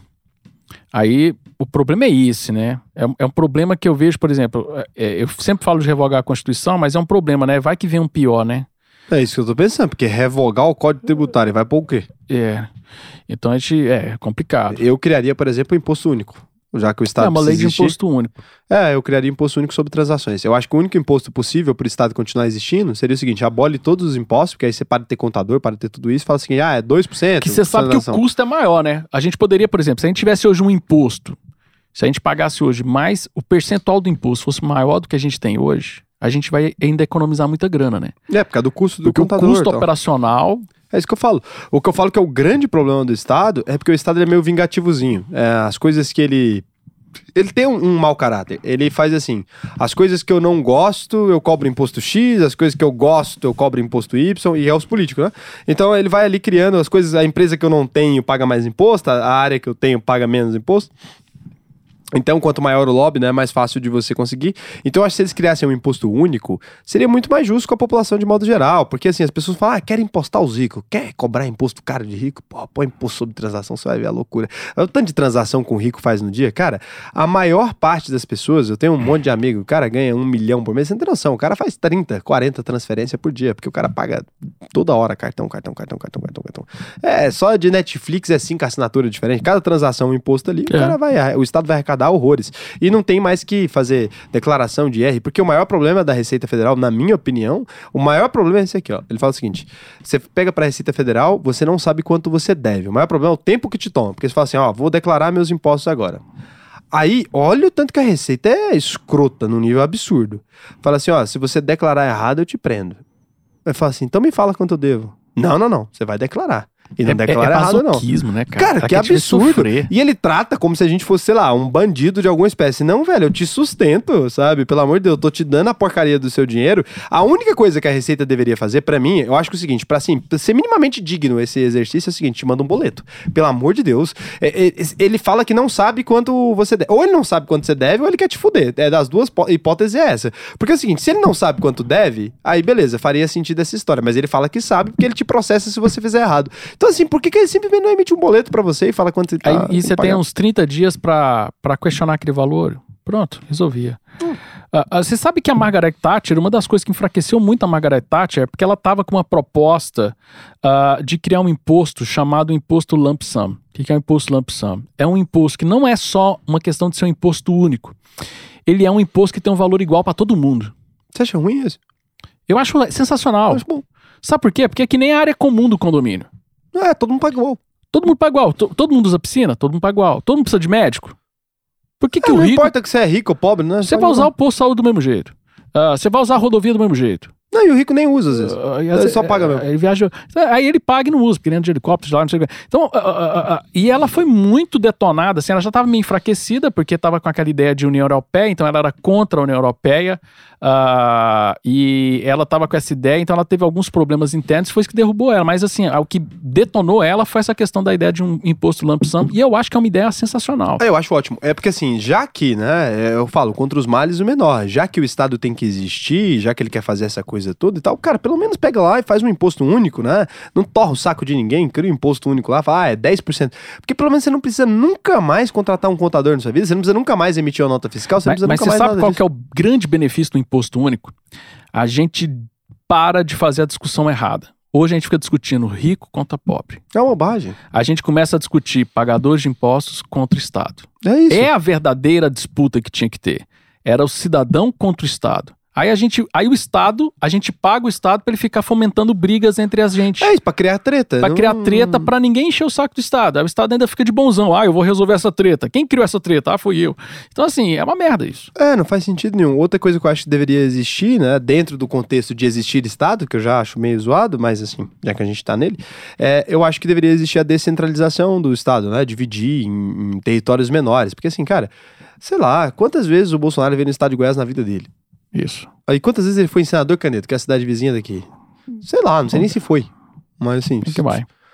Aí o problema é esse, né? É, é um problema que eu vejo, por exemplo, é, eu sempre falo de revogar a Constituição, mas é um problema, né? Vai que vem um pior, né? É isso que eu tô pensando, porque revogar o Código Tributário vai pôr o quê? É. Então a gente. É complicado. Eu criaria, por exemplo, o imposto único. Já que o Estado É uma lei de existir. imposto único. É, eu criaria imposto único sobre transações. Eu acho que o único imposto possível para o Estado continuar existindo seria o seguinte: abole todos os impostos, porque aí você para de ter contador, para de ter tudo isso, fala assim, ah, é 2%. Que você sabe que o custo é maior, né? A gente poderia, por exemplo, se a gente tivesse hoje um imposto, se a gente pagasse hoje mais, o percentual do imposto fosse maior do que a gente tem hoje, a gente vai ainda economizar muita grana, né? É, por causa do custo do Porque o contador. custo então. operacional É isso que eu falo. O que eu falo que é o grande problema do Estado é porque o Estado é meio vingativozinho. É, as coisas que ele. Ele tem um, um mau caráter. Ele faz assim: as coisas que eu não gosto, eu cobro imposto X, as coisas que eu gosto, eu cobro imposto Y, e é os políticos, né? Então ele vai ali criando as coisas, a empresa que eu não tenho paga mais imposto, a área que eu tenho paga menos imposto. Então, quanto maior o lobby, né, mais fácil de você conseguir. Então, eu acho que se eles criassem um imposto único, seria muito mais justo com a população de modo geral. Porque, assim, as pessoas falam, ah, querem impostar os ricos, quer cobrar imposto caro de rico? Pô, põe imposto sobre transação, você vai ver a loucura. O tanto de transação que o rico faz no dia, cara, a maior parte das pessoas, eu tenho um monte de amigo, o cara ganha um milhão por mês, você não tem noção, o cara faz 30, 40 transferências por dia, porque o cara paga toda hora cartão, cartão, cartão, cartão, cartão, cartão. É, só de Netflix é cinco assinaturas diferentes, cada transação é um imposto ali, o É. cara vai, o Estado vai arrecadar horrores. E não tem mais que fazer declaração de R, porque o maior problema da Receita Federal, na minha opinião, o maior problema é esse aqui, ó. Ele fala o seguinte: você pega pra Receita Federal, você não sabe quanto você deve. O maior problema é o tempo que te toma, porque você fala assim, ó, vou declarar meus impostos agora. Aí, olha o tanto que a Receita é escrota num nível absurdo. Fala assim, ó, se você declarar errado, eu te prendo. Aí fala assim, então me fala quanto eu devo. Não, não, não, você vai declarar. E não é, declara é, é errado, não. masoquismo, né, cara? Cara, Ela que ver absurdo. E ele trata como se a gente fosse, sei lá, um bandido de alguma espécie. Não, velho, eu te sustento, sabe? Pelo amor de Deus, eu tô te dando a porcaria do seu dinheiro. A única coisa que a Receita deveria fazer, pra mim, eu acho que é o seguinte, pra assim, pra ser minimamente digno esse exercício, é o seguinte, te manda um boleto. Pelo amor de Deus. É, é, ele fala que não sabe quanto você deve. Ou ele não sabe quanto você deve, ou ele quer te fuder. É das duas hipóteses é essa. Porque é o seguinte, se ele não sabe quanto deve, aí beleza, faria sentido essa história. Mas ele fala que sabe porque ele te processa se você fizer errado. Então, assim, por que, que ele simplesmente não emite um boleto pra você e fala quanto você tá Aí, e você tem uns 30 dias pra, pra questionar aquele valor. Pronto, resolvia. Ah, ah, você sabe que a Margaret Thatcher, uma das coisas que enfraqueceu muito a Margaret Thatcher é porque ela estava com uma proposta ah, de criar um imposto chamado imposto lump sum. O que é o imposto lump sum? É um imposto que não é só uma questão de ser um imposto único. Ele é um imposto que tem um valor igual para todo mundo. Você acha ruim isso? Eu acho sensacional. Eu acho bom. Sabe por quê? Porque é que nem a área comum do condomínio. É, todo mundo paga igual. Todo mundo paga igual. To- Todo mundo usa piscina, todo mundo paga igual. Todo mundo precisa de médico. Por que, que É, o não rico. importa que você é rico ou pobre, né? Você vai usar o posto de saúde do mesmo jeito. Ah, você vai usar a rodovia do mesmo jeito. Não, e o rico nem usa às vezes. E Ele só paga ah, mesmo. Ele viaja. Aí ele paga e não usa, porque dentro de helicóptero lá, não sei o que. Então, ah, ah, e ela foi muito detonada, assim, ela já estava meio enfraquecida, porque estava com aquela ideia de União Europeia, então ela era contra a União Europeia, e ela estava com essa ideia, então ela teve alguns problemas internos, foi isso que derrubou ela. Mas, assim, o que detonou ela foi essa questão da ideia de um imposto lump sum, e eu acho que é uma ideia sensacional. Ah, Eu acho ótimo. É porque assim, já que, né, eu falo, contra os males o menor, já que o Estado tem que existir, já que ele quer fazer essa coisa toda e tal, cara, pelo menos pega lá e faz um imposto único, né? Não torra o saco de ninguém, cria um imposto único lá, fala, ah, é 10%. Porque pelo menos você não precisa nunca mais contratar um contador na sua vida, você não precisa nunca mais emitir uma nota fiscal, você não Mas, precisa mas nunca você mais sabe nada qual disso. que é o grande benefício do imposto único? A gente para de fazer a discussão errada. Hoje a gente fica discutindo rico contra pobre. É uma bobagem. A gente começa a discutir pagadores de impostos contra o Estado. É isso. É a verdadeira disputa que tinha que ter. Era o cidadão contra o Estado. Aí a gente, aí o Estado, a gente paga o Estado para ele ficar fomentando brigas entre a gente. É isso, pra criar treta. Não- criar treta pra ninguém encher o saco do Estado. Aí o Estado ainda fica de bonzão. Ah, eu vou resolver essa treta. Quem criou essa treta? Ah, fui eu. Então, assim, é uma merda isso. É, não faz sentido nenhum. Outra coisa que eu acho que deveria existir, né, dentro do contexto de existir Estado, que eu já acho meio zoado, mas assim, já que a gente tá nele, é, eu acho que deveria existir a descentralização do Estado, né, dividir em, em territórios menores. Porque assim, cara, sei lá, quantas vezes o Bolsonaro veio no Estado de Goiás na vida dele? Isso. Aí quantas vezes ele foi em Senador Caneto, que é a cidade vizinha daqui? Sei lá, não sei nem se foi. Mas assim, que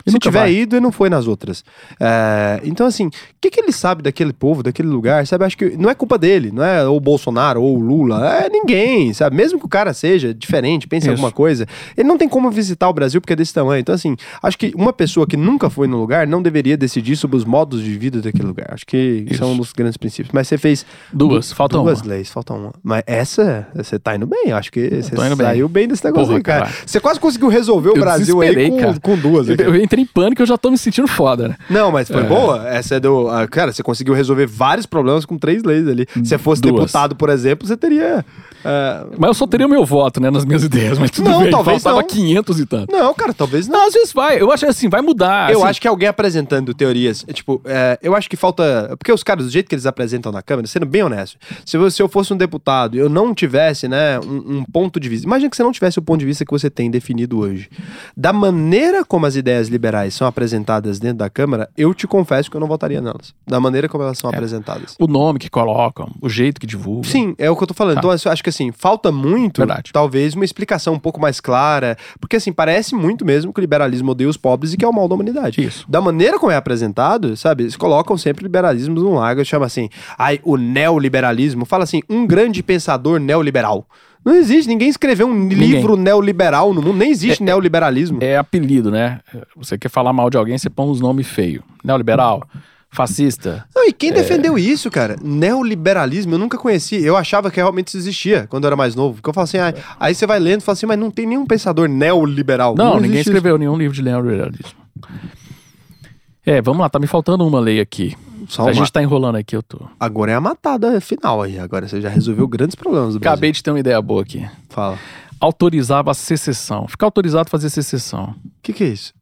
E se tiver vai. ido, ele não foi nas outras. É, então, assim, o que, que ele sabe daquele povo, daquele lugar, sabe? Acho que não é culpa dele, não é o Bolsonaro ou o Lula, é ninguém, sabe? Mesmo que o cara seja diferente, pense em Isso. alguma coisa, ele não tem como visitar o Brasil porque é desse tamanho. Então, assim, acho que uma pessoa que nunca foi no lugar não deveria decidir sobre os modos de vida daquele lugar. Acho que isso, é um dos grandes princípios. Mas você fez Duas, du- falta duas uma. leis, falta uma. Mas essa, você tá indo bem. Acho que você indo bem. saiu bem. desse negócio Porra, aí, cara. cara. Você quase conseguiu resolver o Eu Brasil aí com, com duas. Eu, eu entrei em pânico e eu já tô me sentindo foda, né? Não, mas foi É. boa. Essa é do. ah, cara, você conseguiu resolver vários problemas com três leis ali. Se você fosse Duas. deputado, por exemplo, você teria. Ah, Mas eu só teria o meu voto, né, nas minhas ideias, mas tudo Não, bem. talvez Faltava não. 500 e tanto. Não, cara, talvez não. Não, às vezes vai. Eu acho assim, vai mudar. Eu assim. acho que alguém apresentando teorias, é, tipo, é, eu acho que falta. Porque os caras, do jeito que eles apresentam na Câmara, sendo bem honesto, se, eu- se eu fosse um deputado e eu não tivesse, né, um, um ponto de vista. Imagina que você não tivesse o ponto de vista que você tem definido hoje. Da maneira como as ideias liberais são apresentadas dentro da Câmara, eu te confesso que eu não votaria nelas. Da maneira como elas são apresentadas. O nome que colocam, o jeito que divulgam. Sim, é o que eu tô falando. Tá. Então, eu acho que assim, falta muito, Verdade. talvez, uma explicação um pouco mais clara. Porque, assim, parece muito mesmo que o liberalismo odeia os pobres e que é o mal da humanidade. Isso. Da maneira como é apresentado, sabe? Eles colocam sempre liberalismo num lago, chama assim, ai, o neoliberalismo. Fala assim, um grande pensador neoliberal. Não existe, ninguém escreveu um livro neoliberal no mundo, nem existe neoliberalismo. É apelido, né? Você quer falar mal de alguém, você põe uns nomes feios. Neoliberal, fascista. Não, e É. quem defendeu isso, cara? Neoliberalismo, eu nunca conheci. Eu achava que realmente isso existia quando eu era mais novo. Porque eu falo assim, ah, aí você vai lendo e fala assim, mas não tem nenhum pensador neoliberal. Não, ninguém existe isso. escreveu nenhum livro de neoliberalismo. É, vamos lá, tá me faltando uma lei aqui. Só a uma- gente tá enrolando aqui, eu tô. Agora é a matada final aí. Agora você já resolveu grandes problemas do Brasil. Acabei de ter uma ideia boa aqui. Fala. Autorizava a secessão. Ficar autorizado a fazer secessão. O que, que é isso?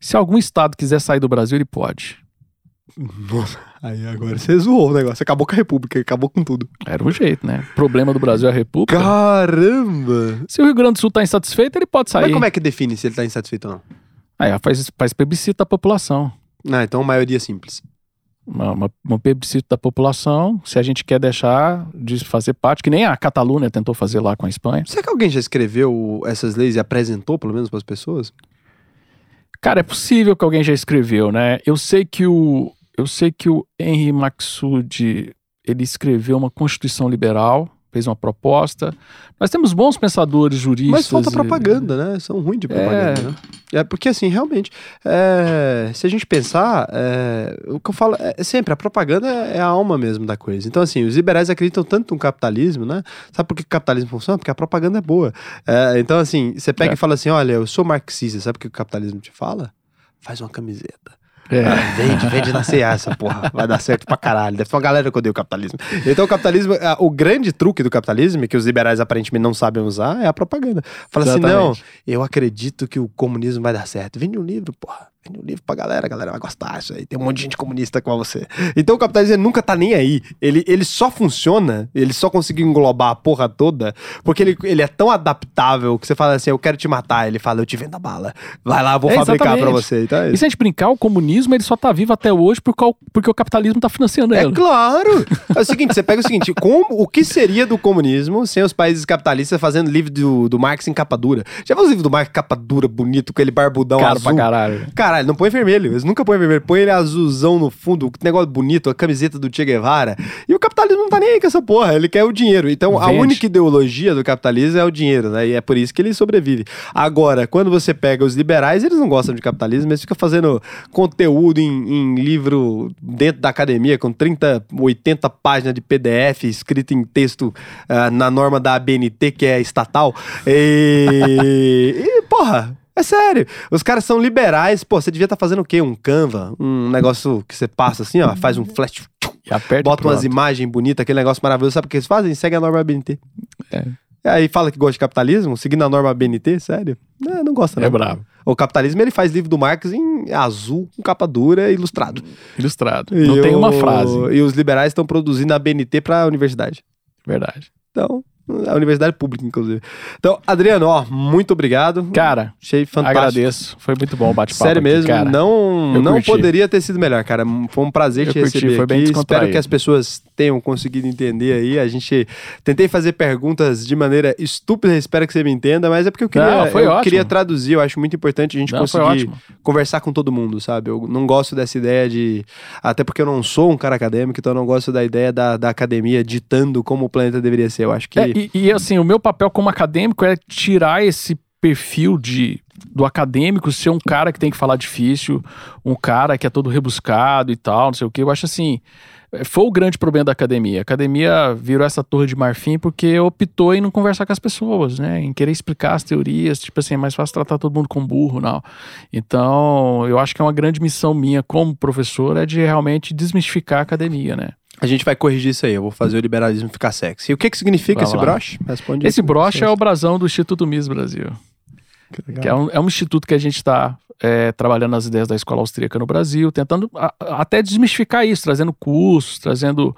Se algum estado quiser sair do Brasil, ele pode. Nossa, aí agora você zoou o negócio. Acabou com a República, acabou com tudo. Era o jeito, né? O problema do Brasil é a República. Caramba! Se o Rio Grande do Sul tá insatisfeito, ele pode sair. Mas como é que define se ele tá insatisfeito ou não? Aí faz, faz plebiscito da população. Ah, então maioria simples. Uma, uma, um plebiscito da população, se a gente quer deixar de fazer parte, que nem a Catalunha tentou fazer lá com a Espanha. Será que alguém já escreveu essas leis e apresentou, pelo menos, para as pessoas? Cara, é possível que alguém já escreveu, né? Eu sei que o eu sei que o Henry Maxud ele escreveu uma Constituição liberal fez uma proposta. Nós temos bons pensadores juristas. Mas falta e- propaganda, né? São ruins de propaganda, né? É porque, assim, realmente, é, se a gente pensar, é, o que eu falo é sempre, a propaganda é a alma mesmo da coisa. Então, assim, os liberais acreditam tanto no capitalismo, né? Sabe por que o capitalismo funciona? Porque a propaganda é boa. É, então, assim, você pega É. e fala assim, olha, eu sou marxista, sabe o que o capitalismo te fala? Faz uma camiseta. É. Ah, vende, vende na CA essa porra. Vai dar certo pra caralho. Deve ter uma galera que odeia o capitalismo. Então o capitalismo, o grande truque do capitalismo, que os liberais aparentemente não sabem usar, é a propaganda. Fala assim, não, Exatamente. eu acredito que o comunismo vai dar certo. Vende um livro, porra. Vende um livro pra galera, a galera vai gostar disso aí. Tem um monte de gente comunista com você. Então o capitalismo ele nunca tá nem aí. Ele, ele só funciona, ele só conseguiu englobar a porra toda, porque ele, ele é tão adaptável que você fala assim, eu quero te matar. Ele fala, eu te vendo a bala. Vai lá, eu vou É, fabricar pra exatamente. você. Então é E isso. se a gente brincar, o comunismo ele só tá vivo até hoje por cau- porque o capitalismo tá financiando É ele. claro! É o seguinte, você pega o seguinte, como, o que seria do comunismo sem os países capitalistas fazendo livro do, do Marx em capa dura? Já viu os livros do Marx em capa dura, bonito, com aquele barbudão Caro azul? pra caralho. Caralho, não põe vermelho. Eles nunca põem vermelho. Põe ele azulzão no fundo, negócio bonito, a camiseta do Che Guevara. E o capitalismo não tá nem aí com essa porra. Ele quer o dinheiro. Então, a Vende. única ideologia do capitalismo é o dinheiro, né? E é por isso que ele sobrevive. Agora, quando você pega os liberais, eles não gostam de capitalismo, eles ficam fazendo conteúdo em, em livro dentro da academia, com 30, 80 páginas de PDF escrito em texto ah, na norma da ABNT, que é estatal. E, e porra. É sério. Os caras são liberais. Pô, você devia estar fazendo o quê? Um Canva? Um negócio que você passa assim, ó, faz um flash, E aperta bota umas imagens bonitas, aquele negócio maravilhoso. Sabe o que eles fazem? Segue a norma ABNT. É. E aí fala que gosta de capitalismo, seguindo a norma ABNT, sério? Não, não gosta, não. É bravo. O capitalismo, ele faz livro do Marx em azul, com capa dura, ilustrado. Ilustrado. E Não tem uma frase. E os liberais estão produzindo a ABNT pra universidade. Verdade. Então, a universidade pública, inclusive. Então, Adriano, ó, muito obrigado. Cara, Achei fantástico. agradeço. Foi muito bom o bate-papo. Sério aqui, mesmo, cara. não, Eu não curti. poderia ter sido melhor, cara. Foi um prazer Eu te curti, receber foi bem aqui. Espero que as pessoas tenham conseguido entender aí. A gente tentei fazer perguntas de maneira estúpida, espero que você me entenda, mas é porque eu queria, Não, eu queria traduzir. Eu acho muito importante a gente Não, conseguir conversar com todo mundo, sabe? Eu não gosto dessa ideia de. Até porque eu não sou um cara acadêmico, então eu não gosto da ideia da, da academia ditando como o planeta deveria ser. Eu acho que. É, e, e, assim, o meu papel como acadêmico é tirar esse perfil de do acadêmico ser um cara que tem que falar difícil, um cara que é todo rebuscado e tal, não sei o que. Eu acho assim, foi o grande problema da academia. A academia virou essa torre de marfim porque optou em não conversar com as pessoas, né? Em querer explicar as teorias, tipo assim, é mais fácil tratar todo mundo com burro, não. Então, eu acho que é uma grande missão minha como professor é de realmente desmistificar a academia, né? A gente vai corrigir isso aí. Eu vou fazer o liberalismo ficar sexy. E o que, que significa Vai esse lá. broche? Responde Esse broche é o brasão do Instituto Miss Brasil. Que legal. que é um, é um instituto que a gente está trabalhando nas ideias da escola austríaca no Brasil, tentando a- até desmistificar isso, trazendo cursos, trazendo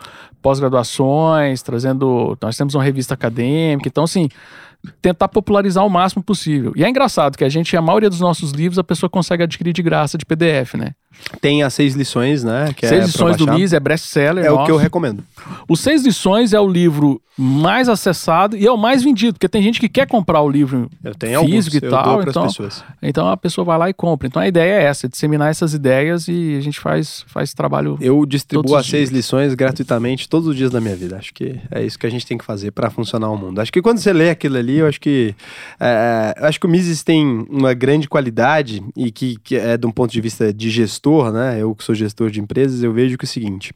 pós-graduações, trazendo. Nós temos uma revista acadêmica, então, assim, tentar popularizar o máximo possível. E é engraçado que a gente, a maioria dos nossos livros, a pessoa consegue adquirir de graça de PDF, né? Tem as seis lições, né? Que Seis é lições do baixar. MIS é best-seller. É o que eu recomendo. O Seis Lições é o livro mais acessado e é o mais vendido, porque tem gente que quer comprar o livro Eu tenho físico alguns, e tal, então- pessoas. Então a pessoa vai lá e compra. Então a ideia é essa, disseminar essas ideias e a gente faz, faz trabalho. Eu distribuo as seis dias. lições gratuitamente todos os dias da minha vida. Acho que é isso que a gente tem que fazer para funcionar o mundo. Acho que quando você lê aquilo ali, eu acho que é, acho que o Mises tem uma grande qualidade e que, que é de um ponto de vista de gestor, né? Eu que sou gestor de empresas, eu vejo que é o seguinte: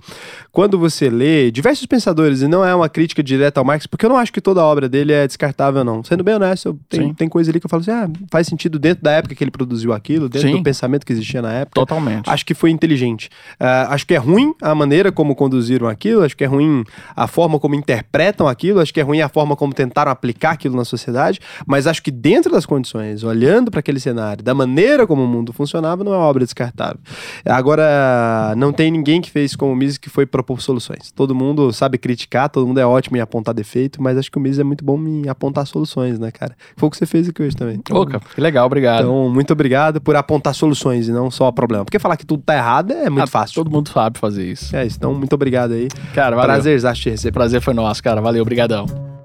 quando você lê diversos pensadores e não é uma crítica direta ao Marx, porque eu não acho que toda a obra dele é descartável, não. Sendo bem honesto, tem, tem coisa ali que eu falo assim, ah, faz sentido dentro da época que ele produziu aquilo, dentro Sim. do pensamento que existia na época. Totalmente. Acho que foi inteligente. Ah, acho que é ruim a maneira como conduziram aquilo, acho que é ruim a forma como interpretam aquilo, acho que é ruim a forma como tentaram aplicar aquilo na sociedade, mas acho que dentro das condições, olhando para aquele cenário, da maneira como o mundo funcionava, não é obra descartável. Agora, não tem ninguém que fez como o Mises que foi propor soluções. Todo mundo sabe criticar, todo mundo é ótimo em apontar defeito, mas acho que o Mises é muito bom em apontar soluções, né, cara? Foi o que você fez aqui hoje também. Ô, cara, que legal, obrigado. Então, muito obrigado por apontar soluções e não só problema. Porque falar que tudo tá errado é muito Ah, fácil. Todo mundo sabe fazer isso. É isso. Então, muito obrigado aí. Cara, valeu. Prazer te receber. Prazer foi nosso, cara. Valeu, obrigadão.